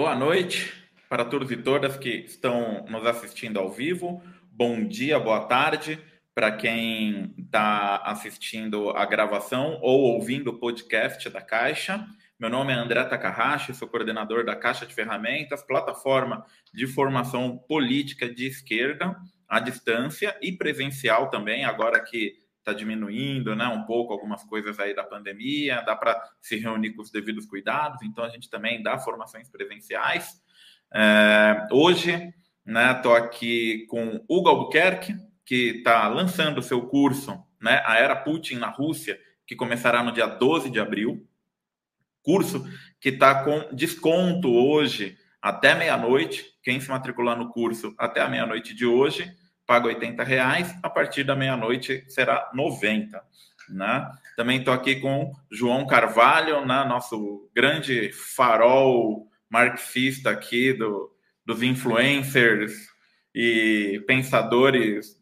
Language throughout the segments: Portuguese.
Boa noite para todos e todas que estão nos assistindo ao vivo. Bom dia, boa tarde para quem está assistindo a gravação ou ouvindo o podcast da Caixa. Meu nome é André Takahashi, sou coordenador da Caixa de Ferramentas, plataforma de formação política de esquerda à distância e presencial também, agora que está diminuindo né, um pouco algumas coisas aí da pandemia, dá para se reunir com os devidos cuidados, então a gente também dá formações presenciais. É, hoje, estou né, aqui com Hugo Albuquerque, que está lançando o seu curso, né, a Era Putin na Rússia, que começará no dia 12 de abril. Curso que está com desconto hoje até meia-noite. Quem se matricular no curso até a meia-noite de hoje paga 80 reais, a partir da meia-noite será 90. Né? Também estou aqui com João Carvalho, né? nosso grande farol marxista aqui do, dos influencers e pensadores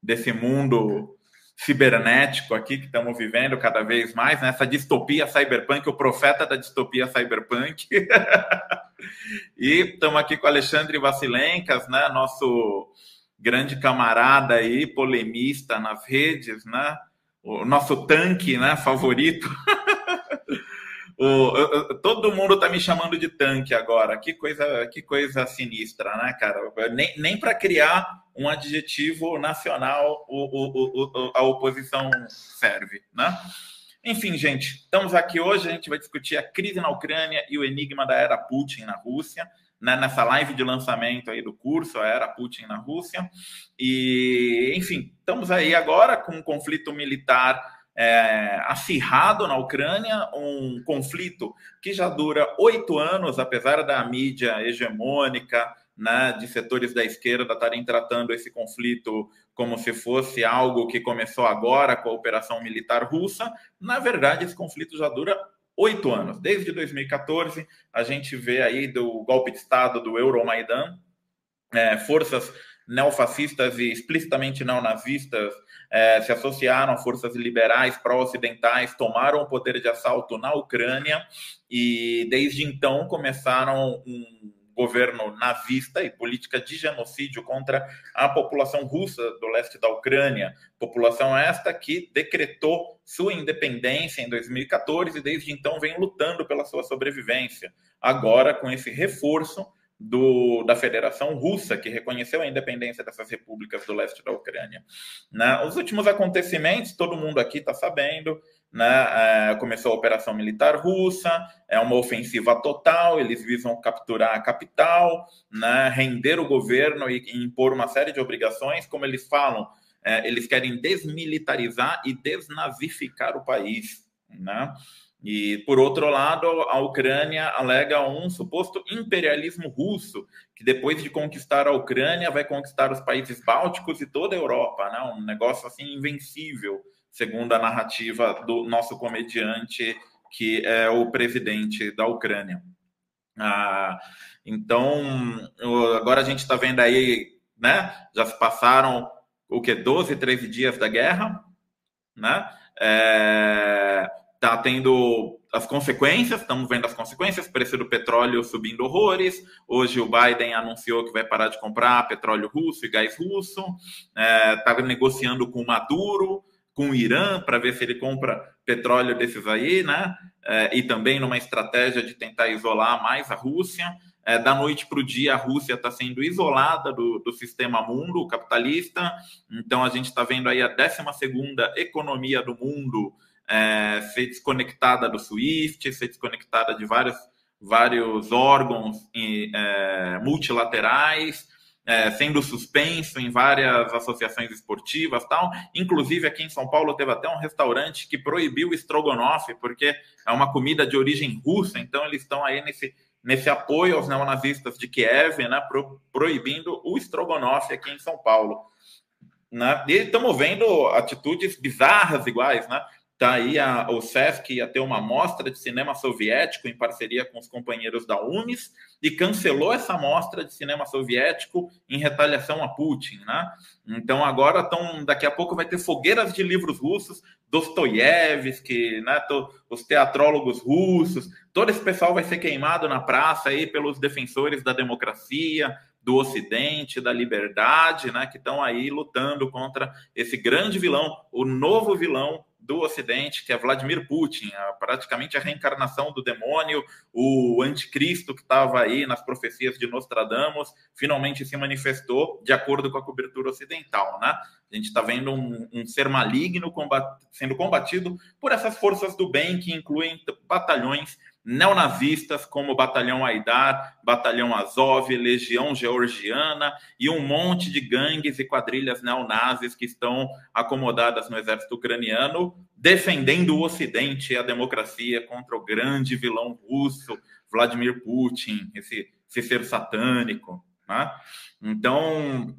desse mundo cibernético aqui que estamos vivendo cada vez mais, nessa né? distopia cyberpunk, o profeta da distopia cyberpunk. e estamos aqui com Alexandre Vassilencas, né? nosso grande camarada aí, polemista nas redes, né? O nosso tanque, né, favorito. o, todo mundo tá me chamando de tanque agora. Que coisa, que coisa sinistra, né, cara? Nem, nem para criar um adjetivo nacional o, o, o, a oposição serve, né? Enfim, gente, estamos aqui hoje. A gente vai discutir a crise na Ucrânia e o enigma da era Putin na Rússia né, nessa live de lançamento aí do curso, a Era Putin na Rússia. E, enfim, estamos aí agora com um conflito militar é, acirrado na Ucrânia, um conflito que já dura oito anos, apesar da mídia hegemônica, né, de setores da esquerda estarem tratando esse conflito como se fosse algo que começou agora com a operação militar russa. Na verdade, esse conflito já dura oito anos. Desde 2014, a gente vê aí do golpe de Estado do Euromaidan, é, forças neofascistas e explicitamente neonazistas é, se associaram a forças liberais pró-ocidentais, tomaram o poder de assalto na Ucrânia e desde então começaram um governo nazista e política de genocídio contra a população russa do leste da Ucrânia. População esta que decretou sua independência em 2014 e desde então vem lutando pela sua sobrevivência. Agora, com esse reforço do, da Federação Russa, que reconheceu a independência dessas repúblicas do leste da Ucrânia. Né? Os últimos acontecimentos, todo mundo aqui está sabendo, né? É, começou a operação militar russa, é uma ofensiva total, eles visam capturar a capital, né? render o governo e, e impor uma série de obrigações, como eles falam, é, eles querem desmilitarizar e desnazificar o país. Né? E, por outro lado, a Ucrânia alega um suposto imperialismo russo, que depois de conquistar a Ucrânia, vai conquistar os países bálticos e toda a Europa, né? um negócio assim invencível segundo a narrativa do nosso comediante, que é o presidente da Ucrânia. Ah, então, agora a gente está vendo aí, né? Já se passaram o que 12, 13 dias da guerra, né? É, tá tendo as consequências, estamos vendo as consequências, preço do petróleo subindo horrores. Hoje o Biden anunciou que vai parar de comprar petróleo russo e gás russo, está é, negociando com Maduro, com o Irã para ver se ele compra petróleo desses aí, né? É, e também numa estratégia de tentar isolar mais a Rússia. É, da noite para o dia, a Rússia está sendo isolada do, do sistema mundo capitalista. Então, a gente está vendo aí a 12 economia do mundo é, ser desconectada do SWIFT, ser desconectada de vários, vários órgãos é, multilaterais é, sendo suspenso em várias associações esportivas tal. Inclusive aqui em São Paulo teve até um restaurante que proibiu o estrogonofe, porque é uma comida de origem russa, então eles estão aí nesse, nesse apoio aos neonazistas de Kiev, né, pro, proibindo o estrogonofe aqui em São Paulo. Né? E estamos vendo atitudes bizarras iguais, né? Tá aí a, o SESC ia ter uma mostra de cinema soviético em parceria com os companheiros da UNES e cancelou essa mostra de cinema soviético em retaliação a Putin, né? Então agora estão, daqui a pouco vai ter fogueiras de livros russos, Dostoiévski, né? Os teatrólogos russos, todo esse pessoal vai ser queimado na praça aí pelos defensores da democracia, do Ocidente, da liberdade, né? Que estão aí lutando contra esse grande vilão, o novo vilão do Ocidente, que é Vladimir Putin, a, praticamente a reencarnação do demônio, o anticristo que estava aí nas profecias de Nostradamus, finalmente se manifestou de acordo com a cobertura ocidental, né? A gente está vendo um, um, ser maligno combat, sendo combatido por essas forças do bem que incluem batalhões neonazistas como o Batalhão Aidar, Batalhão Azov, Legião Georgiana e um monte de gangues e quadrilhas neonazis que estão acomodadas no exército ucraniano, defendendo o Ocidente e a democracia contra o grande vilão russo, Vladimir Putin, esse, esse ser satânico. Né? Então,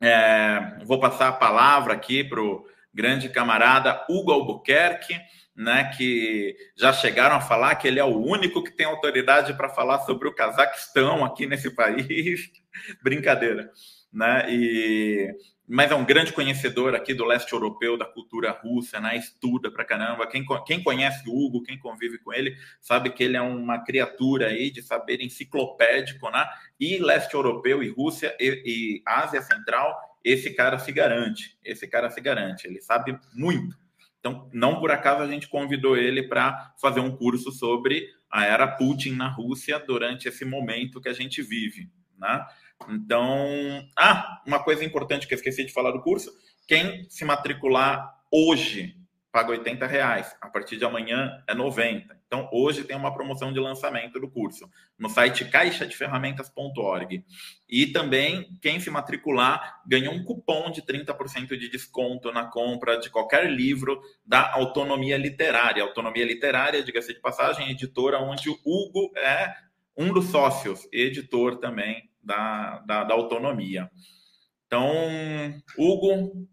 é, vou passar a palavra aqui para o grande camarada Hugo Albuquerque né, que já chegaram a falar que ele é o único que tem autoridade para falar sobre o Cazaquistão aqui nesse país. Brincadeira, né? E mas é um grande conhecedor aqui do leste europeu, da cultura russa, né? Estuda pra caramba. Quem, quem conhece o Hugo, quem convive com ele, sabe que ele é uma criatura aí de saber enciclopédico, né? E leste europeu e Rússia e, e Ásia Central, esse cara se garante. Esse cara se garante. Ele sabe muito. Então, não por acaso a gente convidou ele para fazer um curso sobre a era Putin na Rússia durante esse momento que a gente vive, né? Então, ah, uma coisa importante que eu esqueci de falar do curso: quem se matricular hoje paga 80 reais. A partir de amanhã é 90. Então, hoje tem uma promoção de lançamento do curso no site caixadeferramentas.org. E também, quem se matricular ganha um cupom de 30% de desconto na compra de qualquer livro da Autonomia Literária. Autonomia Literária, diga-se de passagem, editora onde o Hugo é um dos sócios, editor também da, da, da Autonomia. Então, Hugo,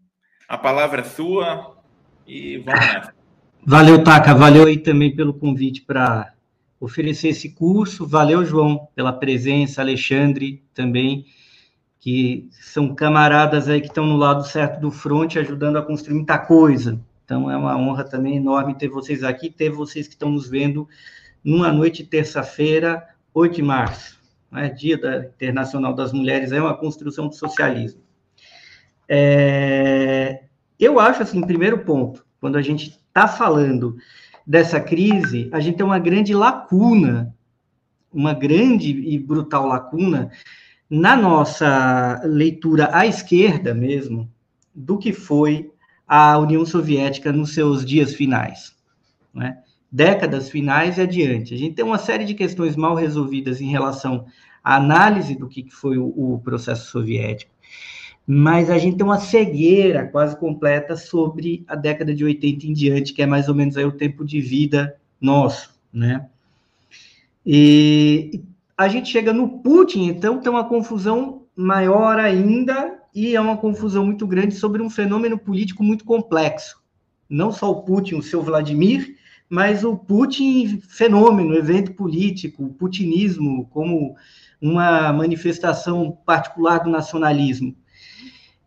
a palavra é sua e vamos. Valeu, Taca. Valeu aí também pelo convite para oferecer esse curso. Valeu, João, pela presença. Alexandre também, que são camaradas aí que estão no lado certo do fronte, ajudando a construir muita coisa. Então, é uma honra também enorme ter vocês aqui, ter vocês que estão nos vendo numa noite terça-feira, 8 de março, né, Dia da Internacional das Mulheres, é uma construção do socialismo. É, eu acho, assim, primeiro ponto, quando a gente está falando dessa crise, a gente tem uma grande lacuna, uma grande e brutal lacuna na nossa leitura à esquerda mesmo, do que foi a União Soviética nos seus dias finais, né? décadas finais e adiante. A gente tem uma série de questões mal resolvidas em relação à análise do que foi o, o processo soviético mas a gente tem uma cegueira quase completa sobre a década de 80 em diante, que é mais ou menos aí o tempo de vida nosso, né? E a gente chega no Putin, então tem uma confusão maior ainda, e é uma confusão muito grande sobre um fenômeno político muito complexo. Não só o Putin, o seu Vladimir, mas o Putin fenômeno, evento político, o putinismo como uma manifestação particular do nacionalismo.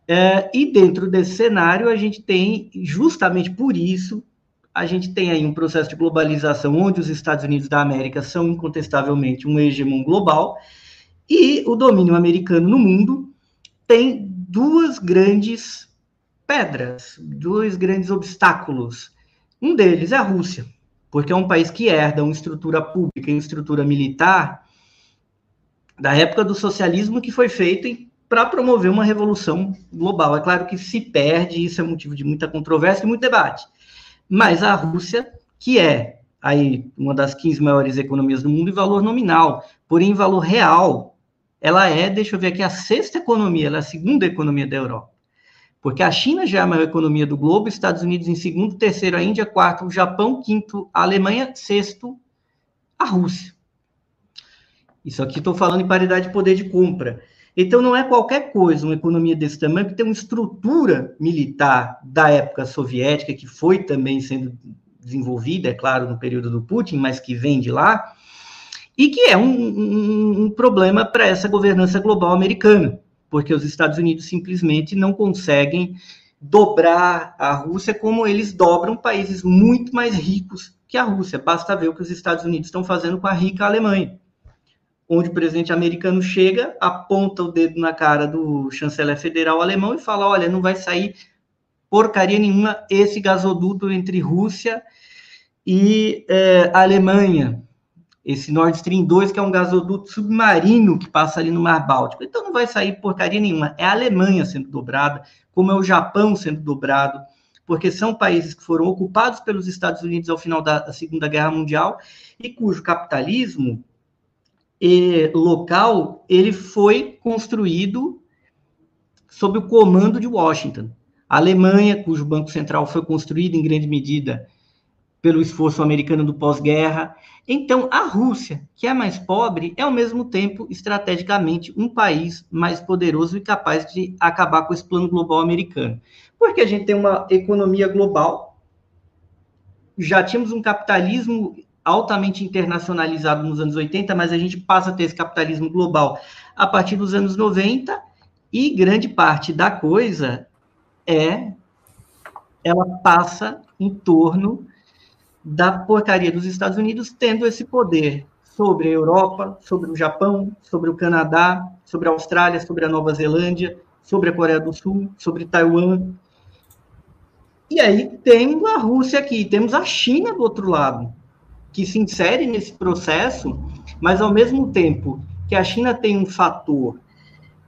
É, e dentro desse cenário, a gente tem, justamente por isso, a gente tem aí um processo de globalização onde os Estados Unidos da América são incontestavelmente um hegemon global e o domínio americano no mundo tem duas grandes pedras, dois grandes obstáculos. Um deles é a Rússia, porque é um país que herda uma estrutura pública e uma estrutura militar da época do socialismo que foi feita em para promover uma revolução global. É claro que se perde, isso é motivo de muita controvérsia e muito debate. Mas a Rússia, que é aí uma das 15 maiores economias do mundo em valor nominal, porém em valor real, ela é, deixa eu ver aqui, a sexta economia, ela é a segunda economia da Europa. Porque a China já é a maior economia do globo, Estados Unidos em segundo, terceiro a Índia, quarto o Japão, quinto a Alemanha, sexto a Rússia. Isso aqui estou falando em paridade de poder de compra. Então, não é qualquer coisa uma economia desse tamanho que tem uma estrutura militar da época soviética, que foi também sendo desenvolvida, é claro, no período do Putin, mas que vem de lá, e que é um, um, um problema para essa governança global americana, porque os Estados Unidos simplesmente não conseguem dobrar a Rússia como eles dobram países muito mais ricos que a Rússia. Basta ver o que os Estados Unidos estão fazendo com a rica Alemanha, onde o presidente americano chega, aponta o dedo na cara do chanceler federal alemão e fala: olha, não vai sair porcaria nenhuma esse gasoduto entre Rússia e é, Alemanha, esse Nord Stream 2, que é um gasoduto submarino que passa ali no Mar Báltico. Então não vai sair porcaria nenhuma. É a Alemanha sendo dobrada, como é o Japão sendo dobrado, porque são países que foram ocupados pelos Estados Unidos ao final da Segunda Guerra Mundial e cujo capitalismo local ele foi construído sob o comando de Washington. A Alemanha, cujo Banco Central foi construído em grande medida pelo esforço americano do pós-guerra. Então, a Rússia, que é mais pobre, é ao mesmo tempo, estrategicamente, um país mais poderoso e capaz de acabar com esse plano global americano. Porque a gente tem uma economia global, já tínhamos um capitalismo altamente internacionalizado nos anos 80, mas a gente passa a ter esse capitalismo global a partir dos anos 90, e grande parte da coisa é ela passa em torno da porcaria dos Estados Unidos tendo esse poder sobre a Europa, sobre o Japão, sobre o Canadá, sobre a Austrália, sobre a Nova Zelândia, sobre a Coreia do Sul, sobre Taiwan. E aí tem a Rússia aqui, temos a China do outro lado, que se insere nesse processo, mas ao mesmo tempo que a China tem um fator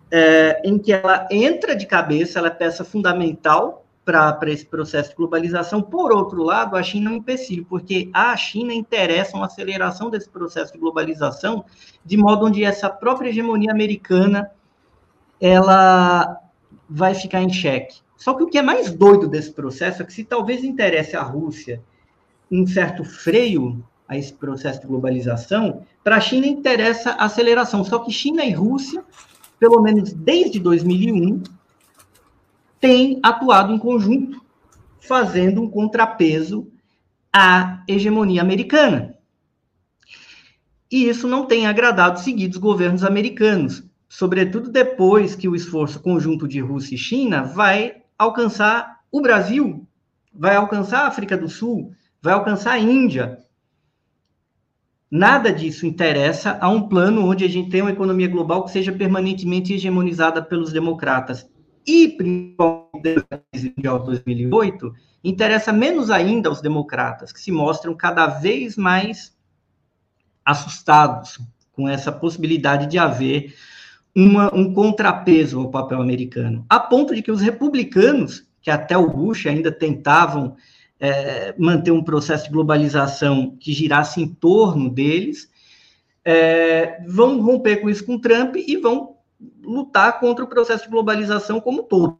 é, em que ela entra de cabeça, ela é peça fundamental para esse processo de globalização. Por outro lado, a China é um empecilho, porque a China interessa uma aceleração desse processo de globalização, de modo onde essa própria hegemonia americana ela vai ficar em xeque. Só que o que é mais doido desse processo é que se talvez interesse à Rússia um certo freio a esse processo de globalização, para a China interessa a aceleração. Só que China e Rússia, pelo menos desde 2001, tem atuado em conjunto, fazendo um contrapeso à hegemonia americana. E isso não tem agradado seguidos governos americanos, sobretudo depois que o esforço conjunto de Rússia e China vai alcançar o Brasil, vai alcançar a África do Sul, vai alcançar a Índia. Nada disso interessa a um plano onde a gente tem uma economia global que seja permanentemente hegemonizada pelos democratas. E principalmente da crise mundial de 2008, interessa menos ainda aos democratas, que se mostram cada vez mais assustados com essa possibilidade de haver uma, um contrapeso ao papel americano, a ponto de que os republicanos, que até o Bush ainda tentavam é, manter um processo de globalização que girasse em torno deles, é, vão romper com isso com Trump e vão lutar contra o processo de globalização como todo.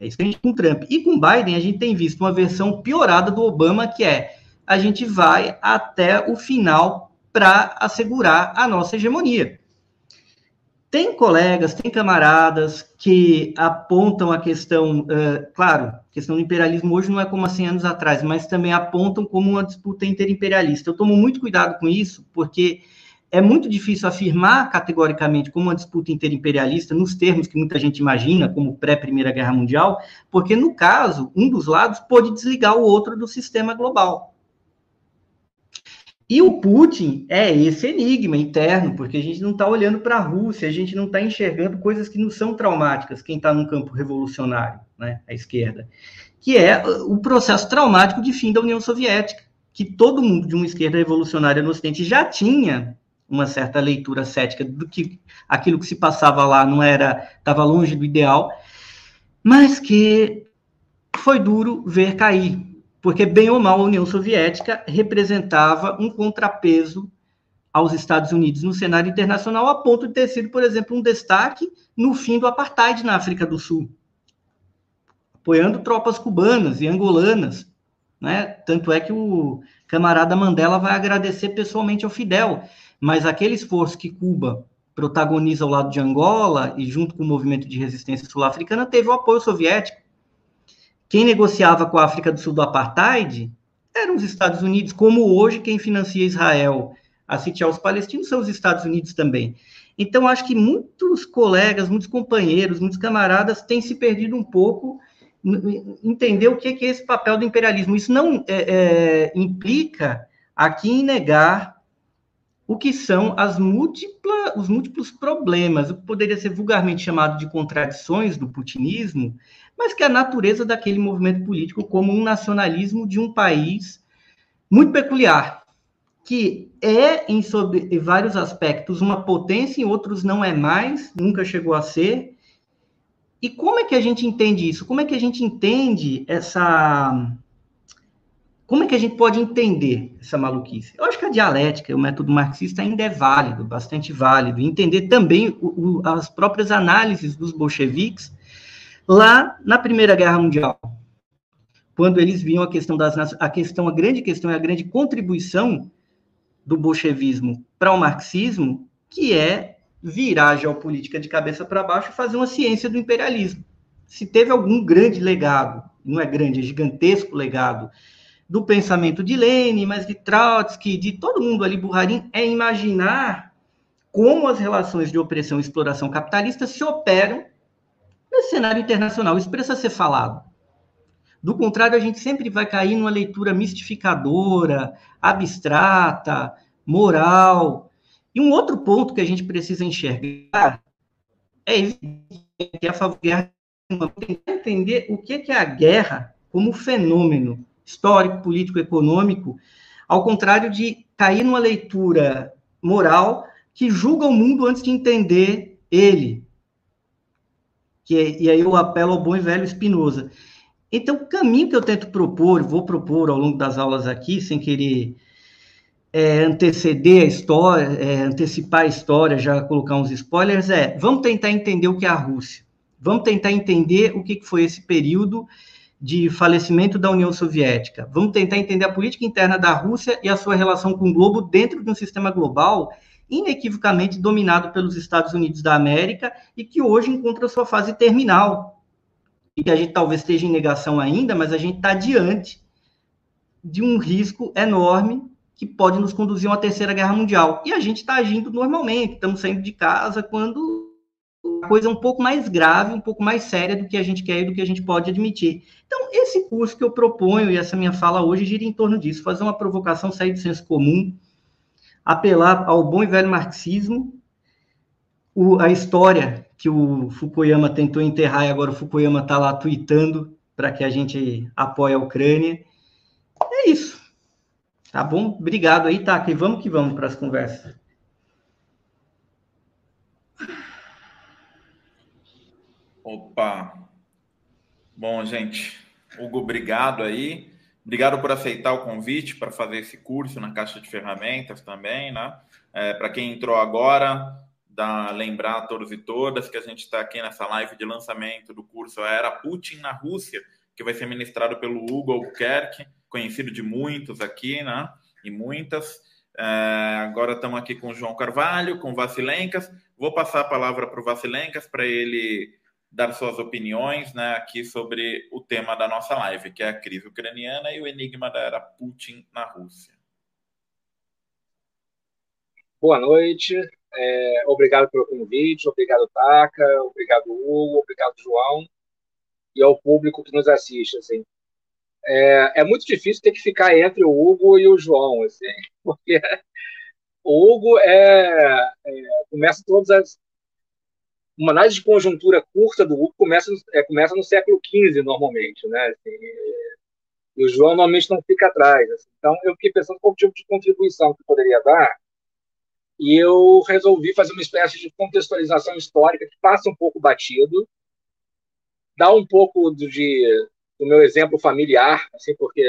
É isso que a gente com Trump. E com Biden, a gente tem visto uma versão piorada do Obama, que é a gente vai até o final para assegurar a nossa hegemonia. Tem colegas, tem camaradas que apontam a questão, uh, claro, questão do imperialismo hoje não é como há 100 anos atrás, mas também apontam como uma disputa interimperialista. Eu tomo muito cuidado com isso, porque é muito difícil afirmar categoricamente como uma disputa interimperialista, nos termos que muita gente imagina, como pré-Primeira Guerra Mundial, porque, no caso, um dos lados pode desligar o outro do sistema global. E o Putin é esse enigma interno, porque a gente não está olhando para a Rússia, a gente não está enxergando coisas que não são traumáticas, quem está no campo revolucionário, né, a esquerda, que é o processo traumático de fim da União Soviética, que todo mundo de uma esquerda revolucionária no Ocidente já tinha uma certa leitura cética do que aquilo que se passava lá não era, estava longe do ideal, mas que foi duro ver cair, porque bem ou mal a União Soviética representava um contrapeso aos Estados Unidos no cenário internacional, a ponto de ter sido, por exemplo, um destaque no fim do apartheid na África do Sul, apoiando tropas cubanas e angolanas, né? Tanto é que o camarada Mandela vai agradecer pessoalmente ao Fidel, mas aquele esforço que Cuba protagoniza ao lado de Angola e junto com o movimento de resistência sul-africana teve o apoio soviético. Quem negociava com a África do Sul do apartheid eram os Estados Unidos, como hoje quem financia Israel a sitiar os palestinos são os Estados Unidos também. Então, acho que muitos colegas, muitos companheiros, muitos camaradas têm se perdido um pouco entender o que é esse papel do imperialismo. Isso não é, é, implica aqui em negar o que são as múltipla, os múltiplos problemas, o que poderia ser vulgarmente chamado de contradições do putinismo, mas que é a natureza daquele movimento político como um nacionalismo de um país muito peculiar, que é, em, sobre, em vários aspectos, uma potência, em outros não é mais, nunca chegou a ser. E como é que a gente entende isso? Como é que a gente entende essa. Como é que a gente pode entender essa maluquice? Eu acho que a dialética, o método marxista ainda é válido, bastante válido. Entender também o, o, as próprias análises dos bolcheviques lá na Primeira Guerra Mundial, quando eles viam a questão das a questão, a grande questão é a grande contribuição do bolchevismo para o marxismo, que é virar a geopolítica de cabeça para baixo e fazer uma ciência do imperialismo. Se teve algum grande legado, não é grande, é gigantesco legado, do pensamento de Lenin, mas de Trotsky, de todo mundo ali, Burharin, é imaginar como as relações de opressão e exploração capitalista se operam nesse cenário internacional. Isso precisa ser falado. Do contrário, a gente sempre vai cair numa leitura mistificadora, abstrata, moral. E um outro ponto que a gente precisa enxergar é que a favor entender o que é a guerra como fenômeno histórico, político, econômico, ao contrário de cair numa leitura moral que julga o mundo antes de entender ele. Que, e aí eu apelo ao bom e velho Spinoza. Então, o caminho que eu tento propor, vou propor ao longo das aulas aqui, sem querer é, anteceder a história, é, antecipar a história, já colocar uns spoilers, é vamos tentar entender o que é a Rússia. Vamos tentar entender o que foi esse período de falecimento da União Soviética. Vamos tentar entender a política interna da Rússia e a sua relação com o globo dentro de um sistema global inequivocamente dominado pelos Estados Unidos da América e que hoje encontra sua fase terminal, e que a gente talvez esteja em negação ainda, mas a gente está diante de um risco enorme que pode nos conduzir a uma terceira guerra mundial. E a gente está agindo normalmente, estamos saindo de casa quando a coisa é um pouco mais grave, um pouco mais séria do que a gente quer e do que a gente pode admitir. Então, esse curso que eu proponho e essa minha fala hoje gira em torno disso, fazer uma provocação, sair do senso comum, apelar ao bom e velho marxismo, o, a história que o Fukuyama tentou enterrar e agora o Fukuyama está lá tweetando para que a gente apoie a Ucrânia. É isso. Tá bom? Obrigado aí, tá? E vamos que vamos para as conversas. Opa! Bom, gente, Hugo, obrigado aí. Obrigado por aceitar o convite para fazer esse curso na Caixa de Ferramentas também, né? É, para quem entrou agora, da, lembrar a todos e todas que a gente está aqui nessa live de lançamento do curso Era Putin na Rússia, que vai ser ministrado pelo Hugo Albuquerque, conhecido de muitos aqui, né? E muitas. É, agora estamos aqui com o João Carvalho, com o Vassilencas. Vou passar a palavra para o Vassilencas para ele dar suas opiniões né, aqui sobre o tema da nossa live, que é a crise ucraniana e o enigma da era Putin na Rússia. Boa noite. É, obrigado pelo convite, obrigado, Taca, obrigado, Hugo, obrigado, João, e ao público que nos assiste. Assim. É, é muito difícil ter que ficar entre o Hugo e o João, assim, porque o Hugo é, é, começa todas as. Uma análise de conjuntura curta do Hugo começa, é, começa no século XV, normalmente, né? Assim, e o João normalmente não fica atrás. Assim. Então, eu fiquei pensando qual tipo de contribuição que poderia dar e eu resolvi fazer uma espécie de contextualização histórica que passa um pouco batido, dá um pouco do, de, do meu exemplo familiar, assim, porque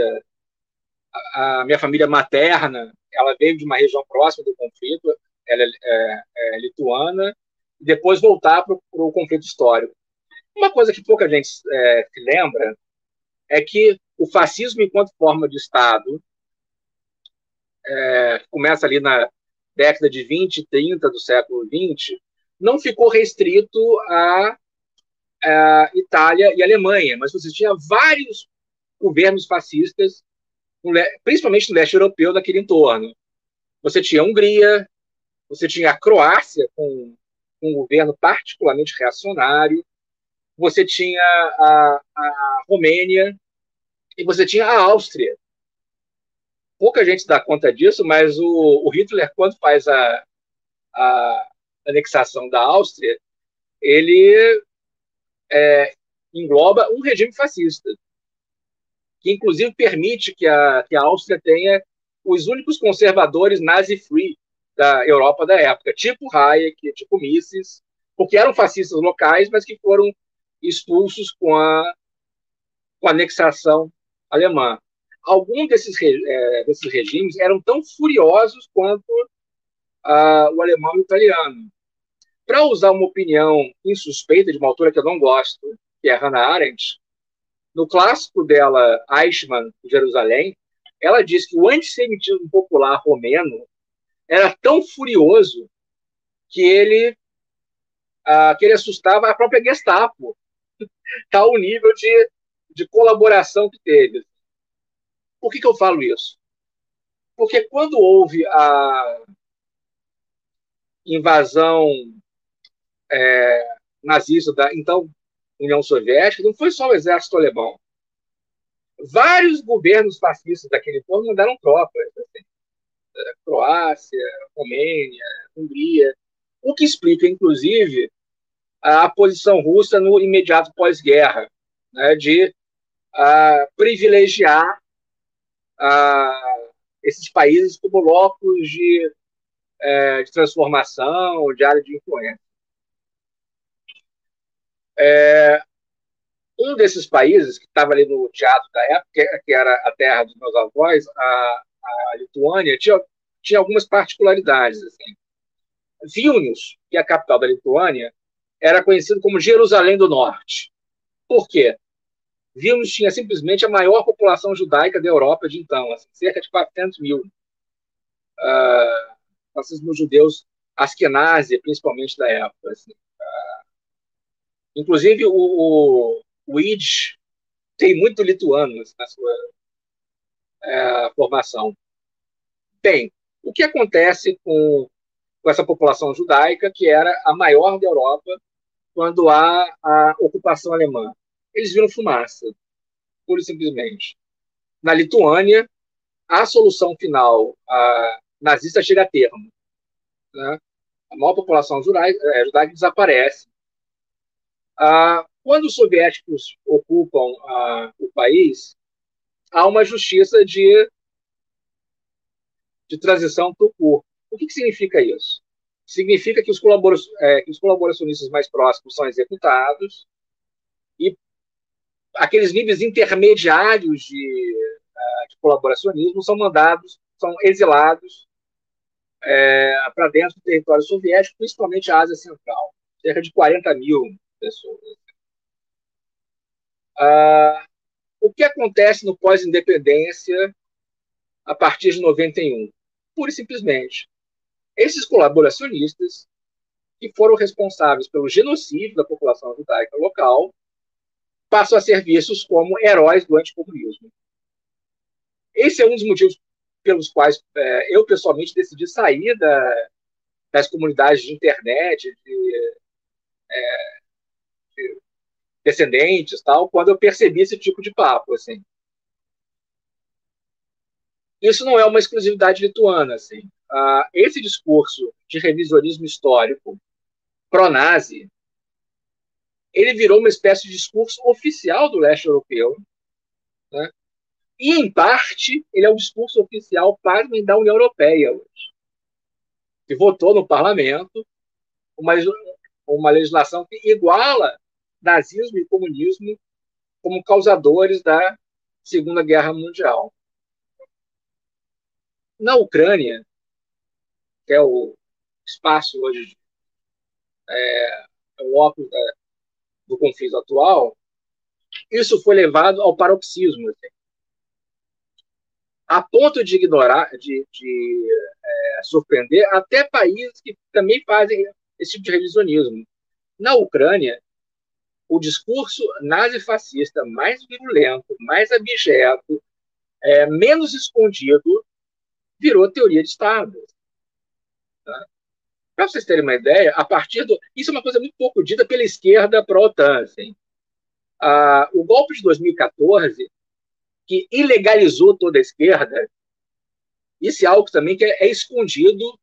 a, a, minha família materna ela veio de uma região próxima do conflito, ela é, é, é lituana, e depois voltar para o conflito histórico. Uma coisa que pouca gente é, se lembra é que o fascismo enquanto forma de Estado é, começa ali na década de 20 e 30 do século 20, não ficou restrito à Itália e Alemanha, mas você tinha vários governos fascistas, principalmente no leste europeu, daquele entorno. Você tinha a Hungria, você tinha a Croácia, com um governo particularmente reacionário, você tinha a, a Romênia e você tinha a Áustria. Pouca gente dá conta disso, mas o, o Hitler, quando faz a, a anexação da Áustria, ele é, engloba um regime fascista, que inclusive permite que a, que a Áustria tenha os únicos conservadores nazi-free da Europa da época, tipo Hayek, tipo Mises, porque eram fascistas locais, mas que foram expulsos com a, com a anexação alemã. Alguns desses, é, desses regimes eram tão furiosos quanto o alemão e o italiano. Para usar uma opinião insuspeita de uma autora que eu não gosto, que é Hannah Arendt, no clássico dela, Eichmann, Jerusalém, ela diz que o antissemitismo popular romeno era tão furioso que ele, uh, que ele assustava a própria Gestapo, tal o nível de, de colaboração que teve. Por que, que eu falo isso? Porque quando houve a invasão é, nazista da então União Soviética, não foi só o exército alemão. Vários governos fascistas daquele povo mandaram tropas. Assim, Croácia, Romênia, Hungria, o que explica, inclusive, a posição russa no imediato pós-guerra, né, de uh, privilegiar uh, esses países como locos de, uh, de transformação, de área de influência. É, um desses países que estava ali no teatro da época, que era a terra dos meus avós, a, a Lituânia, tinha, tinha algumas particularidades. Assim. Vilnius, que é a capital da Lituânia, era conhecido como Jerusalém do Norte. Por quê? Vilnius tinha simplesmente a maior população judaica da Europa de então, assim, cerca de 400 mil. Uh, judeus Askenazi, principalmente da época. Assim. Uh, inclusive, o, o, o tem muito lituano assim, na sua uh, formação. Bem, o que acontece com, com essa população judaica, que era a maior da Europa quando há a ocupação alemã. Eles viram fumaça, pura e simplesmente. Na Lituânia, a solução final a nazista chega a termo. Né? A maior população judaica, é, judaica desaparece. Ah, quando os soviéticos ocupam ah, o país, há uma justiça de, de transição para o corpo. O que, que significa isso? significa que os, é, que os colaboracionistas mais próximos são executados e aqueles níveis intermediários de, é, de colaboracionismo são mandados, são exilados é, para dentro do território soviético, principalmente a Ásia Central, cerca de 40 mil pessoas. Ah, o que acontece no pós-independência a partir de 91? Pura e simplesmente, esses colaboracionistas, que foram responsáveis pelo genocídio da população judaica local, passam a ser vistos como heróis do anticomunismo. Esse é um dos motivos pelos quais é, eu, pessoalmente, decidi sair da, das comunidades de internet, de, é, descendentes, tal, quando eu percebi esse tipo de papo, assim. Isso não é uma exclusividade lituana, assim uh, esse discurso de revisionismo histórico pró-nazi, ele virou uma espécie de discurso oficial do leste europeu, né? e, em parte, ele é o discurso oficial, pasmem, da União Europeia hoje, que votou no parlamento uma, uma legislação que iguala nazismo e comunismo como causadores da Segunda Guerra Mundial. Na Ucrânia, que é o espaço hoje, é, é o óculos da, do conflito atual, isso foi levado ao paroxismo. Assim. a ponto de ignorar, de, de é, surpreender até países que também fazem esse tipo de revisionismo. Na Ucrânia, o discurso nazifascista mais virulento, mais abjeto, é, menos escondido, virou teoria de Estado. Tá? Para vocês terem uma ideia, a partir do. Isso é uma coisa muito pouco dita pela esquerda pró-OTAN. Assim. Ah, o golpe de 2014, que ilegalizou toda a esquerda, isso é algo também que é, é escondido,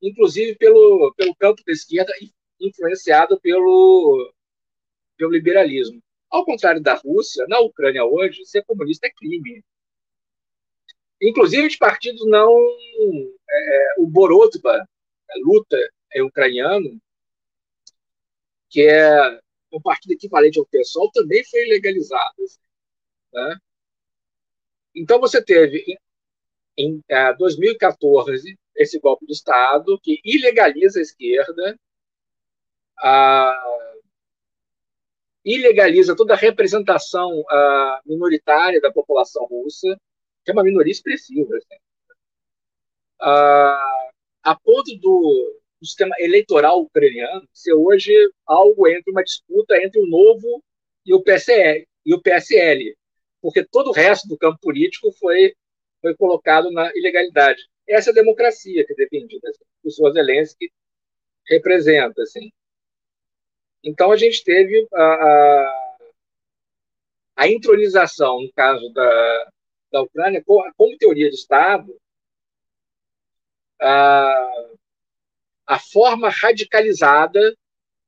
inclusive pelo, pelo campo da esquerda, influenciado pelo, pelo liberalismo. Ao contrário da Rússia, na Ucrânia hoje, ser comunista é crime. Inclusive de partidos não. É, o Borotba, luta é ucraniano, que é um partido equivalente ao PSOL, também foi legalizado. Né? Então, você teve, em, em 2014, esse golpe de Estado que ilegaliza a esquerda, a, ilegaliza toda a representação a, minoritária da população russa, que é uma minoria expressiva. Assim. A, a ponto do, do sistema eleitoral ucraniano ser hoje algo entre uma disputa entre o Novo e o PSL, e o PSL porque todo o resto do campo político foi, foi colocado na ilegalidade. Essa é a democracia que é assim, que o senhor Zelensky representa. Assim. Então, a gente teve a, a, a intronização, no caso da, da Ucrânia, como teoria de Estado, a, a forma radicalizada,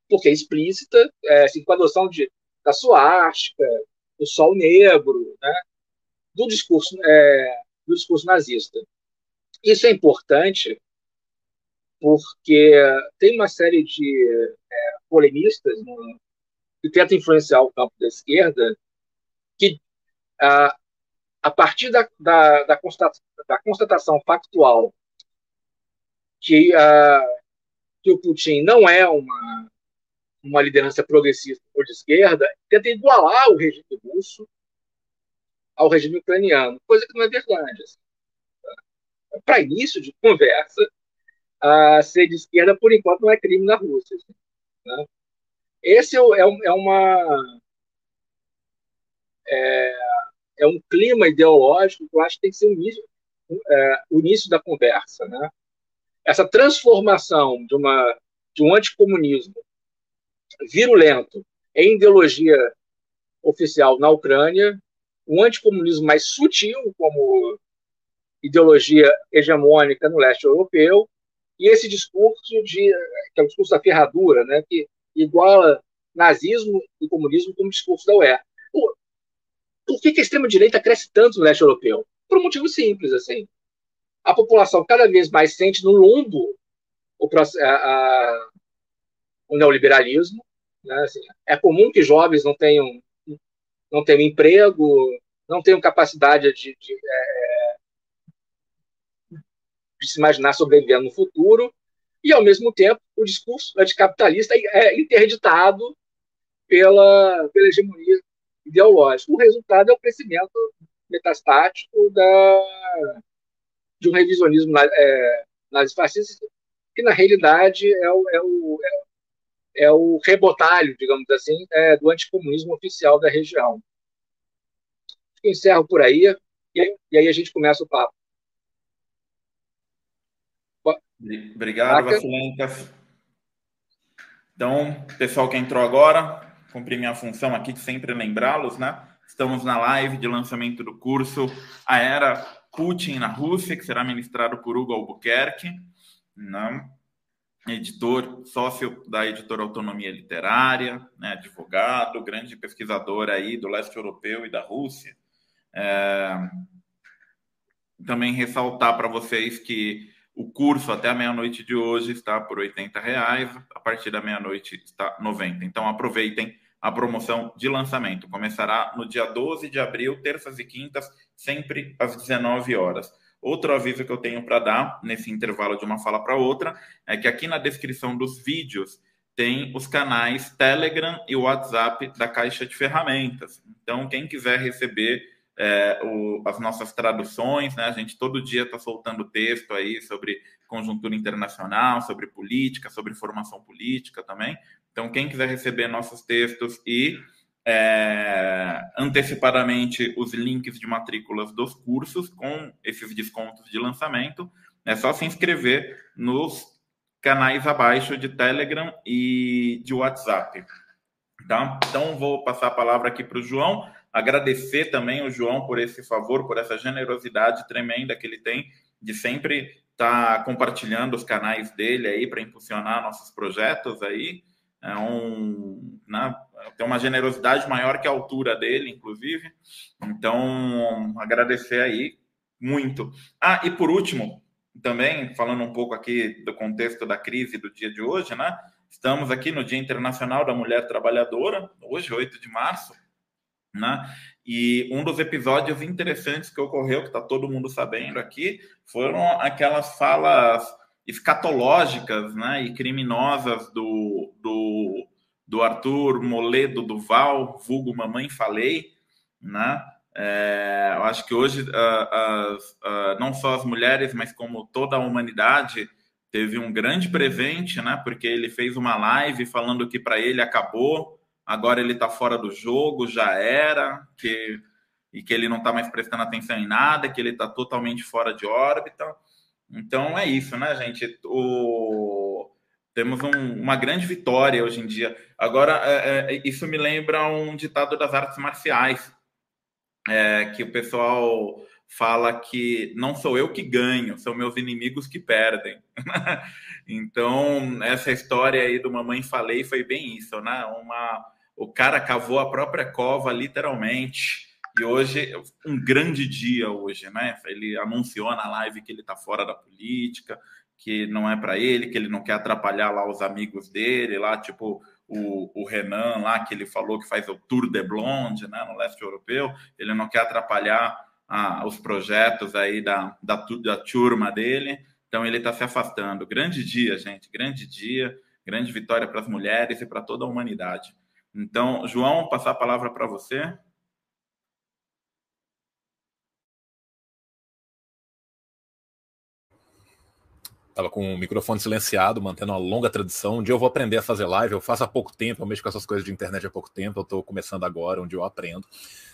porque é explícita, é, assim, com a noção de, da suástica, do sol negro, né, do discurso é, do discurso nazista. Isso é importante porque tem uma série de é, polemistas né, que tentam influenciar o campo da esquerda que a, a partir da, da, da, constatação, da constatação factual que, a, que o Putin não é uma uma liderança progressista ou de esquerda, tenta igualar o regime russo ao regime ucraniano, coisa que não é verdade. Assim. Para início de conversa, ser de esquerda, por enquanto, não é crime na Rússia. Assim, né? Esse é, é, é uma. É, é, um clima ideológico que eu acho que tem que ser o início, é, o início da conversa. Né? Essa transformação de, uma, de um anticomunismo virulento em ideologia oficial na Ucrânia, um anticomunismo mais sutil, como ideologia hegemônica no leste europeu, e esse discurso de que é o discurso da ferradura, né, que iguala nazismo e comunismo como discurso da UE. Por, por que, que a extrema-direita cresce tanto no leste europeu? Por um motivo simples, assim. A população cada vez mais sente no lombo o, a, a, o neoliberalismo. Né? Assim, é comum que jovens não tenham, não tenham emprego, não tenham capacidade de, de, é, de se imaginar sobrevivendo no futuro, e, ao mesmo tempo, o discurso anticapitalista é interditado pela, pela hegemonia ideológica. O resultado é o crescimento metastático da, de um revisionismo é, nazifascista, que, na realidade, é o, é o, é é o rebotalho, digamos assim, é, do anticomunismo oficial da região. Encerro por aí e, aí, e aí a gente começa o papo. Obrigado, Vassilencas. Então, pessoal que entrou agora, cumpri minha função aqui de sempre lembrá-los, né? Estamos na live de lançamento do curso A Era Putin na Rússia, que será ministrado por Hugo Albuquerque. Né? editor, sócio da editora Autonomia Literária, né, advogado, grande pesquisador aí do leste europeu e da Rússia. É... Também ressaltar para vocês que o curso até a meia-noite de hoje está por R$ reais, a partir da meia-noite está 90. Então aproveitem a promoção de lançamento. Começará no dia 12 de abril, terças e quintas, sempre às 19 horas. Outro aviso que eu tenho para dar nesse intervalo de uma fala para outra é que aqui na descrição dos vídeos tem os canais Telegram e WhatsApp da Caixa de Ferramentas. Então, quem quiser receber é, o, as nossas traduções, né? A gente todo dia está soltando texto aí sobre conjuntura internacional, sobre política, sobre formação política também. Então, quem quiser receber nossos textos e é, antecipadamente os links de matrículas dos cursos com esses descontos de lançamento, é só se inscrever nos canais abaixo de Telegram e de WhatsApp. Tá? Então, vou passar a palavra aqui para o João Agradecer também o João por esse favor, por essa generosidade tremenda que ele tem de sempre estar tá compartilhando os canais dele aí para impulsionar nossos projetos aí. É um, né, tem uma generosidade maior que a altura dele, inclusive. Então, agradecer aí muito. Ah, e por último, também falando um pouco aqui do contexto da crise do dia de hoje, né? Estamos aqui no Dia Internacional da Mulher Trabalhadora, hoje, 8 de março, né? E um dos episódios interessantes que ocorreu, que está todo mundo sabendo aqui, foram aquelas falas escatológicas né, e criminosas do, do, do Arthur Moledo Duval, vulgo Mamãe Falei. Né? É, eu acho que hoje, uh, uh, uh, não só as mulheres, mas como toda a humanidade, teve um grande presente, né? porque ele fez uma live falando que para ele acabou agora ele está fora do jogo, já era, que, e que ele não está mais prestando atenção em nada, que ele está totalmente fora de órbita. Então é isso, né, gente? O... Temos um, uma grande vitória hoje em dia. Agora, é, é, isso me lembra um ditado das artes marciais, é, que o pessoal fala que não sou eu que ganho, são meus inimigos que perdem. então, essa história aí do Mamãe Falei foi bem isso, né? Uma, o cara cavou a própria cova, literalmente. E hoje, um grande dia hoje, né? Ele anunciou na live que ele está fora da política, que não é para ele, que ele não quer atrapalhar lá os amigos dele, lá, tipo o, o Renan, lá, que ele falou que faz o Tour de Blonde, né, no leste europeu. Ele não quer atrapalhar ah, os projetos aí da, da, da turma dele. Então, ele está se afastando. Grande dia, gente, grande dia, grande vitória para as mulheres e para toda a humanidade. Então, João, passar a palavra para você. Estava com o microfone silenciado, mantendo uma longa tradição. Um dia eu vou aprender a fazer live. Eu faço há pouco tempo, eu mexo com essas coisas de internet há pouco tempo. Eu estou começando agora, onde eu aprendo.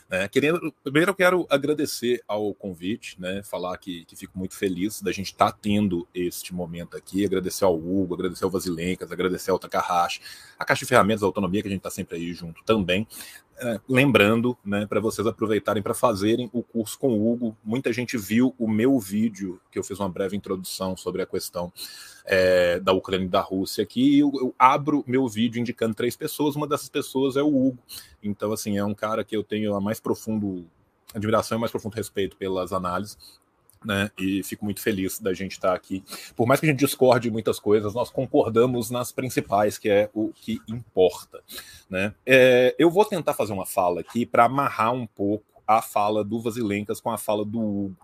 Né? Querendo, primeiro eu quero agradecer ao convite, né? falar que, que fico muito feliz da gente estar tá tendo este momento aqui, agradecer ao Hugo, agradecer ao Vasilencas, agradecer ao Takahashi, a Caixa de Ferramentas da Autonomia, que a gente está sempre aí junto também. É, lembrando, né, para vocês aproveitarem para fazerem o curso com o Hugo. Muita gente viu o meu vídeo, que eu fiz uma breve introdução sobre a questão é, da Ucrânia e da Rússia aqui. Eu, eu, abro meu vídeo indicando três pessoas, uma dessas pessoas é o Hugo. Então, assim, é um cara que eu tenho a mais profundo admiração e mais profundo respeito pelas análises né? E fico muito feliz da gente estar aqui. Por mais que a gente discorde em muitas coisas, nós concordamos nas principais, que é o que importa, né? É, eu vou tentar fazer uma fala aqui para amarrar um pouco a fala do Vasilencas com a fala do Hugo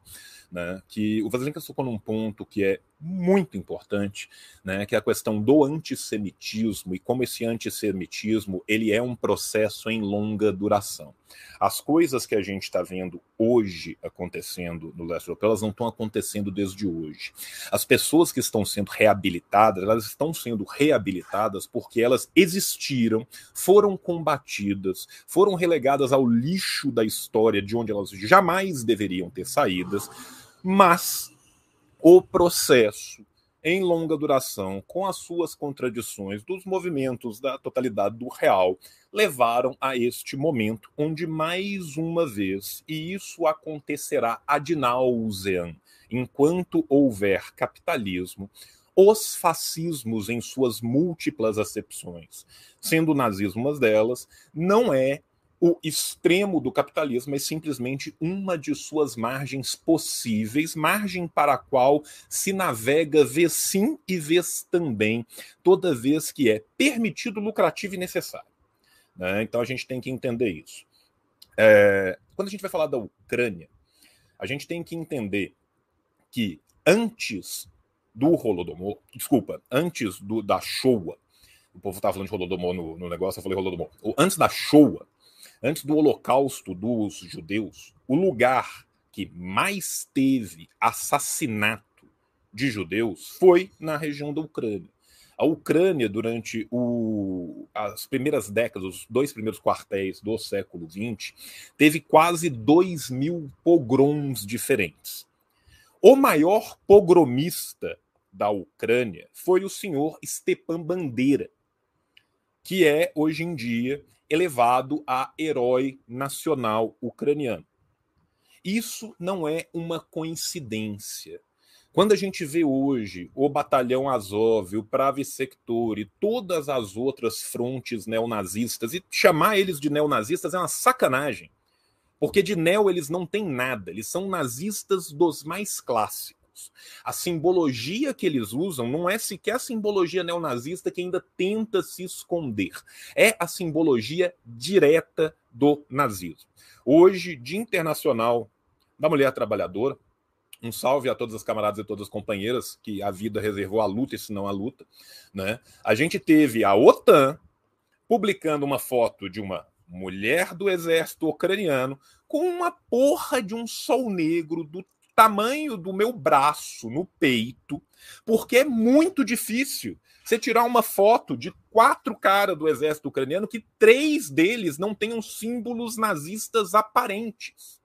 né, que o Vasilenka tocou num ponto que é muito importante, né, que é a questão do antissemitismo e como esse antissemitismo ele é um processo em longa duração. As coisas que a gente está vendo hoje acontecendo no leste europeu, elas não estão acontecendo desde hoje. As pessoas que estão sendo reabilitadas, elas estão sendo reabilitadas porque elas existiram, foram combatidas, foram relegadas ao lixo da história de onde elas jamais deveriam ter saídas mas o processo em longa duração, com as suas contradições dos movimentos da totalidade do real, levaram a este momento onde, mais uma vez, e isso acontecerá ad nauseam, enquanto houver capitalismo, os fascismos em suas múltiplas acepções, sendo o nazismo uma delas, não é o extremo do capitalismo é simplesmente uma de suas margens possíveis, margem para a qual se navega vez sim e vez também, toda vez que é permitido, lucrativo e necessário. Né? Então a gente tem que entender isso. É, quando a gente vai falar da Ucrânia, a gente tem que entender que antes do Holodomor, desculpa, antes do, da Showa, o povo estava falando de Holodomor no, no negócio, eu falei Holodomor, antes da Showa, antes do Holocausto dos judeus, o lugar que mais teve assassinato de judeus foi na região da Ucrânia. A Ucrânia, durante o, as primeiras décadas, os dois primeiros quartéis do século XX, teve quase 2 mil pogroms diferentes. O maior pogromista da Ucrânia foi o senhor Stepan Bandeira, que é, hoje em dia, elevado a herói nacional ucraniano. Isso não é uma coincidência. Quando a gente vê hoje o Batalhão Azov, o Pravi Sector e todas as outras frontes neonazistas, e chamar eles de neonazistas é uma sacanagem, porque de neo eles não têm nada, eles são nazistas dos mais clássicos. A simbologia que eles usam não é sequer a simbologia neonazista que ainda tenta se esconder, é a simbologia direta do nazismo. Hoje, Dia Internacional da Mulher Trabalhadora, um salve a todas as camaradas e todas as companheiras que a vida reservou à luta e se não à luta. Né? A gente teve a OTAN publicando uma foto de uma mulher do exército ucraniano com uma porra de um sol negro do tamanho do meu braço no peito, porque é muito difícil você tirar uma foto de quatro caras do exército ucraniano que três deles não tenham símbolos nazistas aparentes.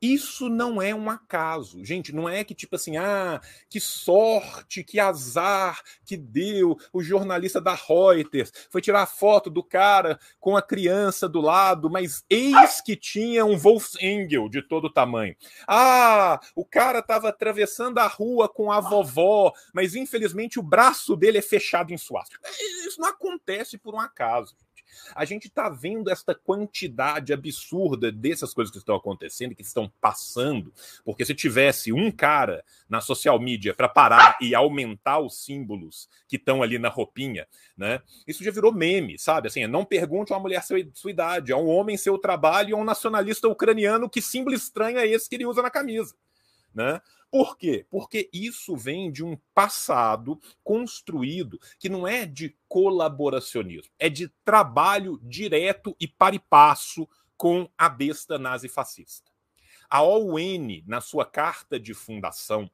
Isso não é um acaso. Gente, não é que tipo assim, ah, que sorte, que azar que deu o jornalista da Reuters. Foi tirar a foto do cara com a criança do lado, mas eis que tinha um Wolfsengel de todo tamanho. Ah, o cara estava atravessando a rua com a vovó, mas infelizmente o braço dele é fechado em suástica. Isso não acontece por um acaso. A gente está vendo esta quantidade absurda dessas coisas que estão acontecendo, que estão passando, porque se tivesse um cara na social media para parar e aumentar os símbolos que estão ali na roupinha, né? Isso já virou meme, sabe? Assim, não pergunte a uma mulher sua, idade, a um homem seu trabalho e a um nacionalista ucraniano que símbolo estranho é esse que ele usa na camisa, né? Por quê? Porque isso vem de um passado construído que não é de colaboracionismo, é de trabalho direto e para e passo com a besta nazi-fascista. A OUN, na sua carta de fundação,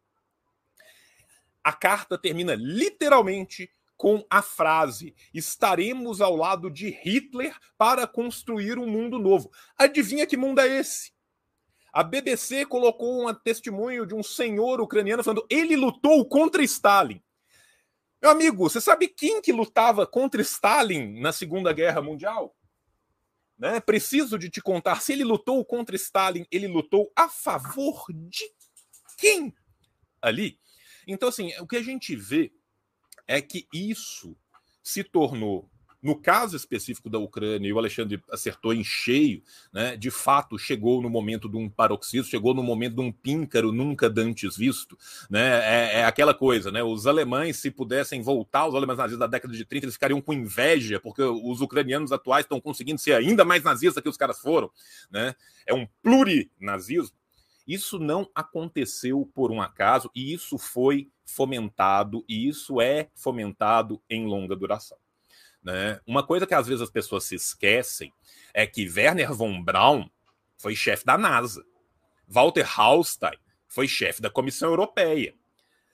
a carta termina literalmente com a frase: estaremos ao lado de Hitler para construir um mundo novo. Adivinha que mundo é esse? A BBC colocou um testemunho de um senhor ucraniano falando ele lutou contra Stalin. Meu amigo, você sabe quem que lutava contra Stalin na Segunda Guerra Mundial? Né? Preciso de te contar. Se ele lutou contra Stalin, ele lutou a favor de quem ali? Então, assim, o que a gente vê é que isso se tornou no caso específico da Ucrânia, e o Alexandre acertou em cheio, né, de fato chegou no momento de um paroxismo, chegou no momento de um píncaro nunca dantes visto. Né, é, é aquela coisa, né, os alemães, se pudessem voltar, os alemães nazistas da década de 30, eles ficariam com inveja, porque os ucranianos atuais estão conseguindo ser ainda mais nazistas que os caras foram. Né, é um plurinazismo. Isso não aconteceu por um acaso, e isso foi fomentado, e isso é fomentado em longa duração. Né? Uma coisa que às vezes as pessoas se esquecem é que Werner von Braun foi chefe da NASA. Walter Hallstein foi chefe da Comissão Europeia.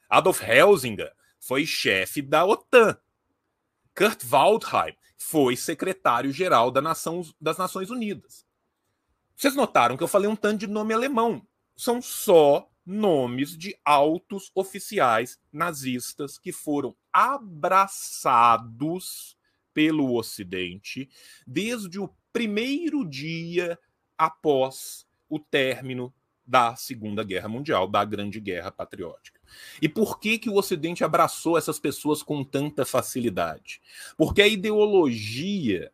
Adolf Helsinger foi chefe da OTAN. Kurt Waldheim foi secretário-geral da Nação, das Nações Unidas. Vocês notaram que eu falei um tanto de nome alemão. São só nomes de altos oficiais nazistas que foram abraçados pelo Ocidente desde o primeiro dia após o término da Segunda Guerra Mundial, da Grande Guerra Patriótica. E por que, que o Ocidente abraçou essas pessoas com tanta facilidade? Porque a ideologia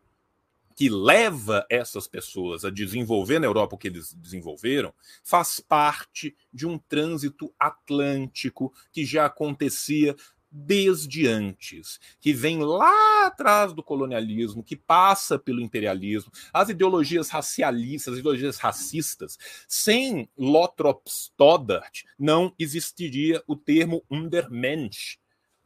que leva essas pessoas a desenvolver na Europa o que eles desenvolveram faz parte de um trânsito atlântico que já acontecia desde antes, que vem lá atrás do colonialismo, que passa pelo imperialismo, as ideologias racialistas, as ideologias racistas. Sem Lothrop Stoddart, não existiria o termo Undermensch,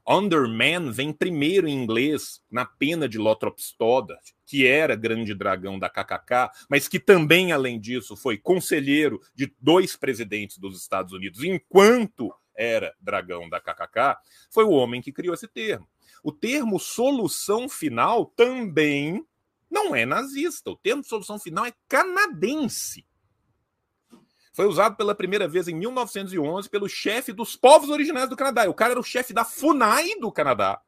Underman vem primeiro em inglês na pena de Lothrop Stoddard, que era grande dragão da KKK, mas que também, além disso, foi conselheiro de dois presidentes dos Estados Unidos enquanto era dragão da KKK, foi o homem que criou esse termo. O termo solução final também não é nazista. O termo solução final é canadense. Foi usado pela primeira vez em 1911 pelo chefe dos povos originários do Canadá. O cara era o chefe da FUNAI do Canadá.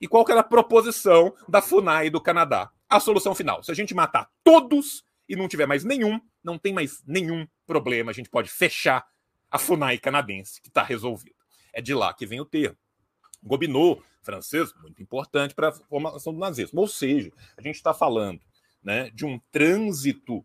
E qual que era a proposição da FUNAI do Canadá? A solução final. Se a gente matar todos e não tiver mais nenhum, não tem mais nenhum problema. A gente pode fechar a FUNAI canadense, que está resolvido. É de lá que vem o termo. Gobineau, francês, muito importante para a formação do nazismo. Ou seja, a gente está falando né, de um trânsito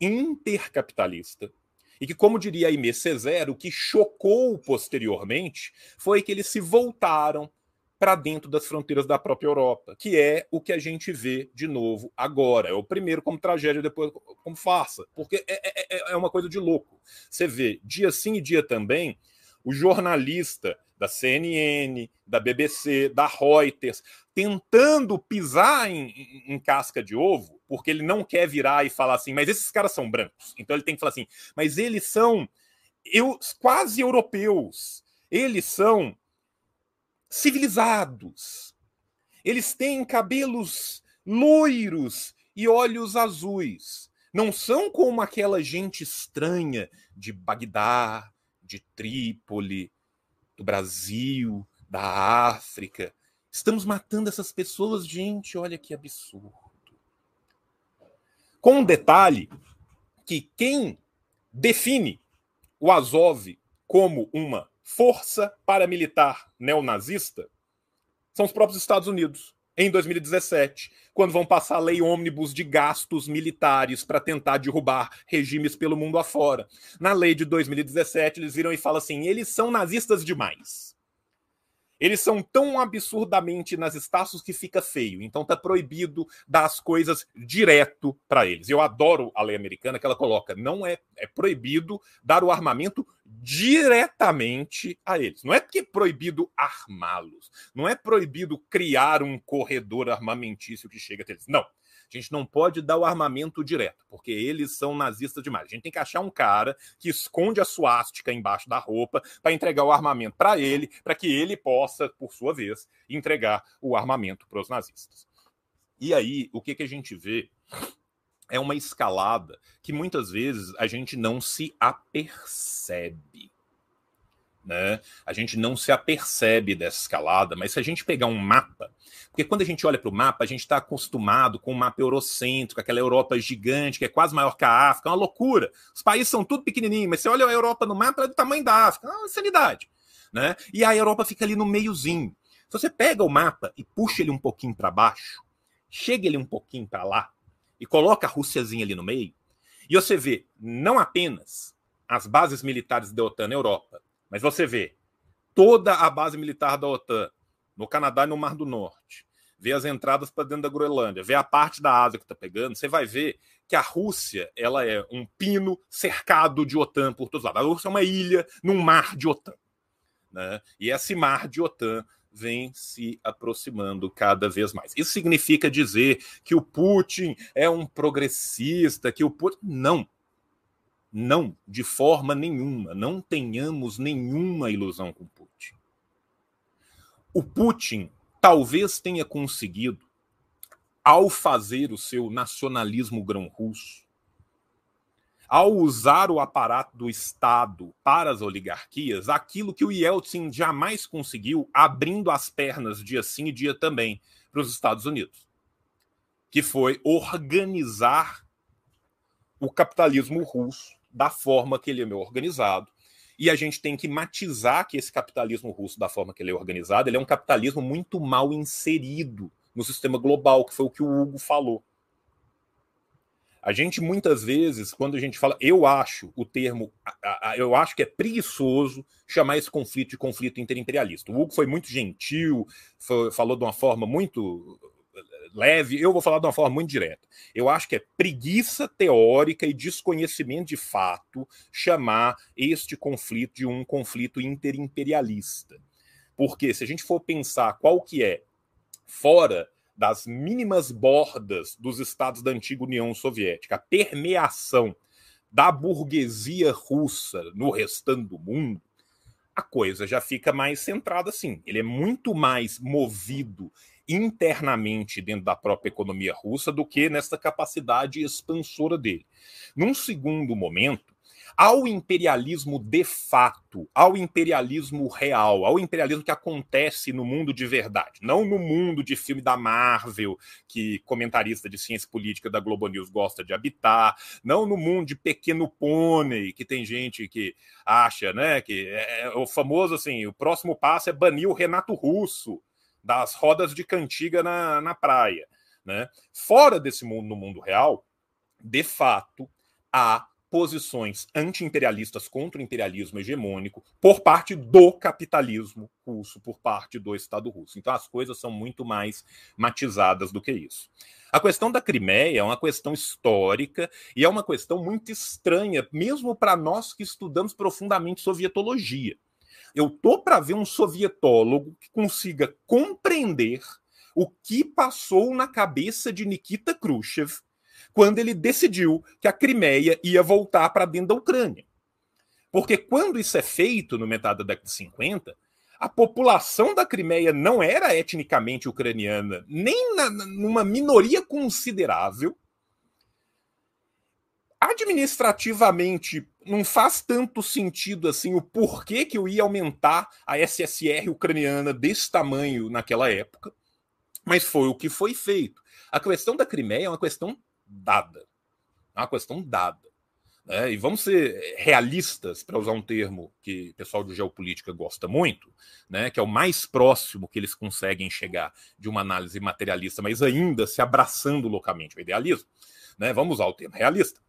intercapitalista e que, como diria Aimé Césaire, o que chocou posteriormente foi que eles se voltaram para dentro das fronteiras da própria Europa, que é o que a gente vê de novo agora. É o primeiro como tragédia, depois como farsa, porque é, é, é, é uma coisa de louco. Você vê dia sim e dia também o jornalista da CNN, da BBC, da Reuters, tentando pisar em, em, em, casca de ovo, porque ele não quer virar e falar assim, mas esses caras são brancos. Então ele tem que falar assim, mas eles são eu, quase europeus. Eles são civilizados. Eles têm cabelos loiros e olhos azuis. Não são como aquela gente estranha de Bagdá, de Trípoli, do Brasil, da África. Estamos matando essas pessoas, gente, olha que absurdo. Com um detalhe que quem define o Azov como uma força paramilitar neonazista são os próprios Estados Unidos, em 2017, quando vão passar a lei ônibus de gastos militares para tentar derrubar regimes pelo mundo afora. Na lei de 2017, eles viram e falam assim: eles são nazistas demais. Eles são tão absurdamente nazistas que fica feio. Então tá proibido dar as coisas direto para eles. Eu adoro a lei americana que ela coloca, não é, é proibido dar o armamento diretamente a eles. Não é que é proibido armá-los, não é proibido criar um corredor armamentício que chega até eles. Não. A gente não pode dar o armamento direto, porque eles são nazistas demais. A gente tem que achar um cara que esconde a suástica embaixo da roupa para entregar o armamento para ele, para que ele possa, por sua vez, entregar o armamento para os nazistas. E aí, o que, que a gente vê é uma escalada que muitas vezes a gente não se apercebe. Né? A gente não se apercebe dessa escalada, mas se a gente pegar um mapa, porque quando a gente olha para o mapa, a gente está acostumado com o um mapa eurocêntrico, aquela Europa gigante, que é quase maior que a África, é uma loucura. Os países são tudo pequenininhos, mas você olha a Europa no mapa, ela é do tamanho da África, é uma insanidade. Né? E a Europa fica ali no meiozinho. Se você pega o mapa e puxa ele um pouquinho para baixo, chega ele um pouquinho para lá, e coloca a Rússiazinha ali no meio, e você vê não apenas as bases militares da OTAN na Europa, mas você vê toda a base militar da OTAN no Canadá e no Mar do Norte, vê as entradas para dentro da Groenlândia, vê a parte da Ásia que está pegando, você vai ver que a Rússia ela é um pino cercado de OTAN por todos lados. A Rússia é uma ilha num mar de OTAN. Né? E esse mar de OTAN vem se aproximando cada vez mais. Isso significa dizer que o Putin é um progressista, que o Putin. Não. Não, de forma nenhuma. Não tenhamos nenhuma ilusão com Putin. O Putin talvez tenha conseguido, ao fazer o seu nacionalismo grão-russo, ao usar o aparato do Estado para as oligarquias, aquilo que o Yeltsin jamais conseguiu, abrindo as pernas dia sim e dia também para os Estados Unidos, que foi organizar o capitalismo russo da forma que ele é organizado. E a gente tem que matizar que esse capitalismo russo, da forma que ele é organizado, ele é um capitalismo muito mal inserido no sistema global, que foi o que o Hugo falou. A gente muitas vezes, quando a gente fala, eu acho o termo, eu acho que é preguiçoso chamar esse conflito de conflito interimperialista. O Hugo foi muito gentil, foi, falou de uma forma muito leve, eu vou falar de uma forma muito direta. Eu acho que é preguiça teórica e desconhecimento de fato chamar este conflito de um conflito interimperialista. Porque se a gente for pensar qual que é fora das mínimas bordas dos estados da antiga União Soviética, a permeação da burguesia russa no restante do mundo, a coisa já fica mais centrada assim. Ele é muito mais movido internamente dentro da própria economia russa do que nessa capacidade expansora dele. Num segundo momento, ao imperialismo de fato, ao imperialismo real, ao imperialismo que acontece no mundo de verdade, não no mundo de filme da Marvel, que comentarista de ciência política da Globo News gosta de habitar, não no mundo de Pequeno Pônei, que tem gente que acha, né, que é, é o famoso assim, o próximo passo é banir o Renato Russo das rodas de cantiga na, na praia, né? Fora desse mundo, no mundo real, de fato, há posições anti-imperialistas contra o imperialismo hegemônico por parte do capitalismo russo, por parte do Estado russo. Então as coisas são muito mais matizadas do que isso. A questão da Crimeia é uma questão histórica e é uma questão muito estranha, mesmo para nós que estudamos profundamente sovietologia. Eu tô para ver um sovietólogo que consiga compreender o que passou na cabeça de Nikita Khrushchev quando ele decidiu que a Crimeia ia voltar para dentro da Ucrânia. Porque quando isso é feito, no metade da década de 50, a população da Crimeia não era etnicamente ucraniana, nem na, numa minoria considerável. Administrativamente, não faz tanto sentido assim o porquê que eu ia aumentar a SSR ucraniana desse tamanho naquela época, mas foi o que foi feito. A questão da Crimeia é uma questão dada. É uma questão dada. Né? E vamos ser realistas, para usar um termo que o pessoal de geopolítica gosta muito, né? que é o mais próximo que eles conseguem chegar de uma análise materialista, mas ainda se abraçando loucamente o idealismo. Né? Vamos usar o termo realista.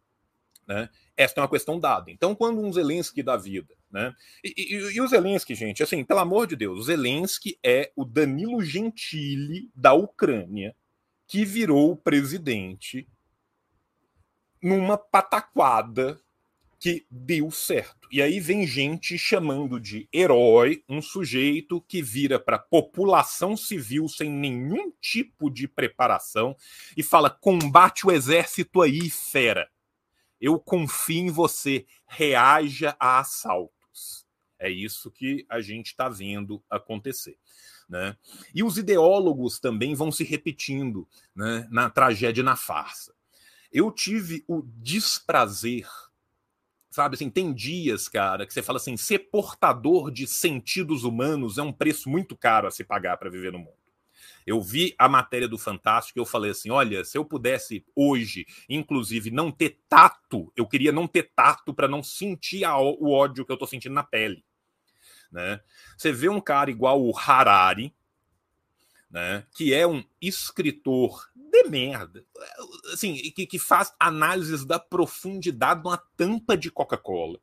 Né? Esta é uma questão dada. Então, quando um Zelensky da vida, né? E, e, e, o Zelensky, gente, assim, pelo amor de Deus, o Zelensky é o Danilo Gentili da Ucrânia que virou presidente numa pataquada que deu certo. E aí vem gente chamando de herói um sujeito que vira para população civil sem nenhum tipo de preparação e fala: combate o exército aí, fera. Eu confio em você, reaja a assaltos. É isso que a gente está vendo acontecer. Né? E os ideólogos também vão se repetindo né, na tragédia e na farsa. Eu tive o desprazer, sabe? Assim, tem dias, cara, que você fala assim: ser portador de sentidos humanos é um preço muito caro a se pagar para viver no mundo. Eu vi a matéria do Fantástico e eu falei assim: olha, se eu pudesse hoje, inclusive, não ter tato, eu queria não ter tato para não sentir a, o ódio que eu estou sentindo na pele. Né? Você vê um cara igual o Harari, né, que é um escritor de merda, assim, que, que faz análises da profundidade de uma tampa de Coca-Cola.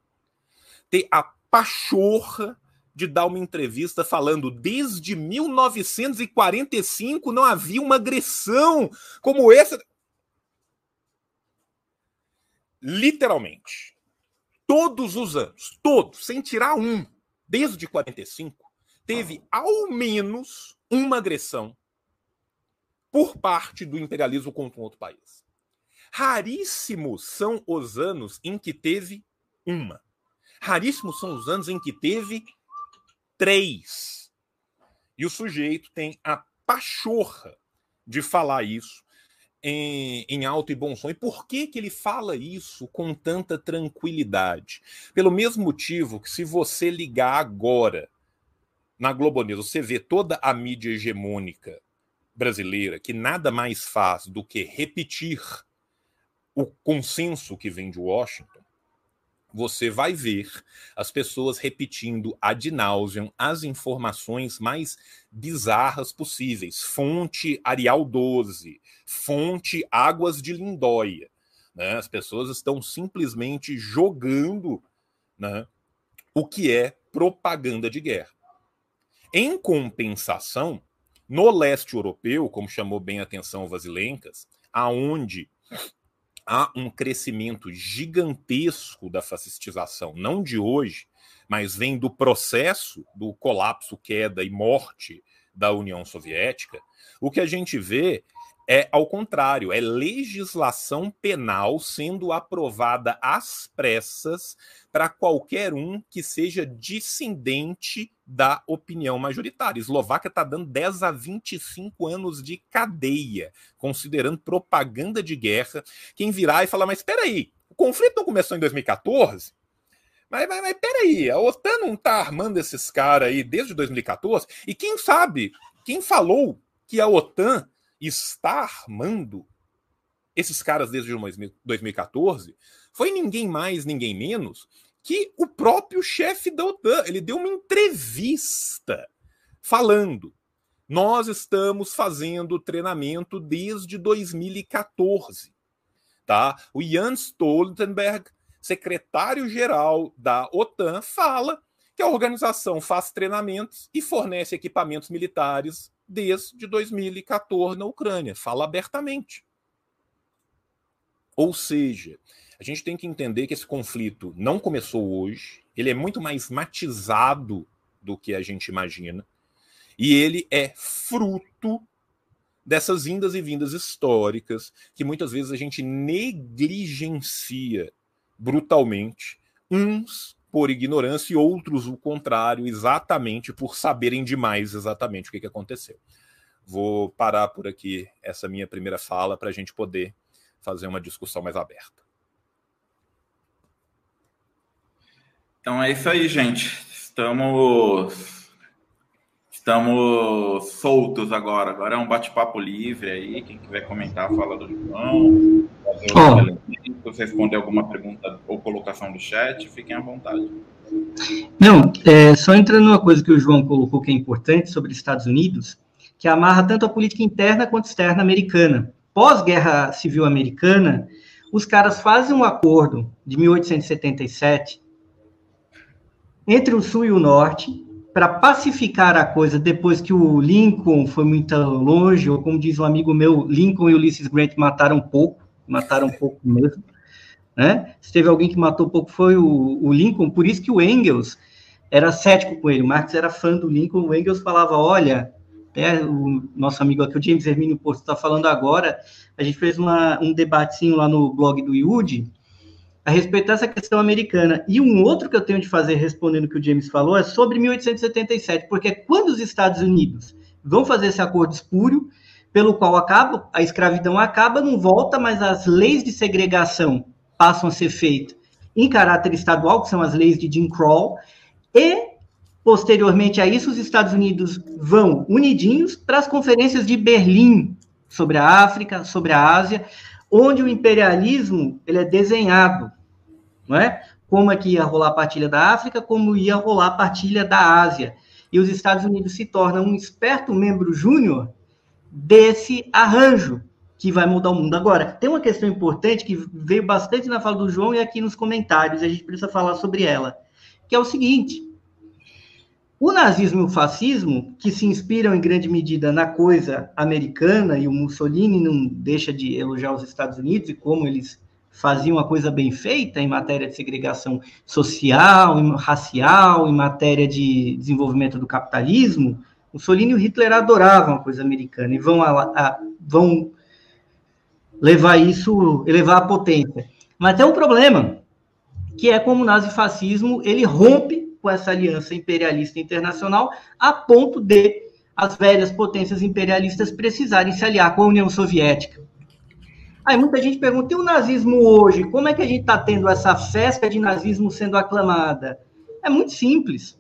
Ter a pachorra de dar uma entrevista falando desde 1945 não havia uma agressão como essa. Literalmente. Todos os anos, todos, sem tirar um, desde 45, teve ao menos uma agressão por parte do imperialismo contra um outro país. Raríssimos são os anos em que teve uma. Raríssimos são os anos em que teve três. E o sujeito tem a pachorra de falar isso em, em, alto e bom som. E por que, que ele fala isso com tanta tranquilidade? Pelo mesmo motivo que, se você ligar agora na Globo News, você vê toda a mídia hegemônica brasileira que nada mais faz do que repetir o consenso que vem de Washington, você vai ver as pessoas repetindo ad nauseam as informações mais bizarras possíveis. Fonte Arial 12, fonte Águas de Lindóia. Né? As pessoas estão simplesmente jogando né, o que é propaganda de guerra. Em compensação, no leste europeu, como chamou bem a atenção Vasilencas, aonde há um crescimento gigantesco da fascistização, não de hoje, mas vem do processo do colapso, queda e morte da União Soviética, o que a gente vê é ao contrário, é legislação penal sendo aprovada às pressas para qualquer um que seja dissidente da opinião majoritária. Eslováquia está dando 10 a 25 anos de cadeia, considerando propaganda de guerra. Quem virar e falar, mas espera aí, o conflito não começou em 2014? Mas, mas, mas peraí, a OTAN não está armando esses caras aí desde 2014? E quem sabe, quem falou que a OTAN está armando esses caras desde 2014 foi ninguém mais, ninguém menos que o próprio chefe da OTAN. Ele deu uma entrevista falando: nós estamos fazendo treinamento desde 2014. Tá? O Jens Stoltenberg, secretário-geral da OTAN, fala que a organização faz treinamentos e fornece equipamentos militares desde 2014 na Ucrânia, fala abertamente. Ou seja, a gente tem que entender que esse conflito não começou hoje, ele é muito mais matizado do que a gente imagina, e ele é fruto dessas indas e vindas históricas que muitas vezes a gente negligencia brutalmente, uns por ignorância e outros o contrário, exatamente por saberem demais exatamente o que, que aconteceu. Vou parar por aqui essa minha primeira fala para a gente poder fazer uma discussão mais aberta. Então é isso aí, gente. Estamos estamos soltos agora. Agora é um bate-papo livre aí. Quem quiser comentar, fala do João. Oh. responder alguma pergunta ou colocação do chat, fiquem à vontade. Não, é, só entrando numa coisa que o João colocou que é importante sobre os Estados Unidos, que amarra tanto a política interna quanto externa americana. Pós-guerra civil americana, os caras fazem um acordo de 1877 entre o Sul e o Norte para pacificar a coisa depois que o Lincoln foi muito longe, ou como diz um amigo meu, Lincoln e Ulysses Grant mataram pouco, mataram pouco mesmo. Né? Se teve alguém que matou pouco foi o, o, Lincoln, por isso que o Engels era cético com ele. O Marx era fã do Lincoln, o Engels falava: olha, até o nosso amigo aqui, o James Hermínio Porto, está falando agora. A gente fez uma, um debatezinho lá no blog do IUD a respeito dessa questão americana. E um outro que eu tenho de fazer, respondendo o que o James falou, é sobre 1877, porque quando os Estados Unidos vão fazer esse acordo espúrio, pelo qual acaba, a escravidão acaba, não volta, mas as leis de segregação passam a ser feitas em caráter estadual, que são as leis de Jim Crow, e posteriormente a isso os Estados Unidos vão unidinhos para as conferências de Berlim sobre a África, sobre a Ásia, onde o imperialismo ele é desenhado, não é? Como é que ia rolar a partilha da África, como ia rolar a partilha da Ásia. E os Estados Unidos se tornam um esperto membro júnior desse arranjo, que vai mudar o mundo. Agora, tem uma questão importante que veio bastante na fala do João e aqui nos comentários, a gente precisa falar sobre ela, que é o seguinte: o nazismo e o fascismo, que se inspiram em grande medida na coisa americana, e o Mussolini não deixa de elogiar os Estados Unidos e como eles faziam a coisa bem feita em matéria de segregação social, racial, em matéria de desenvolvimento do capitalismo, Mussolini e o Hitler adoravam a coisa americana e vão, a, a, vão levar isso, elevar a potência. Mas tem um problema, que é como o nazifascismo, ele rompe com essa aliança imperialista internacional a ponto de as velhas potências imperialistas precisarem se aliar com a União Soviética. Aí muita gente pergunta, e o nazismo hoje? Como é que a gente está tendo essa festa de nazismo sendo aclamada? É muito simples.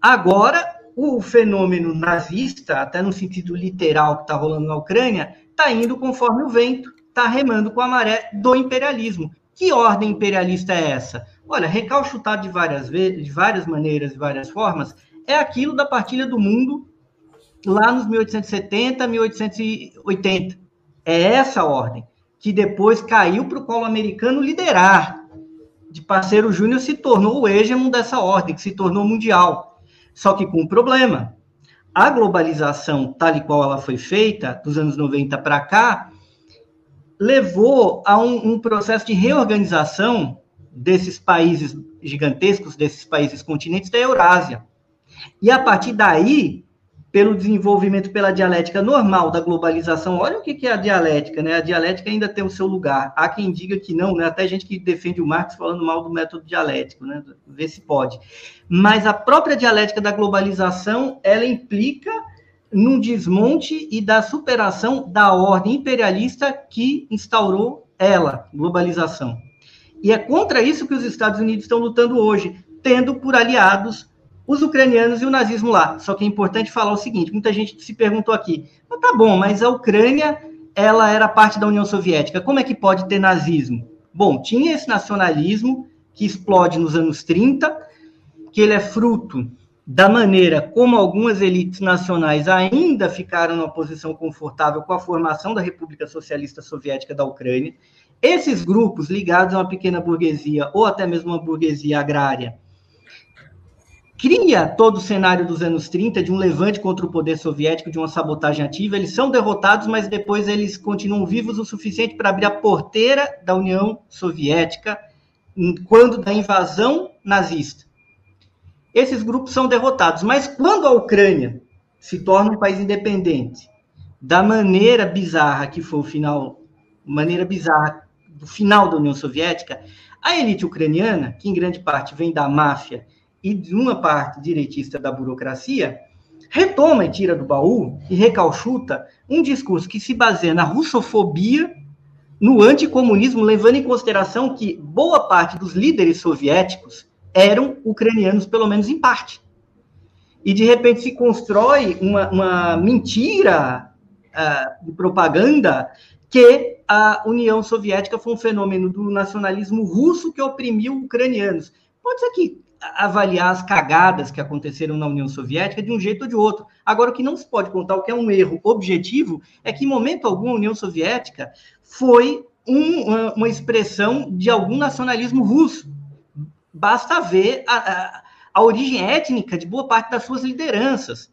Agora, o fenômeno nazista, até no sentido literal que está rolando na Ucrânia, está indo conforme o vento, está remando com a maré do imperialismo. Que ordem imperialista é essa? Olha, recalchutado de várias vezes, de várias maneiras e várias formas, é aquilo da partilha do mundo lá nos 1870, 1880. É essa ordem que depois caiu para o colo americano liderar. De parceiro Júnior se tornou o hegemon dessa ordem, que se tornou mundial. Só que com um problema a globalização, tal e qual ela foi feita, dos anos 90 para cá, levou a um, um processo de reorganização desses países gigantescos, desses países continentes da Eurásia. E a partir daí, pelo desenvolvimento pela dialética normal da globalização, olha o que é a dialética, né? A dialética ainda tem o seu lugar. Há quem diga que não, né? Até gente que defende o Marx falando mal do método dialético, né? Vê se pode. Mas a própria dialética da globalização, ela implica num desmonte e da superação da ordem imperialista que instaurou ela, globalização. E é contra isso que os Estados Unidos estão lutando hoje, tendo por aliados os ucranianos e o nazismo lá. Só que é importante falar o seguinte: muita gente se perguntou aqui, mas tá bom, mas a Ucrânia ela era parte da União Soviética, como é que pode ter nazismo? Bom, tinha esse nacionalismo que explode nos anos 30, que ele é fruto da maneira como algumas elites nacionais ainda ficaram numa posição confortável com a formação da República Socialista Soviética da Ucrânia. Esses grupos ligados a uma pequena burguesia ou até mesmo uma burguesia agrária cria todo o cenário dos anos 30 de um levante contra o poder soviético, de uma sabotagem ativa. Eles são derrotados, mas depois eles continuam vivos o suficiente para abrir a porteira da União Soviética quando da invasão nazista esses grupos são derrotados. Mas quando a Ucrânia se torna um país independente, da maneira bizarra que foi o final, maneira bizarra do final da União Soviética, a elite ucraniana, que em grande parte vem da máfia e de uma parte direitista da burocracia, retoma e tira do baú e recalchuta um discurso que se baseia na russofobia, no anticomunismo, levando em consideração que boa parte dos líderes soviéticos eram ucranianos, pelo menos em parte. E de repente se constrói uma, uma mentira uh, de propaganda que a União Soviética foi um fenômeno do nacionalismo russo que oprimiu ucranianos. Pode ser que avaliar as cagadas que aconteceram na União Soviética de um jeito ou de outro. Agora, o que não se pode contar, o que é um erro objetivo, é que em momento algum a União Soviética foi um, uma, expressão de algum nacionalismo russo basta ver a, a, a, origem étnica de boa parte das suas lideranças.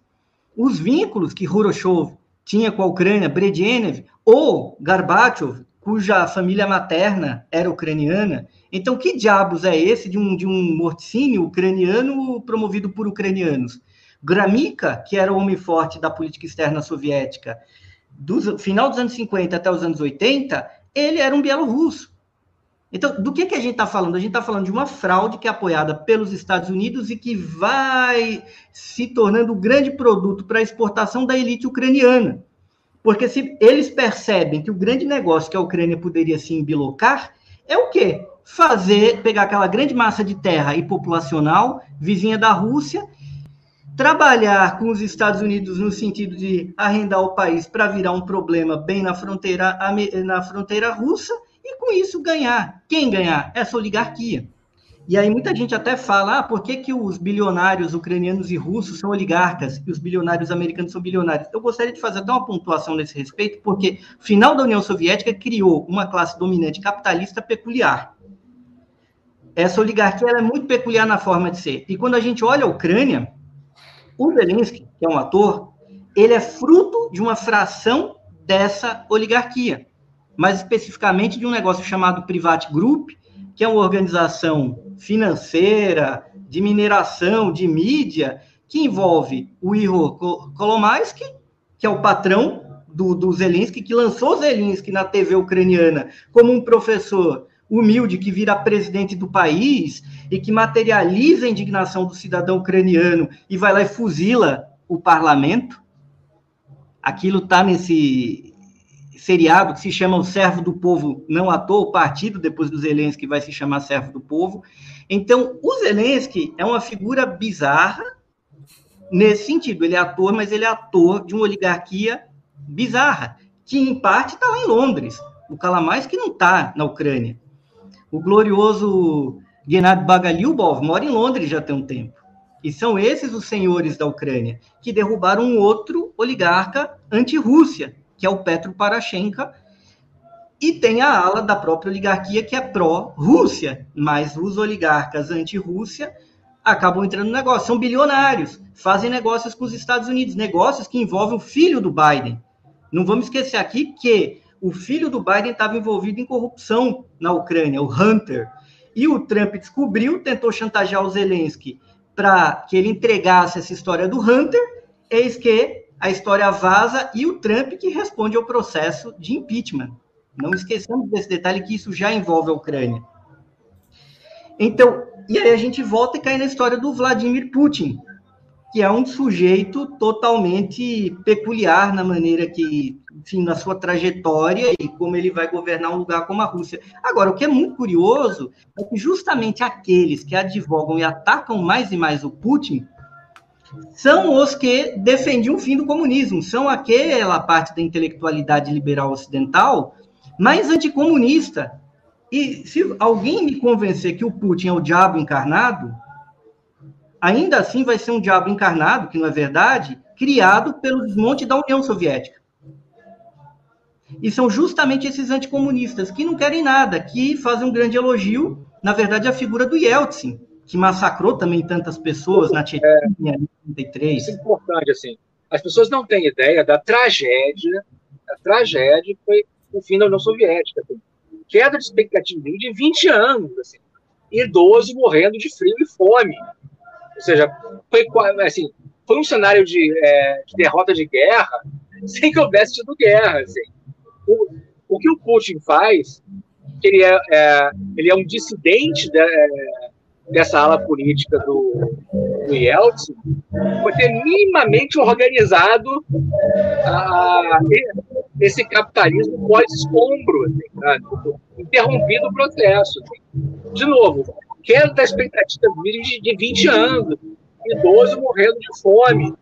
Os vínculos que Khrushchev tinha com a Ucrânia, Brezhnev ou Gorbachev, cuja família materna era ucraniana. Então, que diabos é esse de um, de um morticínio ucraniano promovido por ucranianos? Gramica, que era o homem forte da política externa soviética, do final dos anos 50 até os anos 80, ele era um bielorrusso. Então, do que, que a gente está falando? A gente está falando de uma fraude que é apoiada pelos Estados Unidos e que vai se tornando o grande produto para exportação da elite ucraniana. Porque se eles percebem que o grande negócio que a Ucrânia poderia se embilocar é o quê? Fazer, pegar aquela grande massa de terra e populacional vizinha da Rússia, trabalhar com os Estados Unidos no sentido de arrendar o país para virar um problema bem na fronteira, na fronteira russa e com isso ganhar. Quem ganhar? Essa oligarquia. E aí muita gente até fala, ah, por que, que os bilionários ucranianos e russos são oligarcas e os bilionários americanos são bilionários? Eu gostaria de fazer até uma pontuação nesse respeito, porque o final da União Soviética criou uma classe dominante capitalista peculiar. Essa oligarquia é muito peculiar na forma de ser. E quando a gente olha a Ucrânia, o Zelensky, que é um ator, ele é fruto de uma fração dessa oligarquia mais especificamente de um negócio chamado Private Group, que é uma organização financeira, de mineração, de mídia, que envolve o Ihor Kolomaisky, que é o patrão do, do Zelensky, que lançou Zelensky na TV ucraniana como um professor humilde que vira presidente do país e que materializa a indignação do cidadão ucraniano e vai lá e fuzila o parlamento. Aquilo está nesse seriado que se chama O Servo do Povo, não à toa, o partido depois do Zelensky vai se chamar Servo do Povo. Então, o Zelensky é uma figura bizarra nesse sentido. Ele é ator, mas ele é ator de uma oligarquia bizarra, que em parte está lá em Londres. O Kalamais que não está na Ucrânia. O glorioso Gennady Bagaliubov mora em Londres já tem um tempo. E são esses os senhores da Ucrânia que derrubaram um outro oligarca anti-Rússia, que é o Petro Parashenko, e tem a ala da própria oligarquia que é pró-Rússia, mas os oligarcas anti-Rússia acabam entrando no negócio, são bilionários, fazem negócios com os Estados Unidos, negócios que envolvem o filho do Biden. Não vamos esquecer aqui que o filho do Biden estava envolvido em corrupção na Ucrânia, o Hunter. E o Trump descobriu, tentou chantagear o Zelensky para que ele entregasse essa história do Hunter, eis que a história vaza e o Trump que responde ao processo de impeachment. Não esqueçamos desse detalhe que isso já envolve a Ucrânia. Então, e aí a gente volta e cai na história do Vladimir Putin, que é um sujeito totalmente peculiar na maneira que, enfim, na sua trajetória e como ele vai governar um lugar como a Rússia. Agora, o que é muito curioso é que justamente aqueles que advogam e atacam mais e mais o Putin são os que defendiam o fim do comunismo, são aquela parte da intelectualidade liberal ocidental mais anticomunista. E se alguém me convencer que o Putin é o diabo encarnado, ainda assim vai ser um diabo encarnado, que não é verdade, criado pelo desmonte da União Soviética. E são justamente esses anticomunistas que não querem nada, que fazem um grande elogio, na verdade, a figura do Yeltsin, que massacrou também tantas pessoas na Chechnya em 1933. Isso é importante, assim. As pessoas não têm ideia da tragédia, a tragédia foi o fim da União Soviética. Queda de expectativa de 20 anos, assim. Idoso morrendo de frio e fome. Ou seja, foi, assim, foi um cenário de, é, de derrota de guerra sem que houvesse tido guerra. Assim. O, o que o Putin faz, ele é, é ele é um dissidente da, é, dessa ala política do, do Yeltsin, foi ter minimamente organizado esse capitalismo pós-escombro, assim, né? interrompido o processo. De novo, queda da expectativa de, de 20 anos, idoso morrendo de fome,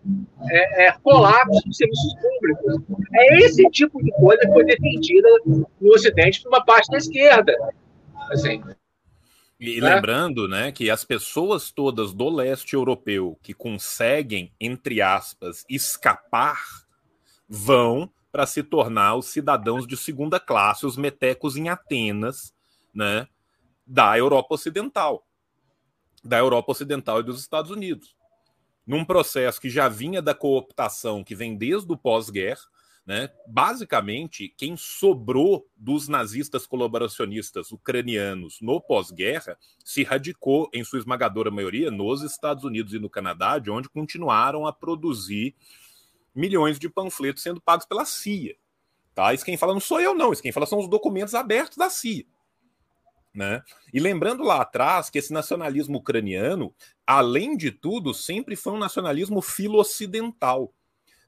é, é, colapso dos serviços públicos. É esse tipo de coisa que foi defendida no Ocidente por uma parte da esquerda. Assim. E né? lembrando, né, que as pessoas todas do leste europeu que conseguem, entre aspas, escapar, vão para se tornar os cidadãos de segunda classe, os metecos em Atenas, né, da Europa Ocidental, da Europa Ocidental e dos Estados Unidos. Num processo que já vinha da cooptação, que vem desde o pós-guerra, né? Basicamente, quem sobrou dos nazistas colaboracionistas ucranianos no pós-guerra se radicou, em sua esmagadora maioria, nos Estados Unidos e no Canadá, de onde continuaram a produzir milhões de panfletos sendo pagos pela CIA. Tá? Isso quem fala não sou eu, não. Isso quem fala são os documentos abertos da CIA. Né? E lembrando lá atrás que esse nacionalismo ucraniano, além de tudo, sempre foi um nacionalismo filo-ocidental.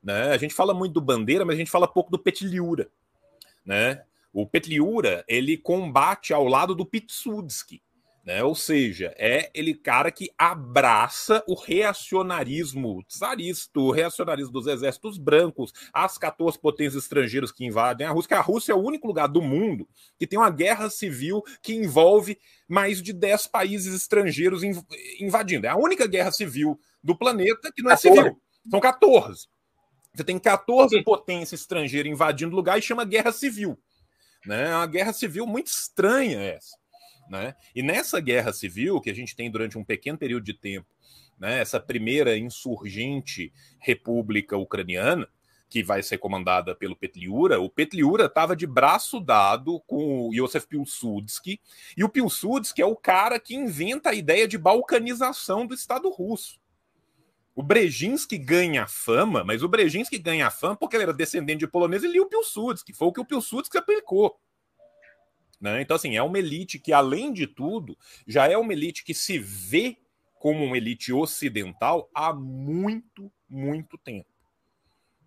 Né? A gente fala muito do Bandeira, mas a gente fala pouco do Petliura. Né? O Petliura ele combate ao lado do Pitsudsky, né? Ou seja, é ele cara que abraça o reacionarismo tsarista, o reacionarismo dos exércitos brancos, as 14 potências estrangeiras que invadem a Rússia. A Rússia é o único lugar do mundo que tem uma guerra civil que envolve mais de 10 países estrangeiros invadindo. É a única guerra civil do planeta que não é civil. São 14. Você tem 14 potências estrangeiras invadindo o lugar e chama guerra civil. Né? É uma guerra civil muito estranha essa. Né? E nessa guerra civil, que a gente tem durante um pequeno período de tempo, né, essa primeira insurgente república ucraniana, que vai ser comandada pelo Petliura, o Petliura estava de braço dado com o Yosef Pilsudski, e o Pilsudski é o cara que inventa a ideia de balcanização do Estado russo. O Brzezinski ganha fama, mas o Brzezinski ganha fama porque ele era descendente de polonês e lia o Pilsudski, foi o que o Pilsudski aplicou. Né? Então, assim, é uma elite que, além de tudo, já é uma elite que se vê como uma elite ocidental há muito, muito tempo.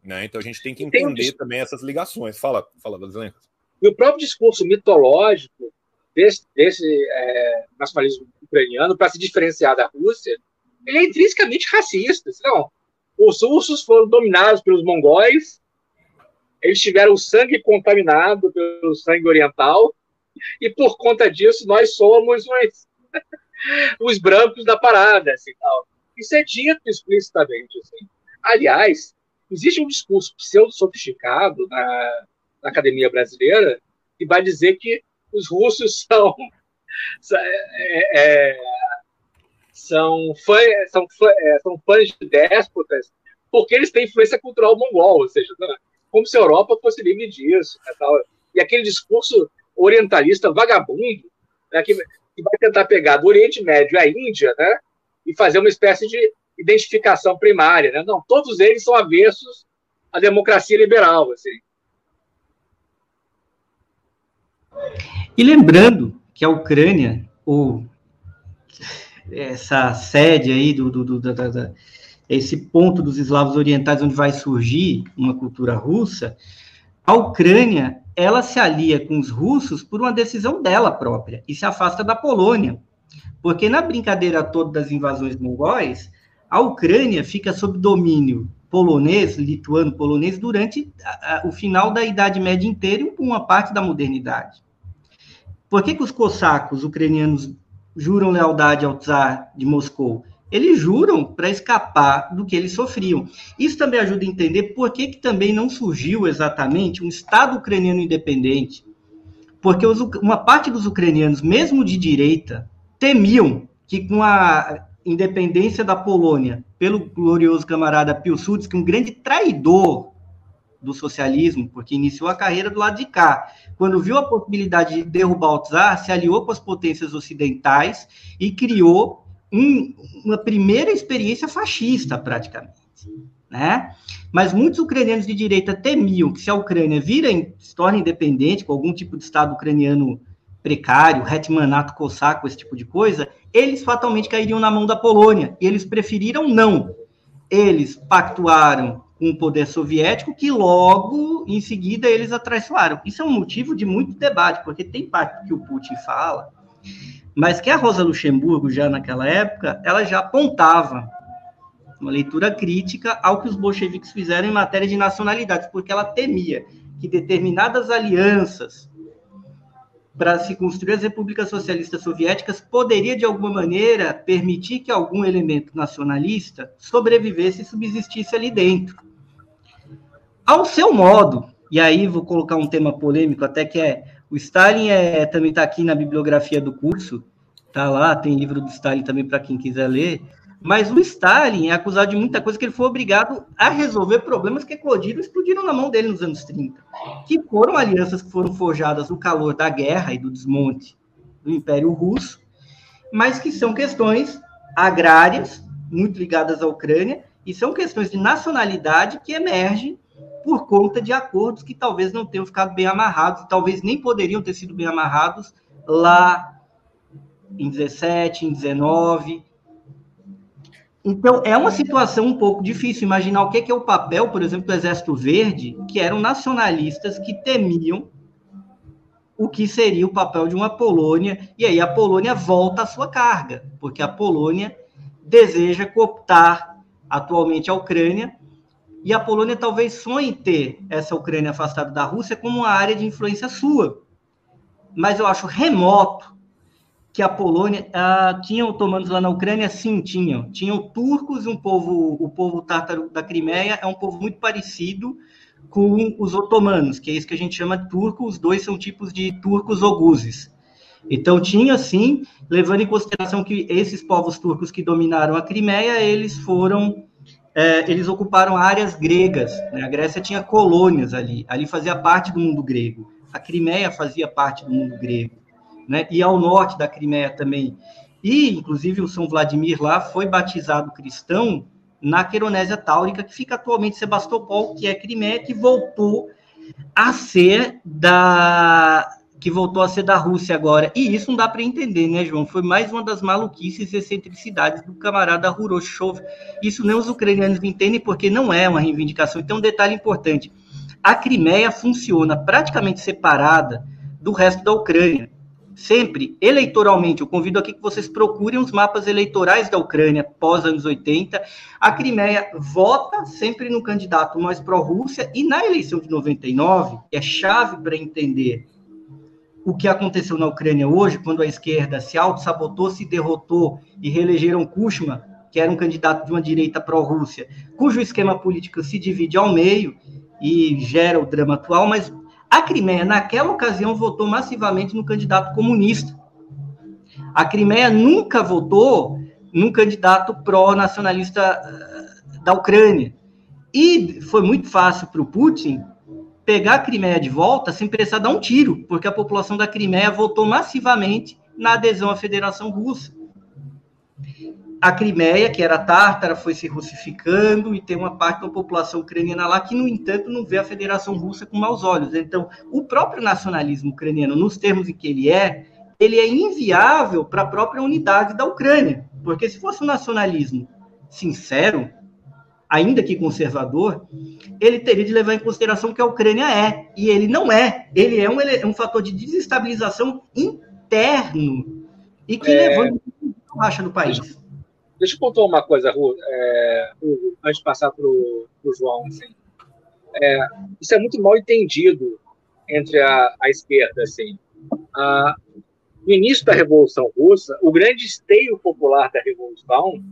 Né? Então a gente tem que entender tem também essas ligações. Fala, fala, Brasileiro. E o próprio discurso mitológico desse, desse é, nacionalismo ucraniano, para se diferenciar da Rússia, ele é intrinsecamente racista. Não, os russos foram dominados pelos mongóis, eles tiveram o sangue contaminado pelo sangue oriental, e por conta disso nós somos os, os brancos da parada. Assim, tal. Isso é dito explicitamente. Assim. Aliás, existe um discurso pseudo-sofisticado na, na academia brasileira que vai dizer que os russos são, é, é, são, fã, são, é, são fãs de déspotas porque eles têm influência cultural mongol, ou seja, como se a Europa fosse livre disso. Né, tal. e aquele discurso orientalista vagabundo, né, que, que vai tentar pegar do Oriente Médio à Índia, né, e fazer uma espécie de identificação primária, né? Não, todos eles são avessos à democracia liberal, assim. E lembrando que a Ucrânia, ou essa sede aí do, do, do da, da, esse ponto dos eslavos orientais onde vai surgir uma cultura russa, a Ucrânia ela se alia com os russos por uma decisão dela própria e se afasta da Polônia. Porque na brincadeira toda das invasões mongóis, a Ucrânia fica sob domínio polonês, lituano, polonês, durante o final da Idade Média inteira e uma parte da modernidade. Por que, que os cossacos ucranianos juram lealdade ao czar de Moscou? Eles juram para escapar do que eles sofriam. Isso também ajuda a entender por que, que também não surgiu exatamente um Estado ucraniano independente. Porque os, uma parte dos ucranianos, mesmo de direita, temiam que com a independência da Polônia pelo glorioso camarada Pilsudski, um grande traidor do socialismo, porque iniciou a carreira do lado de cá. Quando viu a possibilidade de derrubar o czar, se aliou com as potências ocidentais e criou um, uma primeira experiência fascista, praticamente. Né? Mas muitos ucranianos de direita temiam que se a Ucrânia vira, se torna independente, com algum tipo de Estado ucraniano precário, hetmanato cosaco, esse tipo de coisa, eles fatalmente cairiam na mão da Polônia, e eles preferiram não. Eles pactuaram com o poder soviético, que logo em seguida eles atraiçoaram. Isso é um motivo de muito debate, porque tem parte que o Putin fala, mas que a Rosa Luxemburgo, já naquela época, ela já apontava uma leitura crítica ao que os bolcheviques fizeram em matéria de nacionalidades, porque ela temia que determinadas alianças para se construir as repúblicas socialistas soviéticas poderia, de alguma maneira, permitir que algum elemento nacionalista sobrevivesse e subsistisse ali dentro. Ao seu modo, e aí vou colocar um tema polêmico, até que é o Stalin é, também está aqui na bibliografia do curso, tá lá, tem livro do Stalin também para quem quiser ler. Mas o Stalin é acusado de muita coisa que ele foi obrigado a resolver problemas que eclodiram explodiram na mão dele nos anos 30, que foram alianças que foram forjadas no calor da guerra e do desmonte do Império Russo, mas que são questões agrárias, muito ligadas à Ucrânia, e são questões de nacionalidade que emergem por conta de acordos que talvez não tenham ficado bem amarrados, talvez nem poderiam ter sido bem amarrados lá em 17, em 19, então, é uma situação um pouco difícil imaginar o que é o papel, por exemplo, do Exército Verde, que eram nacionalistas que temiam o que seria o papel de uma Polônia, e aí a Polônia volta à sua carga, porque a Polônia deseja cooptar atualmente a Ucrânia, e a Polônia talvez sonhe ter essa Ucrânia afastada da Rússia como uma área de influência sua. Mas eu acho remoto que a Polônia ah, tinha otomanos lá na Ucrânia, sim, tinham. Tinham turcos, um povo, o povo tártaro da Crimeia é um povo muito parecido com os otomanos, que é isso que a gente chama de turco, os dois são tipos de turcos oguzes. Então tinha sim, levando em consideração que esses povos turcos que dominaram a Crimeia, eles foram é, eles ocuparam áreas gregas. Né? A Grécia tinha colônias ali, ali fazia parte do mundo grego. A Crimeia fazia parte do mundo grego né? e ao norte da Crimeia também. E, inclusive, o São Vladimir lá foi batizado cristão na Queronésia Táurica, que fica atualmente Sebastopol, que é Crimeia, que voltou a ser da que voltou a ser da Rússia agora. E isso não dá para entender, né, João? Foi mais uma das maluquices e excentricidades do camarada Huroshov. Isso nem os ucranianos entendem porque não é uma reivindicação. Então, um detalhe importante: a Crimeia funciona praticamente separada do resto da Ucrânia sempre eleitoralmente. Eu convido aqui que vocês procurem os mapas eleitorais da Ucrânia pós anos 80. A Crimeia vota sempre no candidato mais pró-Rússia e na eleição de 99, que é chave para entender o que aconteceu na Ucrânia hoje, quando a esquerda se auto-sabotou, se derrotou e reelegeram Kushma, que era um candidato de uma direita pró-Rússia, cujo esquema político se divide ao meio e gera o drama atual, mas a Crimeia, naquela ocasião, votou massivamente no candidato comunista. A Crimeia nunca votou num candidato pró-nacionalista eh, da Ucrânia. E foi muito fácil para o Putin pegar a Crimeia de volta sem precisar dar um tiro, porque a população da Crimeia votou massivamente na adesão à Federação Russa. A Crimeia, que era tártara, foi se russificando e tem uma parte da população ucraniana lá que, no entanto, não vê a Federação Russa com maus olhos. Então, o próprio nacionalismo ucraniano, nos termos em que ele é, ele é inviável para a própria unidade da Ucrânia. Porque se fosse um nacionalismo sincero, ainda que conservador, ele teria de levar em consideração que a Ucrânia é, e ele não é. Ele é um, é um fator de desestabilização interno e que é... levanta a racha do país. Deixa eu contar uma coisa, Ru, é, antes de passar para o João. Assim. É, isso é muito mal entendido entre a, a esquerda. Assim. A, no início da Revolução Russa, o grande esteio popular da Revolução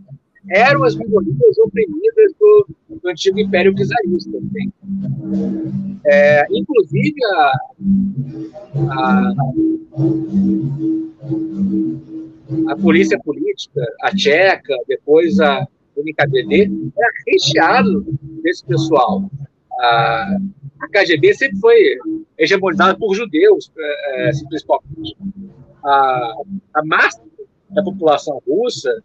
eram as minorias oprimidas do, do antigo Império Czarista. É, inclusive, a, a, a, polícia política, a tcheca, depois a NKVD, era recheado desse pessoal. A, a KGB sempre foi hegemonizada por judeus, é, é. A, a massa da população russa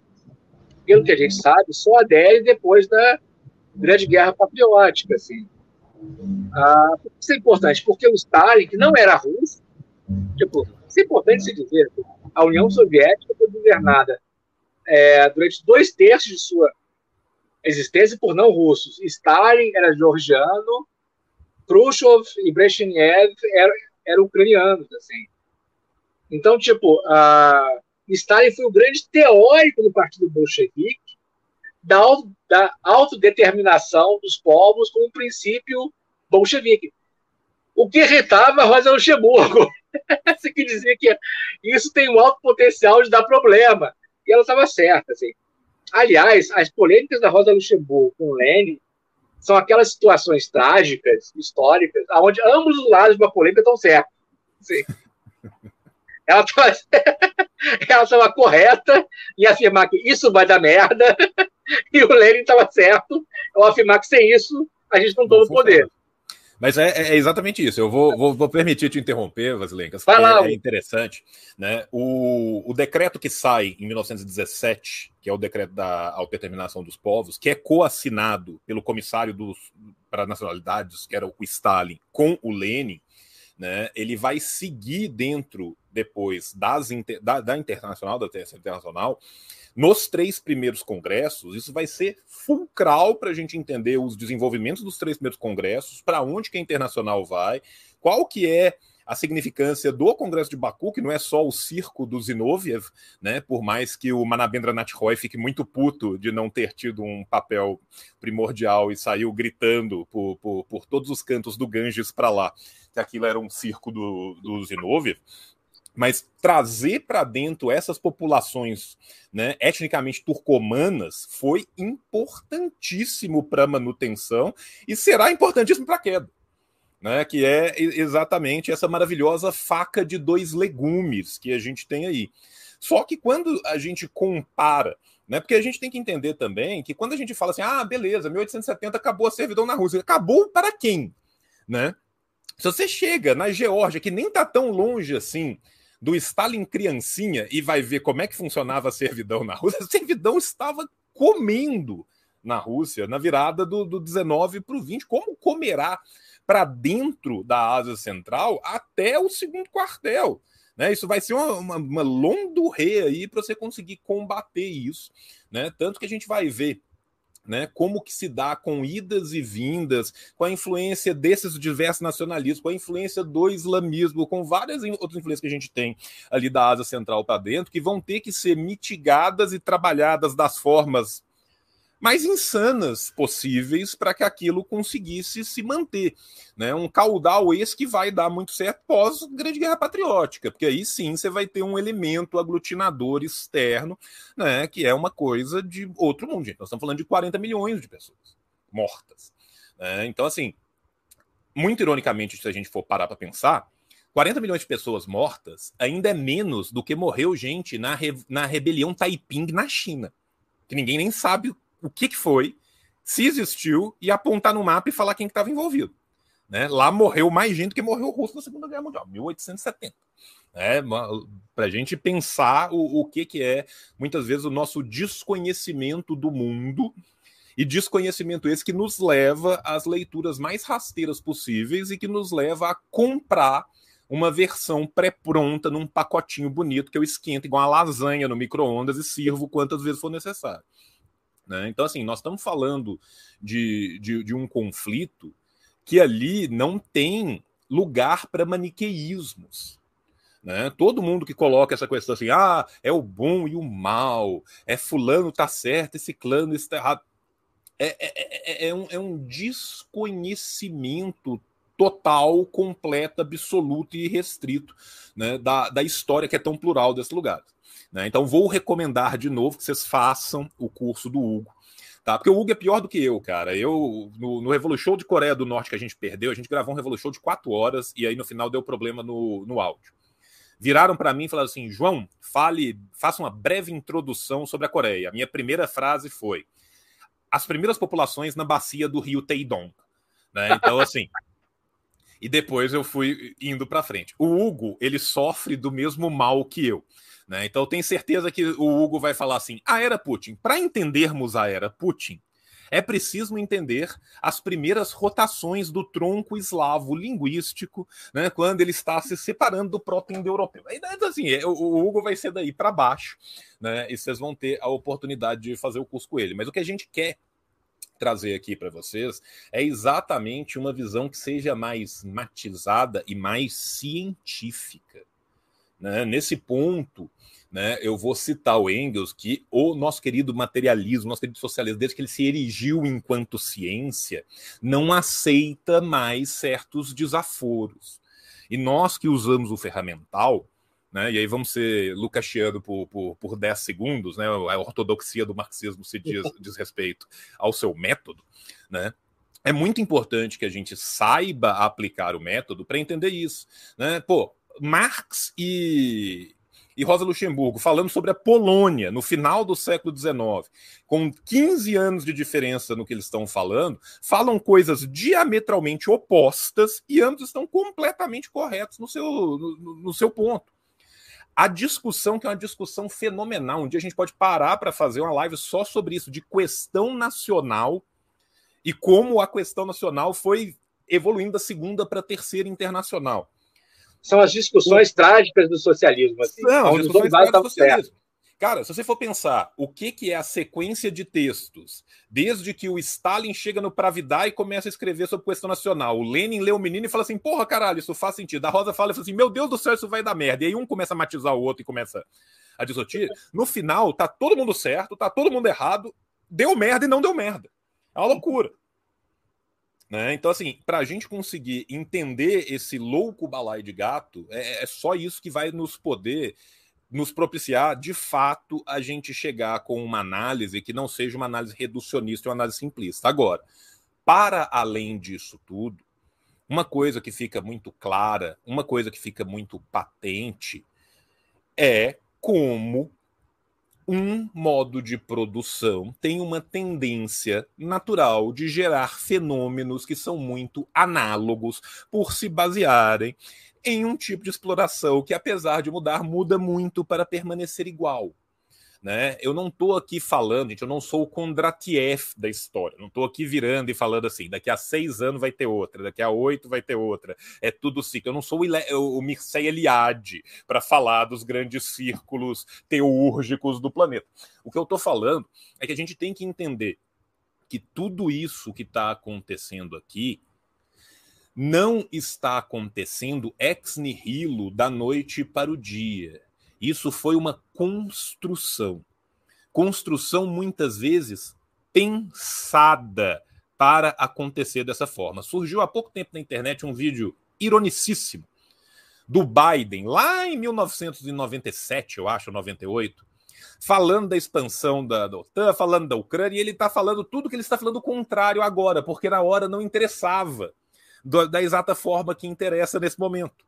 pelo que a gente sabe, só adere depois da Grande Guerra Patriótica. Assim. Ah, isso é importante, porque o Stalin, que não era russo, tipo, isso é importante se dizer, a União Soviética foi governada é, durante dois terços de sua existência por não russos. Stalin era georgiano, Khrushchev e Brezhnev eram, eram ucranianos, assim. Então, tipo, a, Stalin foi o grande teórico do Partido Bolchevique da, da autodeterminação dos povos como princípio bolchevique. O que irritava Rosa Luxemburgo. Você quer dizer que isso tem um alto potencial de dar problema. E ela estava certa. Assim. Aliás, as polêmicas da Rosa Luxemburgo com Lenin são aquelas situações trágicas, históricas, onde ambos os lados uma polêmica estão certos. Assim. Ela estava correta em afirmar que isso vai dar merda, e o Lenin estava certo ao afirmar que sem isso a gente não toma o poder. Mas é, é, exatamente isso. Eu vou, vou, vou, permitir te interromper, Vasilencas, porque é, é interessante. Né? O, o decreto que sai em 1917, que é o decreto da autodeterminação dos povos, que é coassinado pelo comissário dos, para nacionalidades, que era o Stalin, com o Lenin, né, ele vai seguir dentro depois das, da, da internacional, da terça internacional, nos três primeiros congressos, isso vai ser fulcral para a gente entender os desenvolvimentos dos três primeiros congressos, para onde que a internacional vai, qual que é a significância do Congresso de Baku, que não é só o circo do Zinoviev, né? Por mais que o Manabendra Nath Roy fique muito puto de não ter tido um papel primordial e saiu gritando por, por, por todos os cantos do Ganges para lá, que aquilo era um circo do, do Zinoviev, mas trazer para dentro essas populações né, etnicamente turcomanas foi importantíssimo para a manutenção e será importantíssimo para a queda né? Que é exatamente essa maravilhosa faca de dois legumes que a gente tem aí. Só que quando a gente compara, né? Porque a gente tem que entender também que quando a gente fala assim, ah, beleza, 1870 acabou a servidão na Rússia, acabou para quem, né? Se você chega na Geórgia, que nem tá tão longe assim do Stalin criancinha e vai ver como é que funcionava a servidão na Rússia, a servidão estava comendo na Rússia na virada do, do 19 para o 20. Como comerá para dentro da Ásia Central até o segundo quartel. Né? Isso vai ser uma, uma, uma londurrê aí para você conseguir combater isso. Né? Tanto que a gente vai ver né, como que se dá com idas e vindas, com a influência desses diversos nacionalismos, com a influência do islamismo, com várias outras influências que a gente tem ali da Ásia Central para dentro, que vão ter que ser mitigadas e trabalhadas das formas mais insanas possíveis para que aquilo conseguisse se manter. Né? Um caudal esse que vai dar muito certo pós Grande Guerra Patriótica, porque aí sim você vai ter um elemento aglutinador externo, né? que é uma coisa de outro mundo. Nós estamos falando de 40 milhões de pessoas mortas. Né? Então, assim, muito ironicamente, se a gente for parar para pensar, 40 milhões de pessoas mortas ainda é menos do que morreu gente na, re... na rebelião Taiping na China, que ninguém nem sabe o que, que foi, se existiu, e apontar no mapa e falar quem estava envolvido. Né? Lá morreu mais gente que morreu russo na Segunda Guerra Mundial, 1870. É, para a gente pensar o, o que, que é, muitas vezes, o nosso desconhecimento do mundo e desconhecimento esse que nos leva às leituras mais rasteiras possíveis e que nos leva a comprar uma versão pré-pronta num pacotinho bonito que eu esquento igual uma lasanha no micro-ondas e sirvo quantas vezes for necessário. Né? Então, assim, nós estamos falando de, de, de um conflito que ali não tem lugar para maniqueísmos. Né? Todo mundo que coloca essa questão assim, ah, é o bom e o mal, é fulano tá certo, esse clã está errado. É, é, é, é, um, é um desconhecimento total, completo, absoluto e restrito né, da, da história que é tão plural desse lugar. Né? Então, vou recomendar de novo que vocês façam o curso do Hugo. Tá? Porque o Hugo é pior do que eu, cara. Eu, no, no Revolution de Coreia do Norte que a gente perdeu, a gente gravou um Revolution de quatro horas e aí no final deu problema no, no áudio. Viraram para mim e falaram assim: João, fale, faça uma breve introdução sobre a Coreia. A minha primeira frase foi: as primeiras populações na bacia do rio Taedong. Né? Então, assim. e depois eu fui indo para frente. O Hugo, ele sofre do mesmo mal que eu. Né? Então, eu tenho certeza que o Hugo vai falar assim: a era Putin. Para entendermos a era Putin, é preciso entender as primeiras rotações do tronco eslavo linguístico, né, quando ele está se separando do proto-indo-europeu. Assim, é, o Hugo vai ser daí para baixo, né, e vocês vão ter a oportunidade de fazer o curso com ele. Mas o que a gente quer trazer aqui para vocês é exatamente uma visão que seja mais matizada e mais científica. Né? Nesse ponto, né, eu vou citar o Engels, que o nosso querido materialismo, nosso querido socialismo, desde que ele se erigiu enquanto ciência, não aceita mais certos desaforos. E nós que usamos o ferramental, né, e aí vamos ser lucasiano por, por, por 10 segundos, né, a ortodoxia do marxismo se diz, diz respeito ao seu método, né, é muito importante que a gente saiba aplicar o método para entender isso. Né? Pô, Marx e, e Rosa Luxemburgo falando sobre a Polônia no final do século XIX, com 15 anos de diferença no que eles estão falando, falam coisas diametralmente opostas e ambos estão completamente corretos no seu, no, no seu ponto. A discussão, que é uma discussão fenomenal, um dia a gente pode parar para fazer uma live só sobre isso, de questão nacional e como a questão nacional foi evoluindo da segunda para a terceira internacional são as discussões o... trágicas do socialismo. Assim, Não, onde os lados do socialismo. Cara, se você for pensar o que, que é a sequência de textos, desde que o Stalin chega no Pravidar e começa a escrever sobre questão nacional, o Lenin lê o menino e fala assim: porra, caralho, isso faz sentido. A Rosa fala assim: meu Deus do céu, isso vai dar merda. E aí um começa a matizar o outro e começa a discutir. No final, tá todo mundo certo, tá todo mundo errado, deu merda e não deu merda. É uma loucura. Né? Então, assim, para a gente conseguir entender esse louco balai de gato, é, é, só isso que vai nos poder nos propiciar, de fato, a gente chegar com uma análise que não seja uma análise reducionista, uma análise simplista. Agora, para além disso tudo, uma coisa que fica muito clara, uma coisa que fica muito patente é como um modo de produção tem uma tendência natural de gerar fenômenos que são muito análogos por se basearem em um tipo de exploração que, apesar de mudar, muda muito para permanecer igual. Né? Eu não estou aqui falando, gente, eu não sou o Kondratiev da história, não estou aqui virando e falando assim, daqui a seis anos vai ter outra, daqui a oito vai ter outra, é tudo ciclo. Eu não sou o, o Mircea Eliade para falar dos grandes círculos teúrgicos do planeta. O que eu estou falando é que a gente tem que entender que tudo isso que está acontecendo aqui não está acontecendo ex nihilo da noite para o dia isso foi uma construção. Construção, muitas vezes, pensada para acontecer dessa forma. Surgiu há pouco tempo na internet um vídeo ironicíssimo do Biden, lá em 1997, eu acho, 98, falando da expansão da, da OTAN, falando da Ucrânia, e ele está falando tudo que ele está falando contrário agora, porque na hora não interessava da exata forma que interessa nesse momento.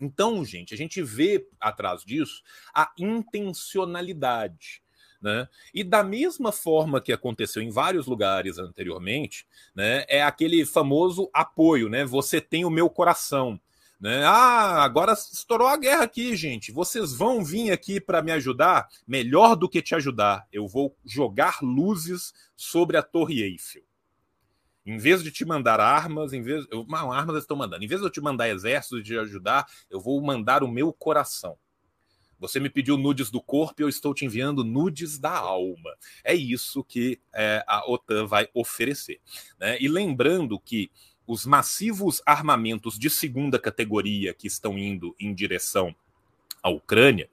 Então, gente, a gente vê atrás disso a intencionalidade. Né? E da mesma forma que aconteceu em vários lugares anteriormente, né, é aquele famoso apoio, né? Você tem o meu coração. Né? Ah, agora estourou a guerra aqui, gente. Vocês vão vir aqui para me ajudar? Melhor do que te ajudar, eu vou jogar luzes sobre a Torre Eiffel. Em vez de te mandar armas, em vez. Eu, não, armas estou mandando. Em vez de eu te mandar exército de ajudar, eu vou mandar o meu coração. Você me pediu nudes do corpo e eu estou te enviando nudes da alma. É isso que é, a OTAN vai oferecer. Né? E lembrando que os massivos armamentos de segunda categoria que estão indo em direção à Ucrânia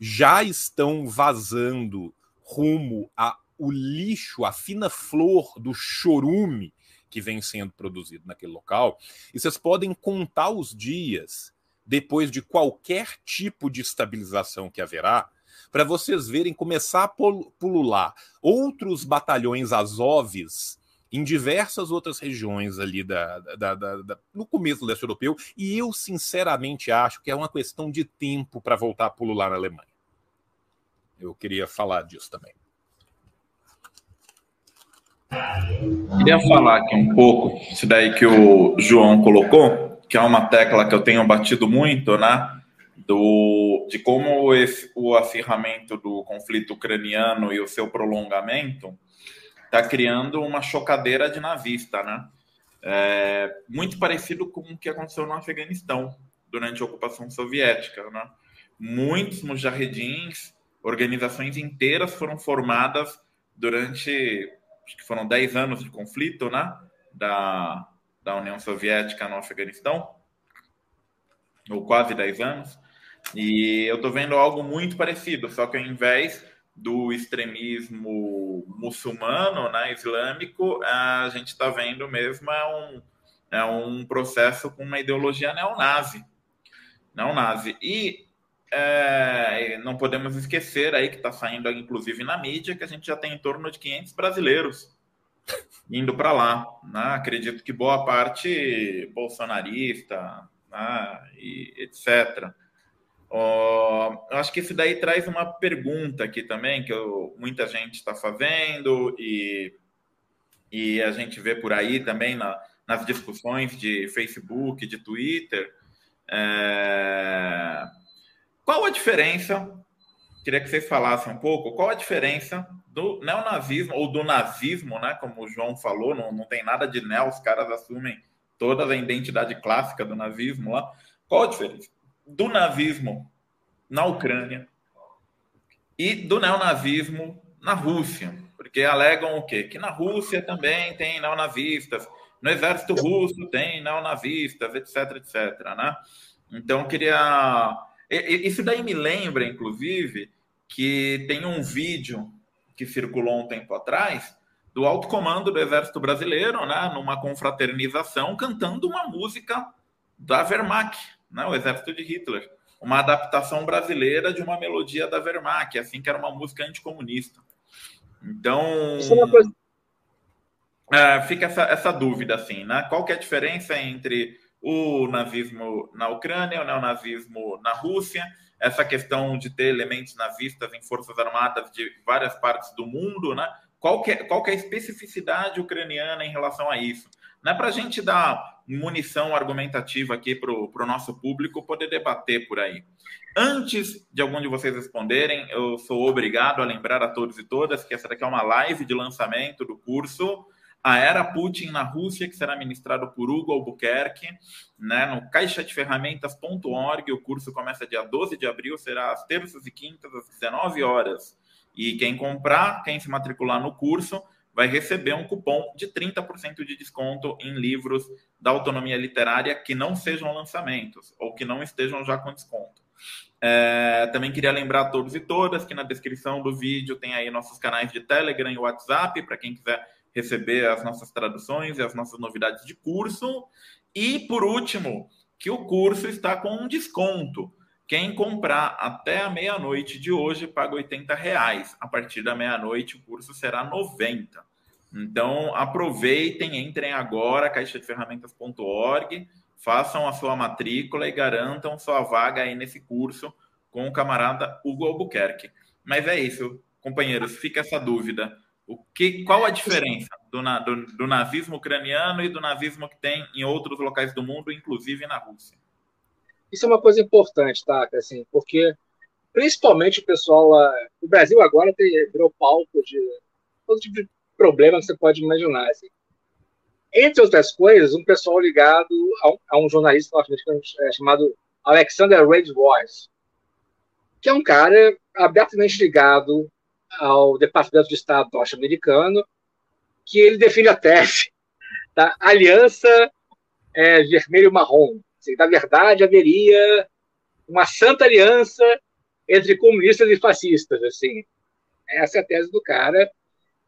já estão vazando rumo ao lixo, a fina flor do chorume que vem sendo produzido naquele local. E vocês podem contar os dias depois de qualquer tipo de estabilização que haverá, para vocês verem começar a pulular outros batalhões Azovs em diversas outras regiões ali da, da, da, da, no começo do leste europeu, e eu sinceramente acho que é uma questão de tempo para voltar a pulular na Alemanha. Eu queria falar disso também. Queria falar aqui um pouco, isso daí que o João colocou, que é uma tecla que eu tenho batido muito, né? Do, de como esse, o acirramento do conflito ucraniano e o seu prolongamento está criando uma chocadeira de nazista, né? É, muito parecido com o que aconteceu no Afeganistão durante a ocupação soviética, né? Muitos mujahedins, organizações inteiras foram formadas durante acho que foram 10 anos de conflito, né? Da, da União Soviética no Afeganistão, ou quase 10 anos. E eu estou vendo algo muito parecido, só que ao invés do extremismo muçulmano, né, islâmico, a gente está vendo mesmo é um, é um processo com uma ideologia neonazi. Neonazi. E é, não podemos esquecer aí que está saindo, inclusive na mídia, que a gente já tem em torno de 500 brasileiros indo para lá. Né? Acredito que boa parte bolsonarista né? e etc. Oh, eu acho que isso daí traz uma pergunta aqui também, que eu, muita gente está fazendo e, e a gente vê por aí também na, nas discussões de Facebook, de Twitter. É qual a diferença? Queria que vocês falassem um pouco. Qual a diferença do neonazismo ou do nazismo, né? Como o João falou, não, não tem nada de neo, os caras assumem toda a identidade clássica do nazismo lá. Qual a diferença do nazismo na Ucrânia e do neonazismo na Rússia? Porque alegam o quê? Que na Rússia também tem neonazistas, no exército russo tem neonazistas, etc, etc, né? Então, queria isso daí me lembra, inclusive, que tem um vídeo que circulou um tempo atrás do alto comando do Exército Brasileiro, né, numa confraternização, cantando uma música da Wehrmacht, né, o Exército de Hitler, uma adaptação brasileira de uma melodia da Wehrmacht, assim que era uma música anticomunista. Então, é, fica essa, essa dúvida, assim, né? Qual que é a diferença entre o nazismo na Ucrânia, o neonazismo na Rússia, essa questão de ter elementos nazistas em forças armadas de várias partes do mundo, né? Qual que, é, qual que é a especificidade ucraniana em relação a isso? Não é para a gente dar munição argumentativa aqui para o nosso público poder debater por aí. Antes de algum de vocês responderem, eu sou obrigado a lembrar a todos e todas que essa daqui é uma live de lançamento do curso a Era Putin na Rússia, que será ministrado por Hugo Albuquerque, né, no caixadeferramentas.org. O curso começa dia 12 de abril, será às terças e quintas, às 19 horas. E quem comprar, quem se matricular no curso, vai receber um cupom de 30% de desconto em livros da autonomia literária que não sejam lançamentos ou que não estejam já com desconto. É, também queria lembrar a todos e todas que na descrição do vídeo tem aí nossos canais de Telegram e WhatsApp, para quem quiser receber as nossas traduções e as nossas novidades de curso. E, por último, que o curso está com um desconto. Quem comprar até a meia-noite de hoje paga 80 reais. A partir da meia-noite o curso será 90. Então aproveitem, entrem agora, caixadeferramentas.org, façam a sua matrícula e garantam sua vaga aí nesse curso com o camarada Hugo Albuquerque. Mas é isso. companheiros, fica essa dúvida. O que, qual a diferença do, do, do, nazismo ucraniano e do nazismo que tem em outros locais do mundo, inclusive na Rússia? Isso é uma coisa importante, tá? Assim, porque principalmente o pessoal lá, o Brasil agora tem, virou palco de todo tipo de problema que você pode imaginar. Assim. Entre outras coisas, um pessoal ligado a um, a um jornalista norte-americano é, chamado Alexander Wade Voice, que é um cara abertamente ligado ao Departamento de Estado norte-americano, que ele define a tese da aliança é, vermelho-marrom. Na verdade, haveria uma santa aliança entre comunistas e fascistas. Assim. Essa é a tese do cara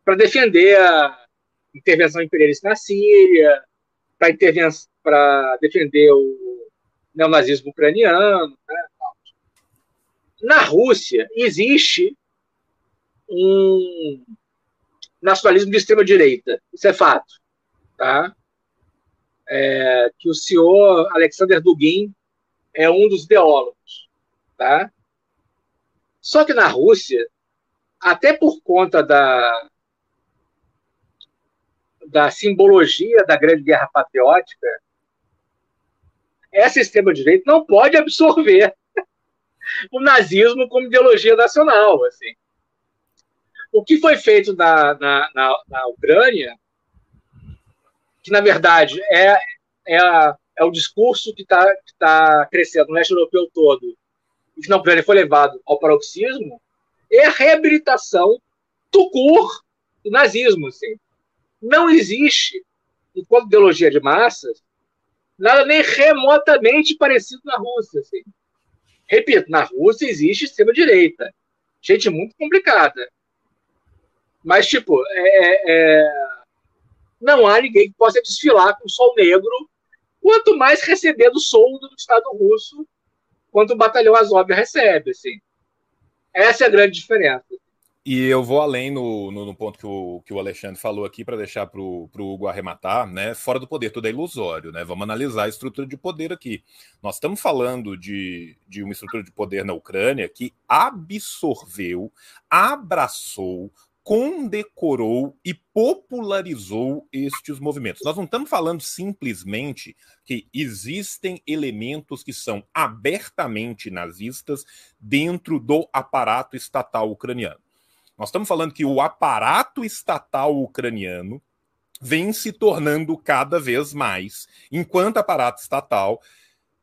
para defender a intervenção imperialista na Síria, para defender o neonazismo ucraniano. Né? Na Rússia, existe um nacionalismo de extrema-direita. Isso é fato. Tá? É, que o senhor Alexander Dugin é um dos ideólogos. Tá? Só que na Rússia, até por conta da, da simbologia da Grande Guerra Patriótica, essa extrema-direita não pode absorver o nazismo como ideologia nacional. Assim. O que foi feito na, na, na, na Ucrânia, que na verdade é, é, é o discurso que está tá crescendo no leste europeu todo, e que na Ucrânia foi levado ao paroxismo, é a reabilitação do cur do nazismo. Assim. Não existe, enquanto ideologia de massas, nada nem remotamente parecido na Rússia. Assim. Repito, na Rússia existe extrema-direita. Gente muito complicada. Mas, tipo, é, é, é, não há ninguém que possa desfilar com sol negro, quanto mais receber do soldo do Estado russo, quanto o batalhão Azov recebe. Assim. Essa é a grande diferença. E eu vou além no, no, no, ponto que o, que o Alexandre falou aqui para deixar para o Hugo arrematar, né? Fora do poder, tudo é ilusório, né? Vamos analisar a estrutura de poder aqui. Nós estamos falando de, de uma estrutura de poder na Ucrânia que absorveu, abraçou, condecorou e popularizou estes movimentos. Nós não estamos falando simplesmente que existem elementos que são abertamente nazistas dentro do aparato estatal ucraniano. Nós estamos falando que o aparato estatal ucraniano vem se tornando cada vez mais, enquanto aparato estatal,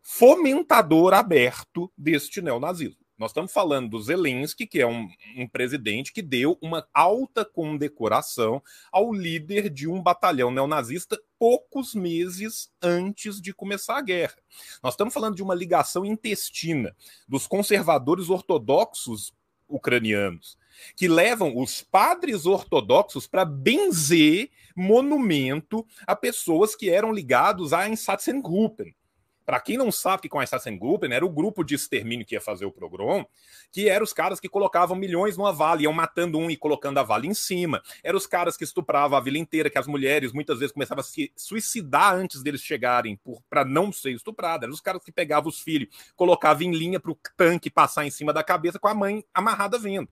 fomentador aberto deste neonazismo. Nós estamos falando do Zelensky, que é um, um, presidente que deu uma alta condecoração ao líder de um batalhão neonazista poucos meses antes de começar a guerra. Nós estamos falando de uma ligação intestina dos conservadores ortodoxos ucranianos que levam os padres ortodoxos para benzer monumento a pessoas que eram ligados à Einsatzgruppen. Para quem não sabe que com a Einsatzgruppen era o grupo de extermínio que ia fazer o pogrom, que eram os caras que colocavam milhões numa vale, iam matando um e colocando a vale em cima. Eram os caras que estupravam a vila inteira, que as mulheres muitas vezes começavam a se suicidar antes deles chegarem para não ser estupradas. Eram os caras que pegavam os filhos, colocavam em linha para o tanque passar em cima da cabeça com a mãe amarrada vendo.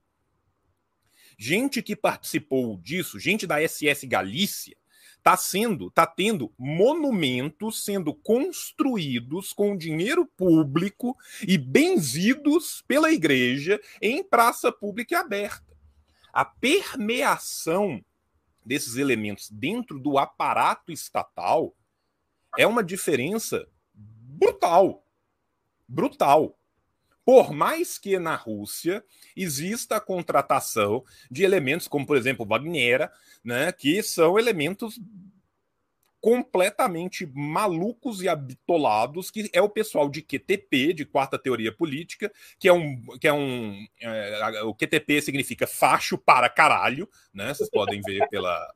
Gente que participou disso, gente da SS Galícia, está sendo, está tendo monumentos sendo construídos com dinheiro público e benzidos pela igreja em praça pública e aberta. A permeação desses elementos dentro do aparato estatal é uma diferença brutal. Brutal. Por mais que na Rússia exista a contratação de elementos como, por exemplo, Wagner, né, que são elementos completamente malucos e habitolados, que é o pessoal de QTP, de Quarta Teoria Política, que é um. Que é um é, o QTP significa facho para caralho, né? Vocês podem ver pela.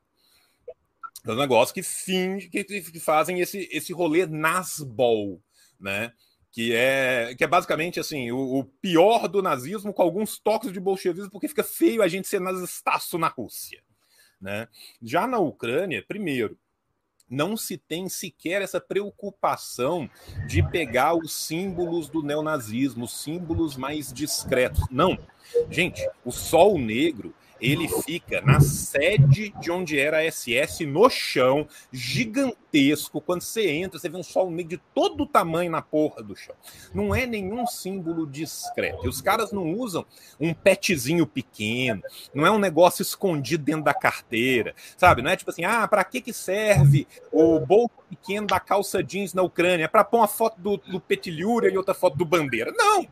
Pelo negócio que finge que, que fazem esse, esse rolê nasbol, né? Que é, que é basicamente assim o, o, pior do nazismo com alguns toques de bolchevismo, porque fica feio a gente ser nazistaço na Rússia. Né? Já na Ucrânia, primeiro, não se tem sequer essa preocupação de pegar os símbolos do neonazismo, os símbolos mais discretos. Não. Gente, o sol negro ele fica na sede de onde era a SS, no chão, gigantesco. Quando você entra, você vê um sol negro de todo o tamanho na porra do chão. Não é nenhum símbolo discreto. E os caras não usam um petzinho pequeno, não é um negócio escondido dentro da carteira, sabe? Não é tipo assim, ah, para que, que serve o bolso pequeno da calça jeans na Ucrânia? É para pôr uma foto do, do Petilhura e outra foto do Bandeira. Não!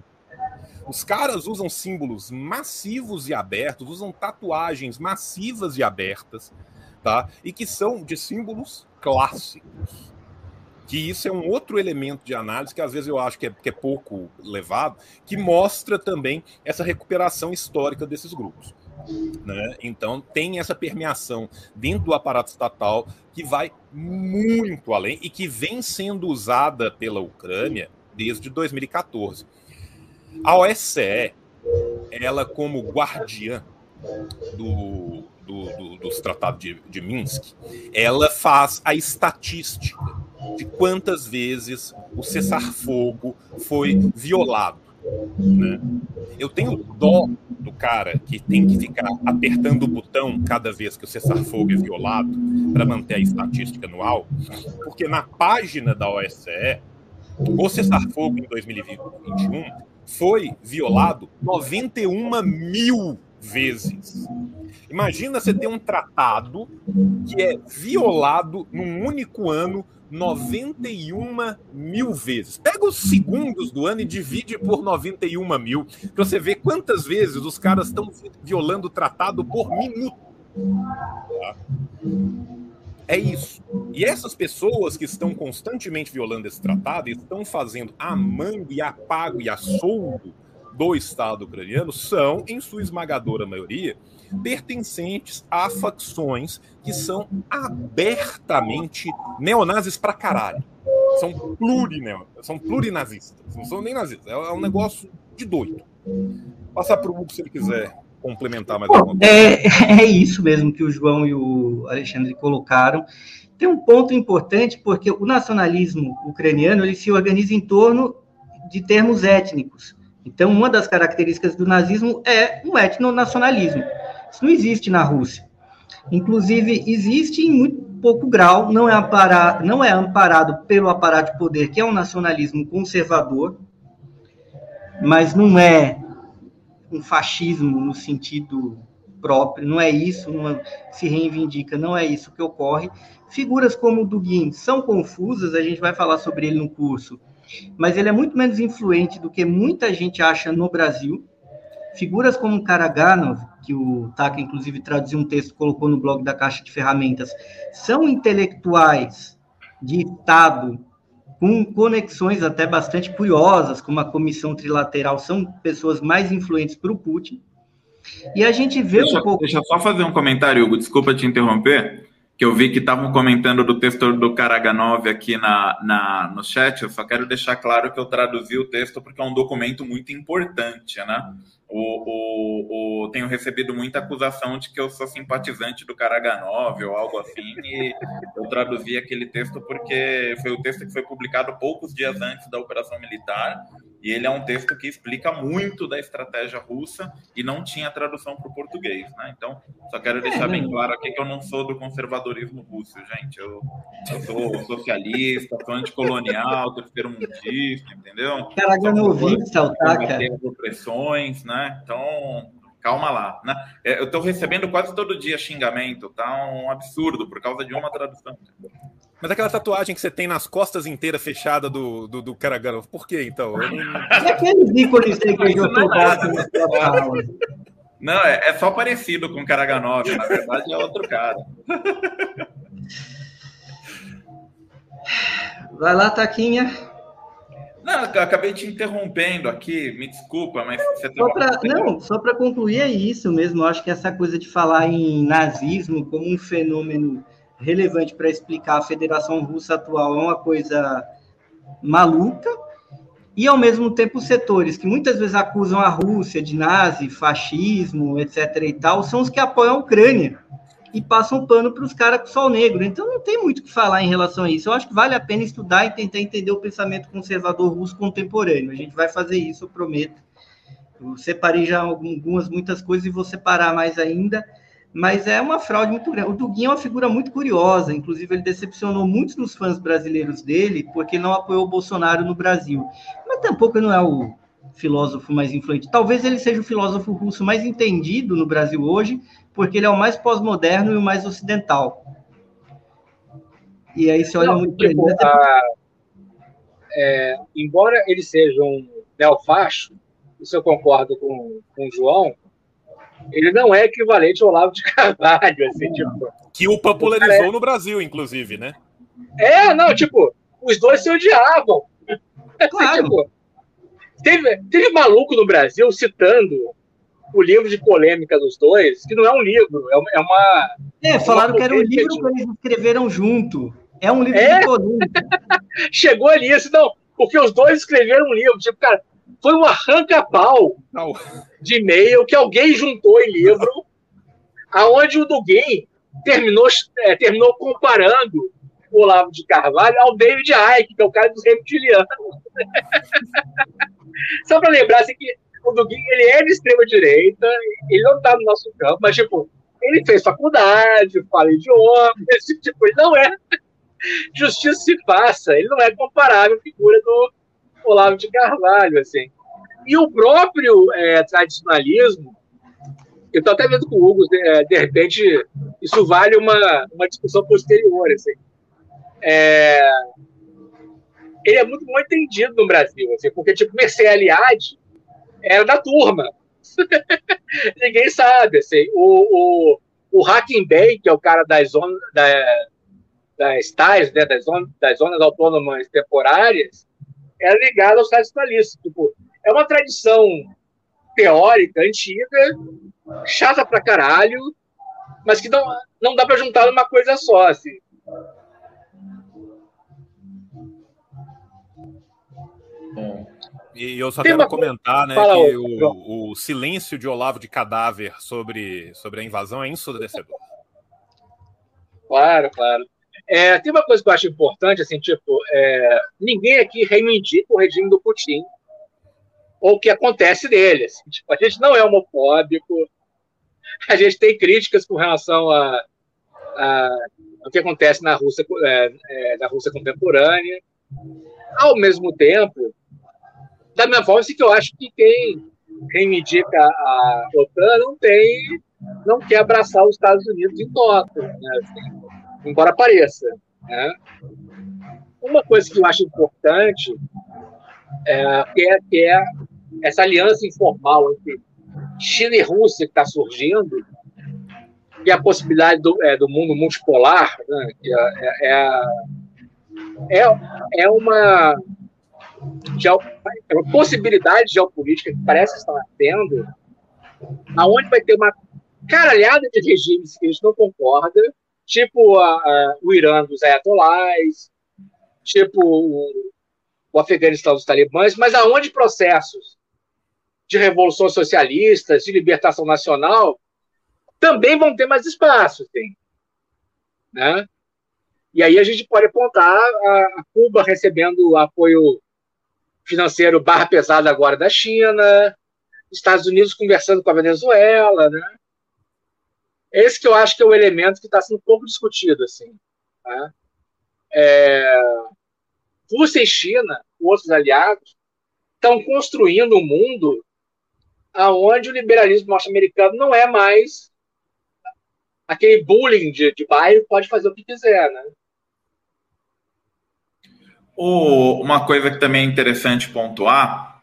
Os caras usam símbolos massivos e abertos, usam tatuagens massivas e abertas, tá? E que são de símbolos clássicos. Que isso é um outro elemento de análise que às vezes eu acho que é, que é pouco levado, que mostra também essa recuperação histórica desses grupos. Né? Então, tem essa permeação dentro do aparato estatal que vai muito além e que vem sendo usada pela Ucrânia desde 2014. A OSCE, ela como guardiã do, do, do, dos tratados de, de Minsk, ela faz a estatística de quantas vezes o cessar-fogo foi violado. Né? Eu tenho dó do cara que tem que ficar apertando o botão cada vez que o cessar-fogo é violado para manter a estatística anual, porque na página da OSCE, o cessar-fogo em 2021 foi violado 91 mil vezes. Imagina você ter um tratado que é violado num único ano 91 mil vezes. Pega os segundos do ano e divide por 91 mil, para você ver quantas vezes os caras estão violando o tratado por minuto. Tá? É isso. E essas pessoas que estão constantemente violando esse tratado, estão fazendo a mangue e a pago e a soldo do Estado ucraniano, são, em sua esmagadora maioria, pertencentes a facções que são abertamente neonazis pra caralho. São, plurineo, são plurinazistas. Não são nem nazistas. É um negócio de doido. Passar para o Hugo se ele quiser complementar mais alguma coisa. É, é isso mesmo que o João e o Alexandre colocaram. Tem um ponto importante, porque o nacionalismo ucraniano ele se organiza em torno de termos étnicos. Então, uma das características do nazismo é um etnonacionalismo. Isso não existe na Rússia. Inclusive, existe em muito pouco grau, não é, amparado, não é amparado pelo aparato de poder, que é um nacionalismo conservador, mas não é um fascismo no sentido próprio, não é isso, é, se reivindica, não é isso que ocorre. Figuras como o Dugin são confusas, a gente vai falar sobre ele no curso, mas ele é muito menos influente do que muita gente acha no Brasil. Figuras como Karaganov, que o Taka inclusive traduziu um texto, colocou no blog da Caixa de Ferramentas, são intelectuais de Estado com conexões até bastante curiosas, como a comissão trilateral, são pessoas mais influentes para o Putin. E a gente vê deixa, um pouco. Deixa eu só fazer um comentário, Hugo, desculpa te interromper, que eu vi que estavam comentando do texto do Karaganov aqui na, na, no chat. Eu só quero deixar claro que eu traduzi o texto porque é um documento muito importante, né? O, o, o, tenho recebido muita acusação de que eu sou simpatizante do Karaganov ou algo assim, e eu traduzi aquele texto porque foi o texto que foi publicado poucos dias antes da operação militar, e ele é um texto que explica muito da estratégia russa e não tinha tradução para o português, né? Então, só quero deixar é, bem claro aqui que eu não sou do conservadorismo russo, gente. Eu, eu sou socialista, sou anticolonial, terceiro mundista, entendeu? Karaganowitz, Altaka. opressões, né? Então, calma lá, né? É, eu estou recebendo quase todo dia xingamento, tá um absurdo por causa de uma tradução. Mas aquela tatuagem que você tem nas costas inteiras fechada do, do, do Karagano, por que então? Eu não... É aqueles ícones aí que eu tô Não, é, é, só parecido com o Karaganov, na verdade é outro cara. Vai lá, Taquinha. Não, acabei te interrompendo aqui, me desculpa, mas você só pra, Não, só para concluir é isso mesmo. Eu acho que essa coisa de falar em nazismo como um fenômeno relevante para explicar a Federação Russa atual é uma coisa maluca, e ao mesmo tempo setores que muitas vezes acusam a Rússia de nazi, fascismo, etc. e tal, são os que apoiam a Ucrânia. E passam pano para os caras com sol negro. Então não tem muito o que falar em relação a isso. Eu acho que vale a pena estudar e tentar entender o pensamento conservador russo contemporâneo. A gente vai fazer isso, eu prometo. Eu separei já algumas, muitas coisas e vou separar mais ainda mas é uma fraude muito grande. O Duguinho é uma figura muito curiosa, inclusive ele decepcionou muitos dos fãs brasileiros dele, porque não apoiou o Bolsonaro no Brasil. Mas tampouco não é o filósofo mais influente. Talvez ele seja o filósofo russo mais entendido no Brasil hoje, porque ele é o mais pós-moderno e o mais ocidental. E aí você olha não, muito tipo, ele. A... É, embora ele seja um neofacho, isso eu concordo com, com o João, ele não é equivalente ao Olavo de Carvalho, assim, tipo. Que o popularizou é... no Brasil, inclusive, né? É, não, tipo, os dois se odiavam. Assim, claro. tipo, teve, teve maluco no Brasil citando o livro de polêmica dos dois, que não é um livro, é, uma. É, é falaram uma que era um livro que eles escreveram junto. É um livro é? de polêmica. Chegou ali, assim, não, porque os dois escreveram um livro. Tipo, cara, foi um arranca-pau de e-mail que alguém juntou em livro, aonde o Dugin terminou, é, terminou comparando o Olavo de Carvalho ao David Icke, que é o cara dos reptilianos. Só para lembrar assim, que o Dugin ele é de extrema direita, ele não está no nosso campo, mas tipo, ele fez faculdade, fala idioma, esse tipo, ele não é justiça se faça, ele não é comparável à figura do Olavo de Carvalho, assim. E o próprio é, tradicionalismo, eu estou até vendo com o Hugo, de, é, de, repente, isso vale uma, uma discussão posterior, assim. É, ele é muito mal entendido no Brasil, assim, porque, tipo, Mercê Aliade era da turma. Ninguém sabe, assim. O, o, o Hacking Bay, que é o cara das zonas, da, das tais, né, das, zonas, das zonas autônomas temporárias, era ligado aos tradicionalistas. Tipo, é uma tradição teórica, antiga, chata pra caralho, mas que não, não dá para juntar numa coisa só, assim. E eu só Tem quero comentar né, que o, o, silêncio de Olavo de cadáver sobre, sobre a invasão é ensurdecedor. Claro, claro. É, tem uma coisa que eu acho importante, assim, tipo, é, ninguém aqui reivindica o regime do Putin ou o que acontece nele. Assim, tipo, a gente não é homofóbico, a gente tem críticas com relação a, a ao que acontece na Rússia, é, é, na Rússia contemporânea. Ao mesmo tempo, da forma assim, que eu acho que quem reivindica a OTAN não tem, não quer abraçar os Estados Unidos em tópico, né, assim, embora pareça. Né? Uma coisa que eu acho importante é, é, é essa aliança informal entre China e Rússia que está surgindo, e a possibilidade do, é, do mundo multipolar, né, que é, é, é, é uma, uma possibilidade geopolítica que parece estar tendo, aonde vai ter uma caralhada de regimes que a gente não concorda, tipo a, a, o Irã dos ayatolás, tipo o, o Afeganistão dos talibãs, mas aonde processos de revolução socialista, de libertação nacional, também vão ter mais espaço, tem, né? E aí a gente pode apontar a Cuba recebendo apoio financeiro barra pesada agora da China, Estados Unidos conversando com a Venezuela, né? Esse que eu acho que é o elemento que está sendo pouco discutido, assim. Tá? É... Rússia e China, outros aliados, estão construindo um mundo aonde o liberalismo norte-americano não é mais aquele bullying de, de bairro, pode fazer o que quiser, né? O, uma coisa que também é interessante pontuar,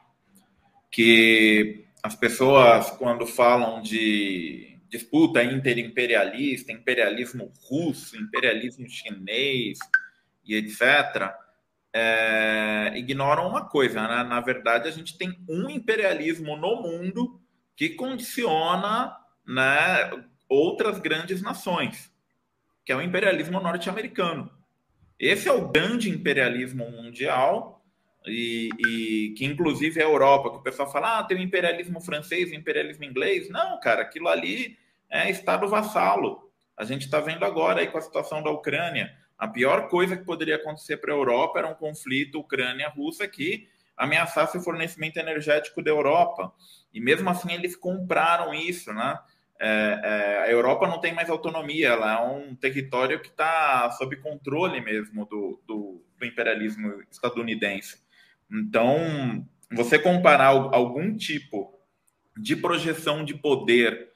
que as pessoas, quando falam de disputa interimperialista, imperialismo russo, imperialismo chinês e etc., é, ignoram uma coisa, né? Na verdade, a gente tem um imperialismo no mundo que condiciona né, outras grandes nações, que é o imperialismo norte-americano. Esse é o grande imperialismo mundial e, e, que inclusive é a Europa, que o pessoal fala, ah, tem o imperialismo francês, o imperialismo inglês. Não, cara, aquilo ali é Estado vassalo. A gente está vendo agora aí com a situação da Ucrânia. A pior coisa que poderia acontecer para a Europa era um conflito Ucrânia-Rússia que ameaçasse o fornecimento energético da Europa. E mesmo assim eles compraram isso, né? É, é, a Europa não tem mais autonomia, ela é um território que está sob controle mesmo do, do, do, imperialismo estadunidense. Então, você comparar algum tipo de projeção de poder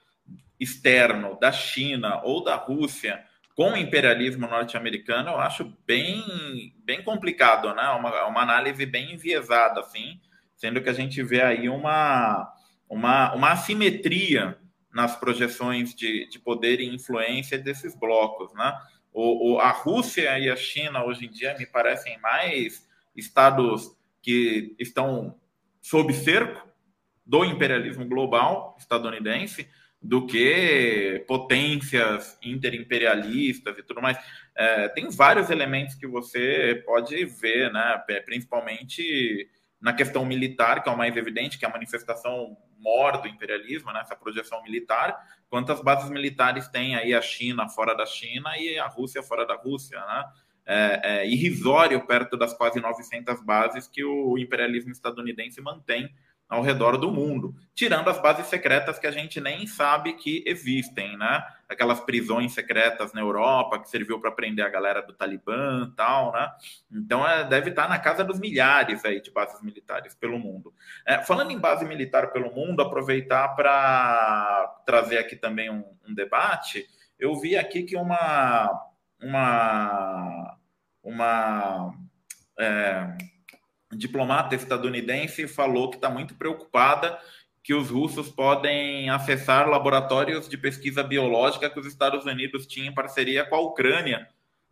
externo da China ou da Rússia com o imperialismo norte-americano, eu acho bem, bem complicado, né? Uma, uma análise bem enviesada, assim, sendo que a gente vê aí uma, uma, uma assimetria nas projeções de, de poder e influência desses blocos, né? O, o, a Rússia e a China hoje em dia me parecem mais estados que estão sob cerco do imperialismo global estadunidense, do que potências interimperialistas e tudo mais. É, tem vários elementos que você pode ver, né? principalmente na questão militar, que é o mais evidente, que é a manifestação maior do imperialismo, né? essa projeção militar, quantas bases militares tem aí a China fora da China e a Rússia fora da Rússia, né? É, é irrisório perto das quase 900 bases que o imperialismo estadunidense mantém ao redor do mundo, tirando as bases secretas que a gente nem sabe que existem, né? Aquelas prisões secretas na Europa que serviu para prender a galera do Talibã, tal, né? Então é, deve estar na casa dos milhares aí de bases militares pelo mundo. É, falando em base militar pelo mundo, aproveitar para trazer aqui também um, um debate. Eu vi aqui que uma uma uma é, diplomata estadunidense falou que está muito preocupada que os russos podem acessar laboratórios de pesquisa biológica que os Estados Unidos tinham em parceria com a Ucrânia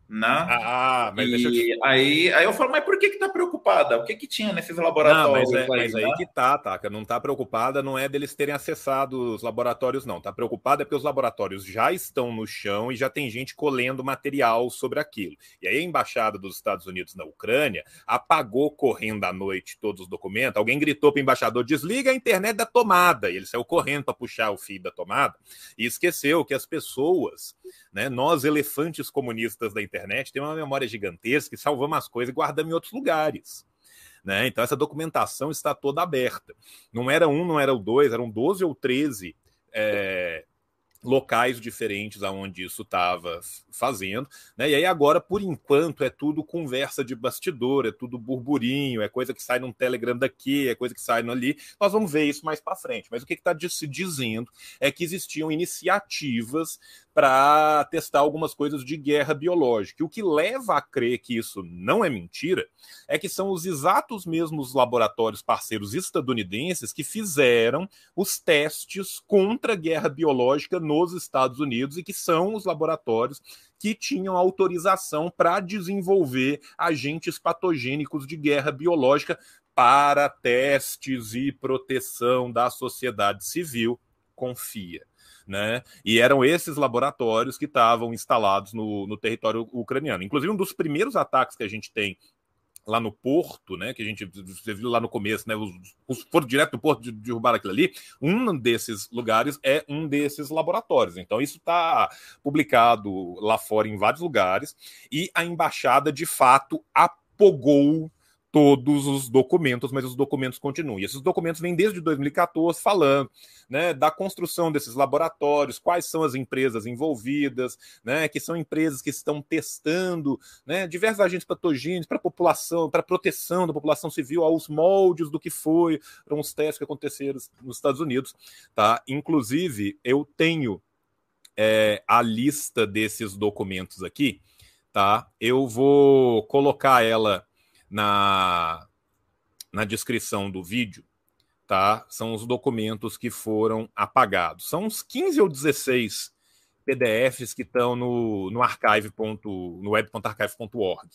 né? Ah, mas e te... aí, aí eu falo, mas por que que tá preocupada? O que que tinha nesses laboratórios? Não, mas, é, aí, mas aí né? que tá, Taca. Não tá preocupada, não é deles terem acessado os laboratórios, não. Tá preocupada é porque os laboratórios já estão no chão e já tem gente colhendo material sobre aquilo. E aí a embaixada dos Estados Unidos na Ucrânia apagou correndo à noite todos os documentos. Alguém gritou para o embaixador: desliga a internet da tomada. E ele saiu correndo para puxar o fio da tomada e esqueceu que as pessoas né? Nós, elefantes comunistas da internet, temos uma memória gigantesca e salvamos as coisas e guardamos em outros lugares. Né? Então, essa documentação está toda aberta. Não era um, não era o dois, eram 12 ou 13 é, locais diferentes aonde isso estava fazendo, né? E aí agora, por enquanto, é tudo conversa de bastidor, é tudo burburinho, é coisa que sai num Telegram daqui, é coisa que sai no ali. Nós vamos ver isso mais para frente. Mas o que está se dizendo é que existiam iniciativas para testar algumas coisas de guerra biológica. E o que leva a crer que isso não é mentira é que são os exatos mesmos laboratórios parceiros estadunidenses que fizeram os testes contra a guerra biológica nos Estados Unidos e que são os laboratórios que tinham autorização para desenvolver agentes patogênicos de guerra biológica para testes e proteção da sociedade civil. Confia né? E eram esses laboratórios que estavam instalados no, no território ucraniano. Inclusive, um dos primeiros ataques que a gente tem lá no porto, né? Que a gente viu lá no começo, né? Os, os foram direto do porto de derrubar aquilo ali. Um desses lugares é um desses laboratórios. Então, isso está publicado lá fora em vários lugares, e a embaixada de fato apogou todos os documentos, mas os documentos continuam. E esses documentos vêm desde 2014 falando né, da construção desses laboratórios, quais são as empresas envolvidas, né, que são empresas que estão testando né, diversos agentes patogênicos para a população, para proteção da população civil, aos moldes do que foi, foram os testes que aconteceram nos Estados Unidos. Tá? Inclusive, eu tenho é, a lista desses documentos aqui. Tá? Eu vou colocar ela na, na descrição do vídeo, tá? São os documentos que foram apagados. São uns 15 ou 16 PDFs que estão no, no archive. no web.archive.org.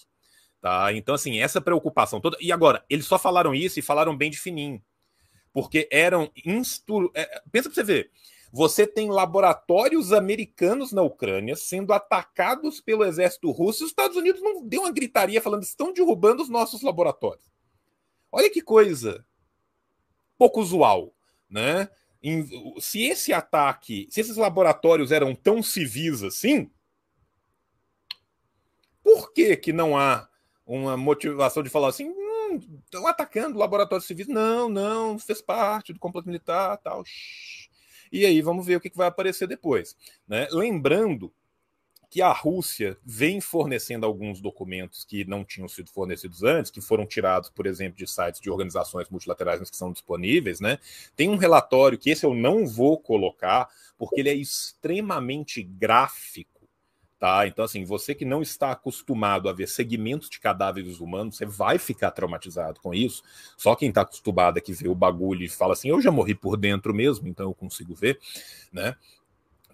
Tá? Então, assim, essa preocupação toda. E agora, eles só falaram isso e falaram bem de fininho. Porque eram. Instru... É, pensa pra você ver. Você tem laboratórios americanos na Ucrânia sendo atacados pelo exército russo e os Estados Unidos não deu uma gritaria falando estão derrubando os nossos laboratórios. Olha que coisa pouco usual, né? se esse ataque, se esses laboratórios eram tão civis assim, por que, que não há uma motivação de falar assim, hum, estão atacando laboratórios civis? Não, não, fez parte do complot militar, tal. E aí vamos ver o que vai aparecer depois. Né? Lembrando que a Rússia vem fornecendo alguns documentos que não tinham sido fornecidos antes, que foram tirados, por exemplo, de sites de organizações multilaterais que são disponíveis, né? Tem um relatório que esse eu não vou colocar, porque ele é extremamente gráfico. Tá? Então, assim, você que não está acostumado a ver segmentos de cadáveres humanos, você vai ficar traumatizado com isso. Só quem está acostumado é que vê o bagulho e fala assim, eu já morri por dentro mesmo, então eu consigo ver, né?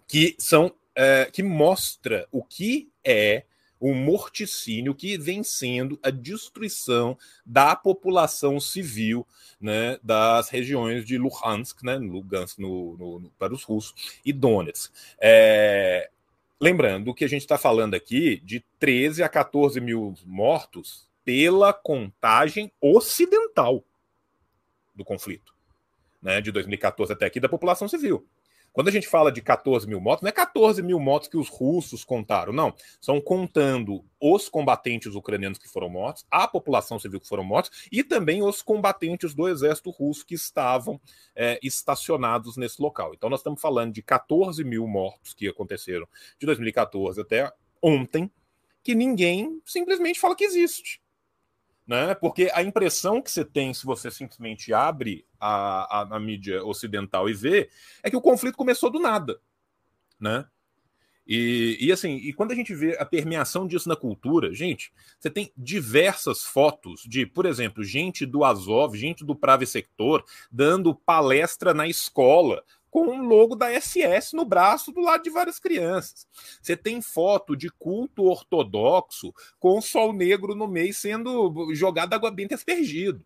Que são é, que mostra o que é o morticínio que vem sendo a destruição da população civil né, das regiões de Luhansk, né, Lugansk no, no, no, para os russos, e Donetsk. É, lembrando que a gente está falando aqui de 13 a 14 mil mortos pela contagem ocidental do conflito, né, de 2014 até aqui, da população civil. Quando a gente fala de 14 mil motos, não é 14 mil motos que os russos contaram, não. São contando os combatentes ucranianos que foram mortos, a população civil que foram mortos e também os combatentes do exército russo que estavam é, estacionados nesse local. Então, nós estamos falando de 14 mil mortos que aconteceram de 2014 até ontem, que ninguém simplesmente fala que existe né? Porque a impressão que você tem se você simplesmente abre a, a, a, mídia ocidental e vê é que o conflito começou do nada, né? E, e assim, e quando a gente vê a permeação disso na cultura, gente, você tem diversas fotos de, por exemplo, gente do Azov, gente do Prave Sector dando palestra na escola com um logo da SS no braço do lado de várias crianças. Você tem foto de culto ortodoxo com o sol negro no meio sendo jogado água benta aspergido.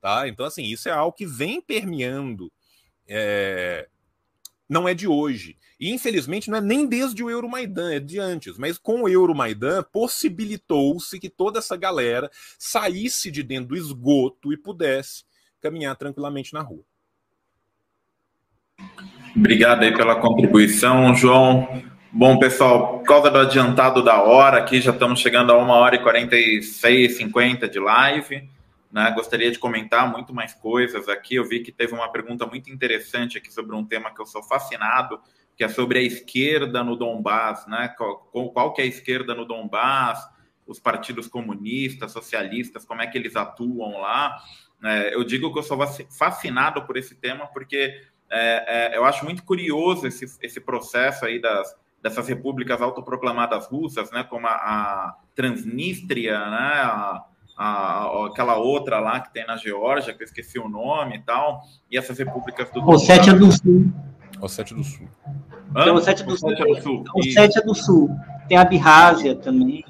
Tá? Então, assim, isso é algo que vem permeando. É... Não é de hoje. E, infelizmente, não é nem desde o Euromaidan, é de antes. Mas com o Euromaidan, possibilitou-se que toda essa galera saísse de dentro do esgoto e pudesse caminhar tranquilamente na rua. Obrigado aí pela contribuição, João. Bom, pessoal, por causa do adiantado da hora, aqui já estamos chegando a uma hora e 46, 50 de live. Né? Gostaria de comentar muito mais coisas aqui. Eu vi que teve uma pergunta muito interessante aqui sobre um tema que eu sou fascinado, que é sobre a esquerda no Donbass, né? Qual, qual que é a esquerda no Donbass, os partidos comunistas, socialistas, como é que eles atuam lá. É, eu digo que eu sou fascinado por esse tema porque é, é, eu acho muito curioso esse, esse processo aí das, dessas repúblicas autoproclamadas russas, né, como a, a Transnistria, né, a, a, aquela outra lá que tem na Geórgia, que eu esqueci o nome e tal, e essas repúblicas do Ossétia do Sul. Ossétia do Sul. Hã? Ossétia do, Sul. do Sul. Ossétia do Sul. Tem a Abrásia também.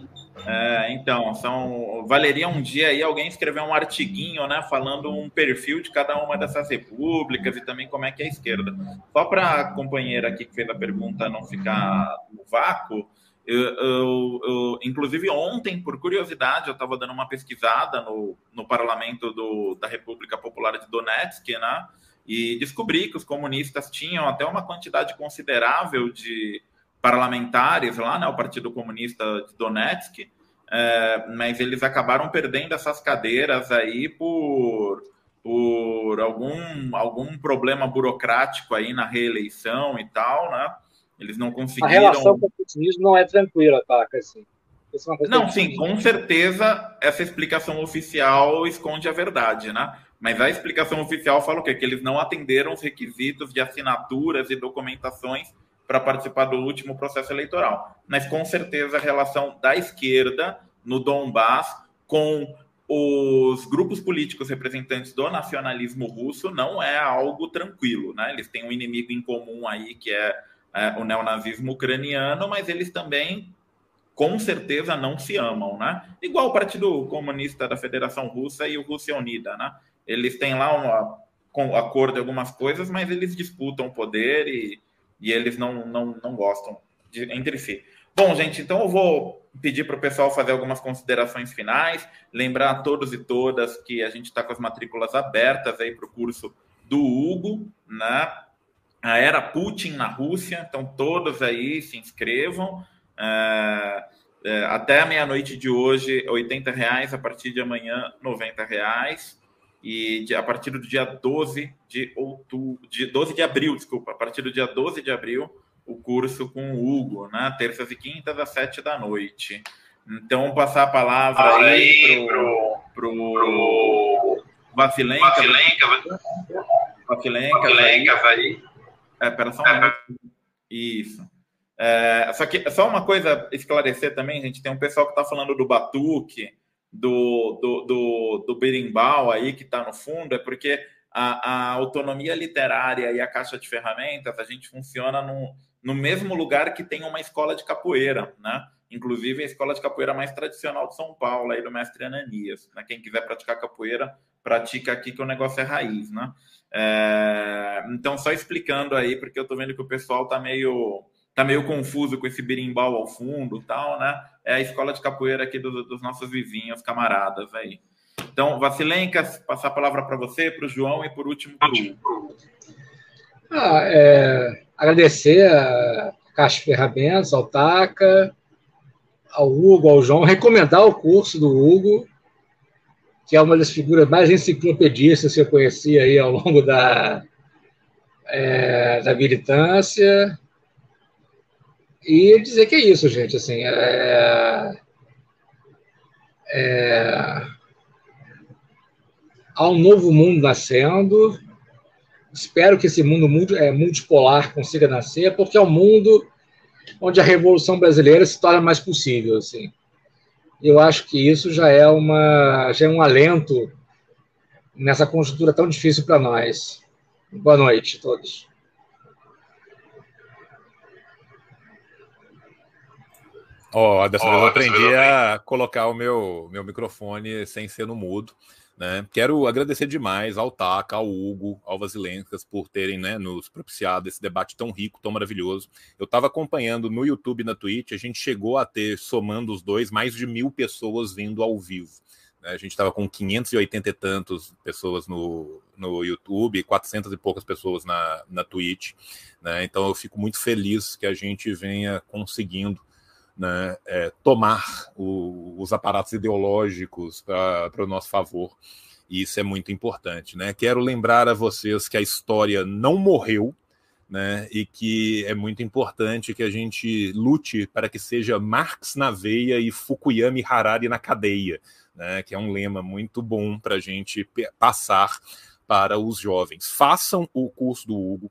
É, então, são valeria um dia aí alguém escrever um artiguinho, né, falando um perfil de cada uma dessas repúblicas e também como é que é a esquerda. Só para a companheira aqui que fez a pergunta não ficar no vácuo, eu, eu, eu, inclusive ontem, por curiosidade, eu estava dando uma pesquisada no, no parlamento do, da República Popular de Donetsk, né, e descobri que os comunistas tinham até uma quantidade considerável de parlamentares lá, né, o Partido Comunista de Donetsk, é, mas eles acabaram perdendo essas cadeiras aí por, por algum, algum problema burocrático aí na reeleição e tal, né? Eles não conseguiram. A relação com o putinismo não é tranquila, tá? Assim. É não, sim, com certeza essa explicação oficial esconde a verdade, né? Mas a explicação oficial fala o quê? Que eles não atenderam os requisitos de assinaturas e documentações para participar do último processo eleitoral. Mas com certeza a relação da esquerda no Donbass com os grupos políticos representantes do nacionalismo russo não é algo tranquilo, né? Eles têm um inimigo em comum aí que é, é o neonazismo ucraniano, mas eles também com certeza não se amam, né? Igual o Partido Comunista da Federação Russa e o Rússia Unida, né? Eles têm lá um acordo em algumas coisas, mas eles disputam o poder e e eles não, não, não gostam de, entre si. Bom, gente, então eu vou pedir para o pessoal fazer algumas considerações finais, lembrar a todos e todas que a gente está com as matrículas abertas aí para o curso do Hugo, né? a Era Putin na Rússia. Então, todos aí se inscrevam. É, é, até a meia-noite de hoje, R$ reais, a partir de amanhã, R$ reais. E a partir do dia 12 de outubro, de 12 de abril, desculpa, a partir do dia 12 de abril, o curso com o Hugo, né? Terças e quintas às sete da noite. Então, passar a palavra aí, aí pro, pro, pro Vacilenka. Vacilenka, Vacilenka, vai. É, pera só um minuto. Isso. É, só que só uma coisa esclarecer também, gente, tem um pessoal que está falando do batuque, do, do, do, do berimbau aí que está no fundo, é porque a, a, autonomia literária e a caixa de ferramentas, a gente funciona no, no mesmo lugar que tem uma escola de capoeira, né? Inclusive a escola de capoeira mais tradicional de São Paulo, aí do mestre Ananias. Né? Quem quiser praticar capoeira, pratica aqui que o negócio é raiz, né? É... Então, só explicando aí, porque eu tô vendo que o pessoal tá meio tá meio confuso com esse berimbau ao fundo tal, né? É a escola de capoeira aqui do, dos nossos vizinhos, camaradas aí. Então, Vacilenka, passar a palavra para você, para o João e por último para o ah, é, Agradecer a Caixa Ferramentas, ao TACA, ao Hugo, ao João, recomendar o curso do Hugo, que é uma das figuras mais enciclopedistas que eu conheci aí ao longo da, é, da militância. E dizer que é isso, gente. Assim, é, é, há um novo mundo nascendo. Espero que esse mundo é, multipolar consiga nascer, porque é um mundo onde a Revolução Brasileira se torna mais possível. Assim. Eu acho que isso já é, uma, já é um alento nessa conjuntura tão difícil para nós. Boa noite a todos. Ó, oh, dessa oh, vez eu aprendi a colocar o meu, meu microfone sem ser no mudo. Né? Quero agradecer demais ao Taca, ao Hugo, ao Vasilencas por terem né, nos propiciado esse debate tão rico, tão maravilhoso. Eu estava acompanhando no YouTube e na Twitch, a gente chegou a ter, somando os dois, mais de mil pessoas vindo ao vivo. Né? A gente estava com 580 e tantos pessoas no, no YouTube, 400 e poucas pessoas na, na Twitch. Né? Então eu fico muito feliz que a gente venha conseguindo né, é, tomar o, os aparatos ideológicos para o nosso favor. E isso é muito importante. Né? Quero lembrar a vocês que a história não morreu, né, e que é muito importante que a gente lute para que seja Marx na veia e Fukuyama e Harari na cadeia, né, que é um lema muito bom para a gente passar para os jovens. Façam o curso do Hugo,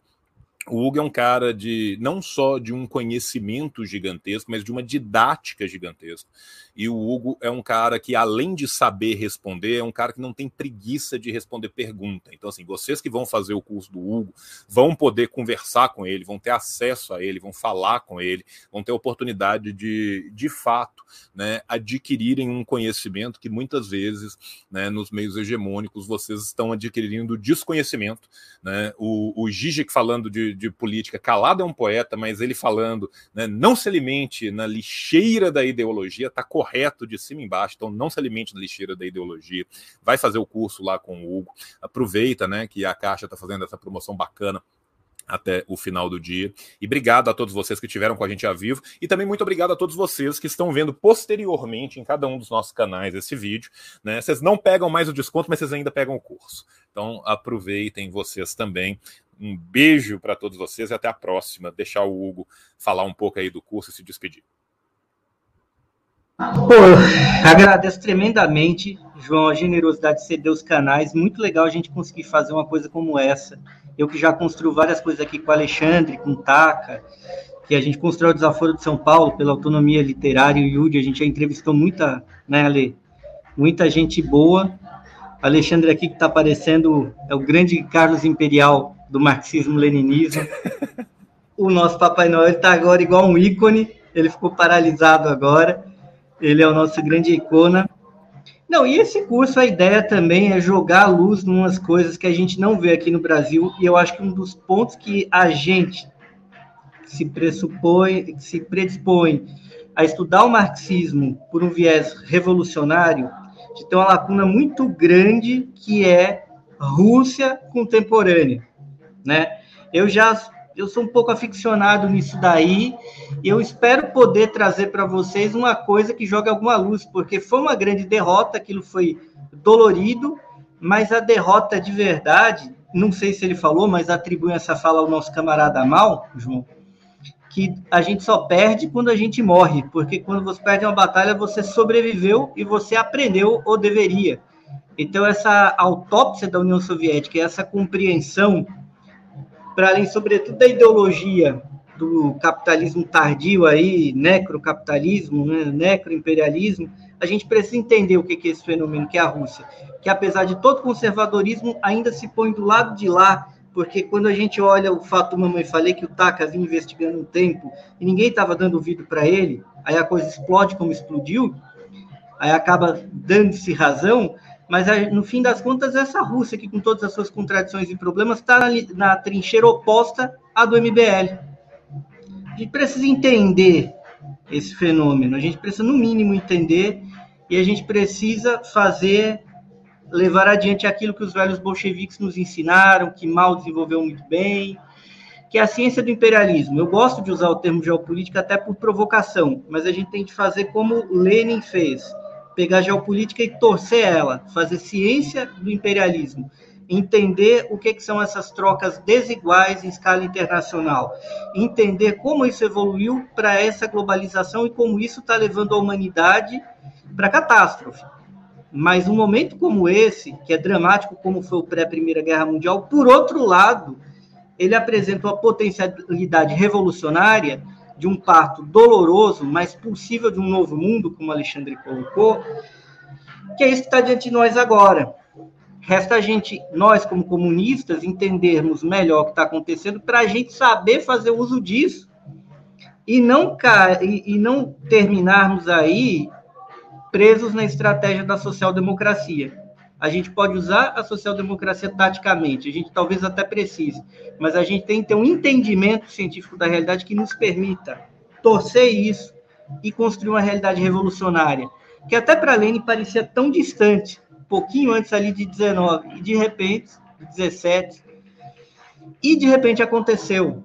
o Hugo é um cara de não só de um conhecimento gigantesco, mas de uma didática gigantesca. E o Hugo é um cara que, além de saber responder, é um cara que não tem preguiça de responder pergunta. Então, assim, vocês que vão fazer o curso do Hugo vão poder conversar com ele, vão ter acesso a ele, vão falar com ele, vão ter oportunidade de, de fato, né, adquirirem um conhecimento que muitas vezes, né, nos meios hegemônicos, vocês estão adquirindo desconhecimento. Né? O, o Zizek falando de, de política, calado é um poeta, mas ele falando, né, não se alimente na lixeira da ideologia, está correto de cima embaixo, então não se alimente da lixeira da ideologia. Vai fazer o curso lá com o Hugo. Aproveita, né, que a Caixa está fazendo essa promoção bacana até o final do dia. E obrigado a todos vocês que estiveram com a gente a vivo. E também muito obrigado a todos vocês que estão vendo posteriormente em cada um dos nossos canais esse vídeo. Né? Vocês não pegam mais o desconto, mas vocês ainda pegam o curso. Então aproveitem vocês também. Um beijo para todos vocês e até a próxima. Deixar o Hugo falar um pouco aí do curso e se despedir. Pô, agradeço tremendamente, João, a generosidade de ceder os canais. Muito legal a gente conseguir fazer uma coisa como essa. Eu que já construo várias coisas aqui com o Alexandre, com o Taca, que a gente construiu o Desaforo de São Paulo pela autonomia literária e o Yudi. A gente já entrevistou muita, né, Ale? Muita gente boa. Alexandre aqui que está aparecendo é o grande Carlos Imperial do marxismo-leninismo. o nosso Papai Noel está agora igual um ícone. Ele ficou paralisado agora. Ele é o nosso grande icona. Não, e esse curso, a ideia também é jogar a luz em umas coisas que a gente não vê aqui no Brasil, e eu acho que um dos pontos que a gente se pressupõe, se predispõe a estudar o marxismo por um viés revolucionário, de ter uma lacuna muito grande que é Rússia contemporânea, né? Eu já Eu sou um pouco aficionado nisso daí. E eu espero poder trazer para vocês uma coisa que jogue alguma luz, porque foi uma grande derrota, aquilo foi dolorido, mas a derrota de verdade, não sei se ele falou, mas atribui essa fala ao nosso camarada Mal, João, que a gente só perde quando a gente morre, porque quando você perde uma batalha, você sobreviveu e você aprendeu ou deveria. Então, essa autópsia da União Soviética, essa compreensão, para além, sobretudo, da ideologia do capitalismo tardio aí, necrocapitalismo, né, necroimperialismo, a gente precisa entender o que é esse fenômeno, que é a Rússia, que apesar de todo conservadorismo, ainda se põe do lado de lá porque quando a gente olha o fato mamãe falei que o Taka vinha investigando um tempo e ninguém estava dando ouvido para ele, aí a coisa explode como explodiu, aí acaba dando-se razão, mas no fim das contas essa Rússia que com todas as suas contradições e problemas está na, na trincheira oposta à do MBL. A gente precisa entender esse fenômeno, a gente precisa no mínimo entender e a gente precisa fazer levar adiante aquilo que os velhos bolcheviques nos ensinaram, que mal desenvolveu muito bem, que é a ciência do imperialismo. Eu gosto de usar o termo geopolítica até por provocação, mas a gente tem que fazer como Lenin fez, pegar geopolítica e torcer ela, fazer ciência do imperialismo, entender o que, que são essas trocas desiguais em escala internacional, entender como isso evoluiu para essa globalização e como isso está levando a humanidade para catástrofe. Mas um momento como esse, que é dramático como foi o pré-Primeira Guerra Mundial, por outro lado, ele apresenta uma potencialidade revolucionária de um parto doloroso, mas possível de um novo mundo, como Alexandre colocou, que é isso que está diante de nós agora. Resta a gente, nós como comunistas, entendermos melhor o que está acontecendo para a gente saber fazer uso disso e não, e, não terminarmos aí presos na estratégia da social-democracia. A gente pode usar a social-democracia taticamente, a gente talvez até precise, mas a gente tem que ter um entendimento científico da realidade que nos permita torcer isso e construir uma realidade revolucionária, que até para Lênin parecia tão distante, um pouquinho antes ali de 19, e de repente, 17, e de repente aconteceu.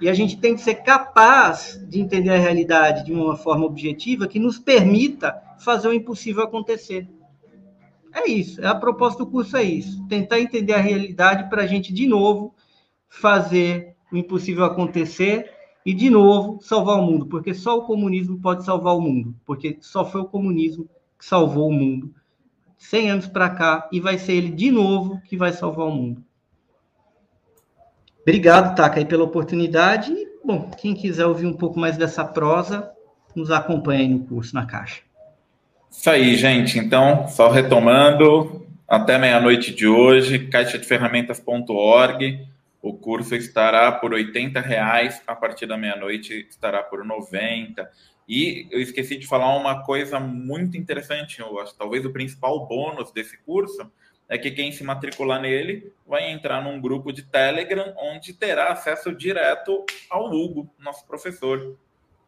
E a gente tem que ser capaz de entender a realidade de uma forma objetiva que nos permita fazer o impossível acontecer. É isso. É a proposta do curso é isso. Tentar entender a realidade para a gente, de novo, fazer o impossível acontecer e, de novo, salvar o mundo. Porque só o comunismo pode salvar o mundo. Porque só foi o comunismo que salvou o mundo. 100 anos para cá e vai ser ele, de novo, que vai salvar o mundo. Obrigado, Taka, aí pela oportunidade. Bom, quem quiser ouvir um pouco mais dessa prosa, nos acompanhe no curso na Caixa. Isso aí, gente. Então, só retomando, até meia-noite de hoje, caixadeferramentas.org. O curso estará por R$ reais, a partir da meia-noite estará por R$ 90. E eu esqueci de falar uma coisa muito interessante, eu acho, talvez o principal bônus desse curso é que quem se matricular nele vai entrar num grupo de Telegram onde terá acesso direto ao Hugo, nosso professor.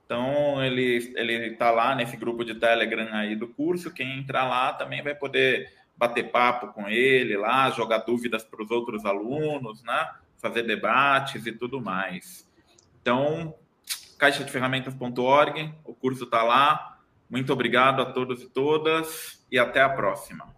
Então ele ele está lá nesse grupo de Telegram aí do curso. Quem entrar lá também vai poder bater papo com ele lá, jogar dúvidas para os outros alunos, né? Fazer debates e tudo mais. Então, caixadeferramentas.org, o curso está lá. Muito obrigado a todos e todas e até a próxima.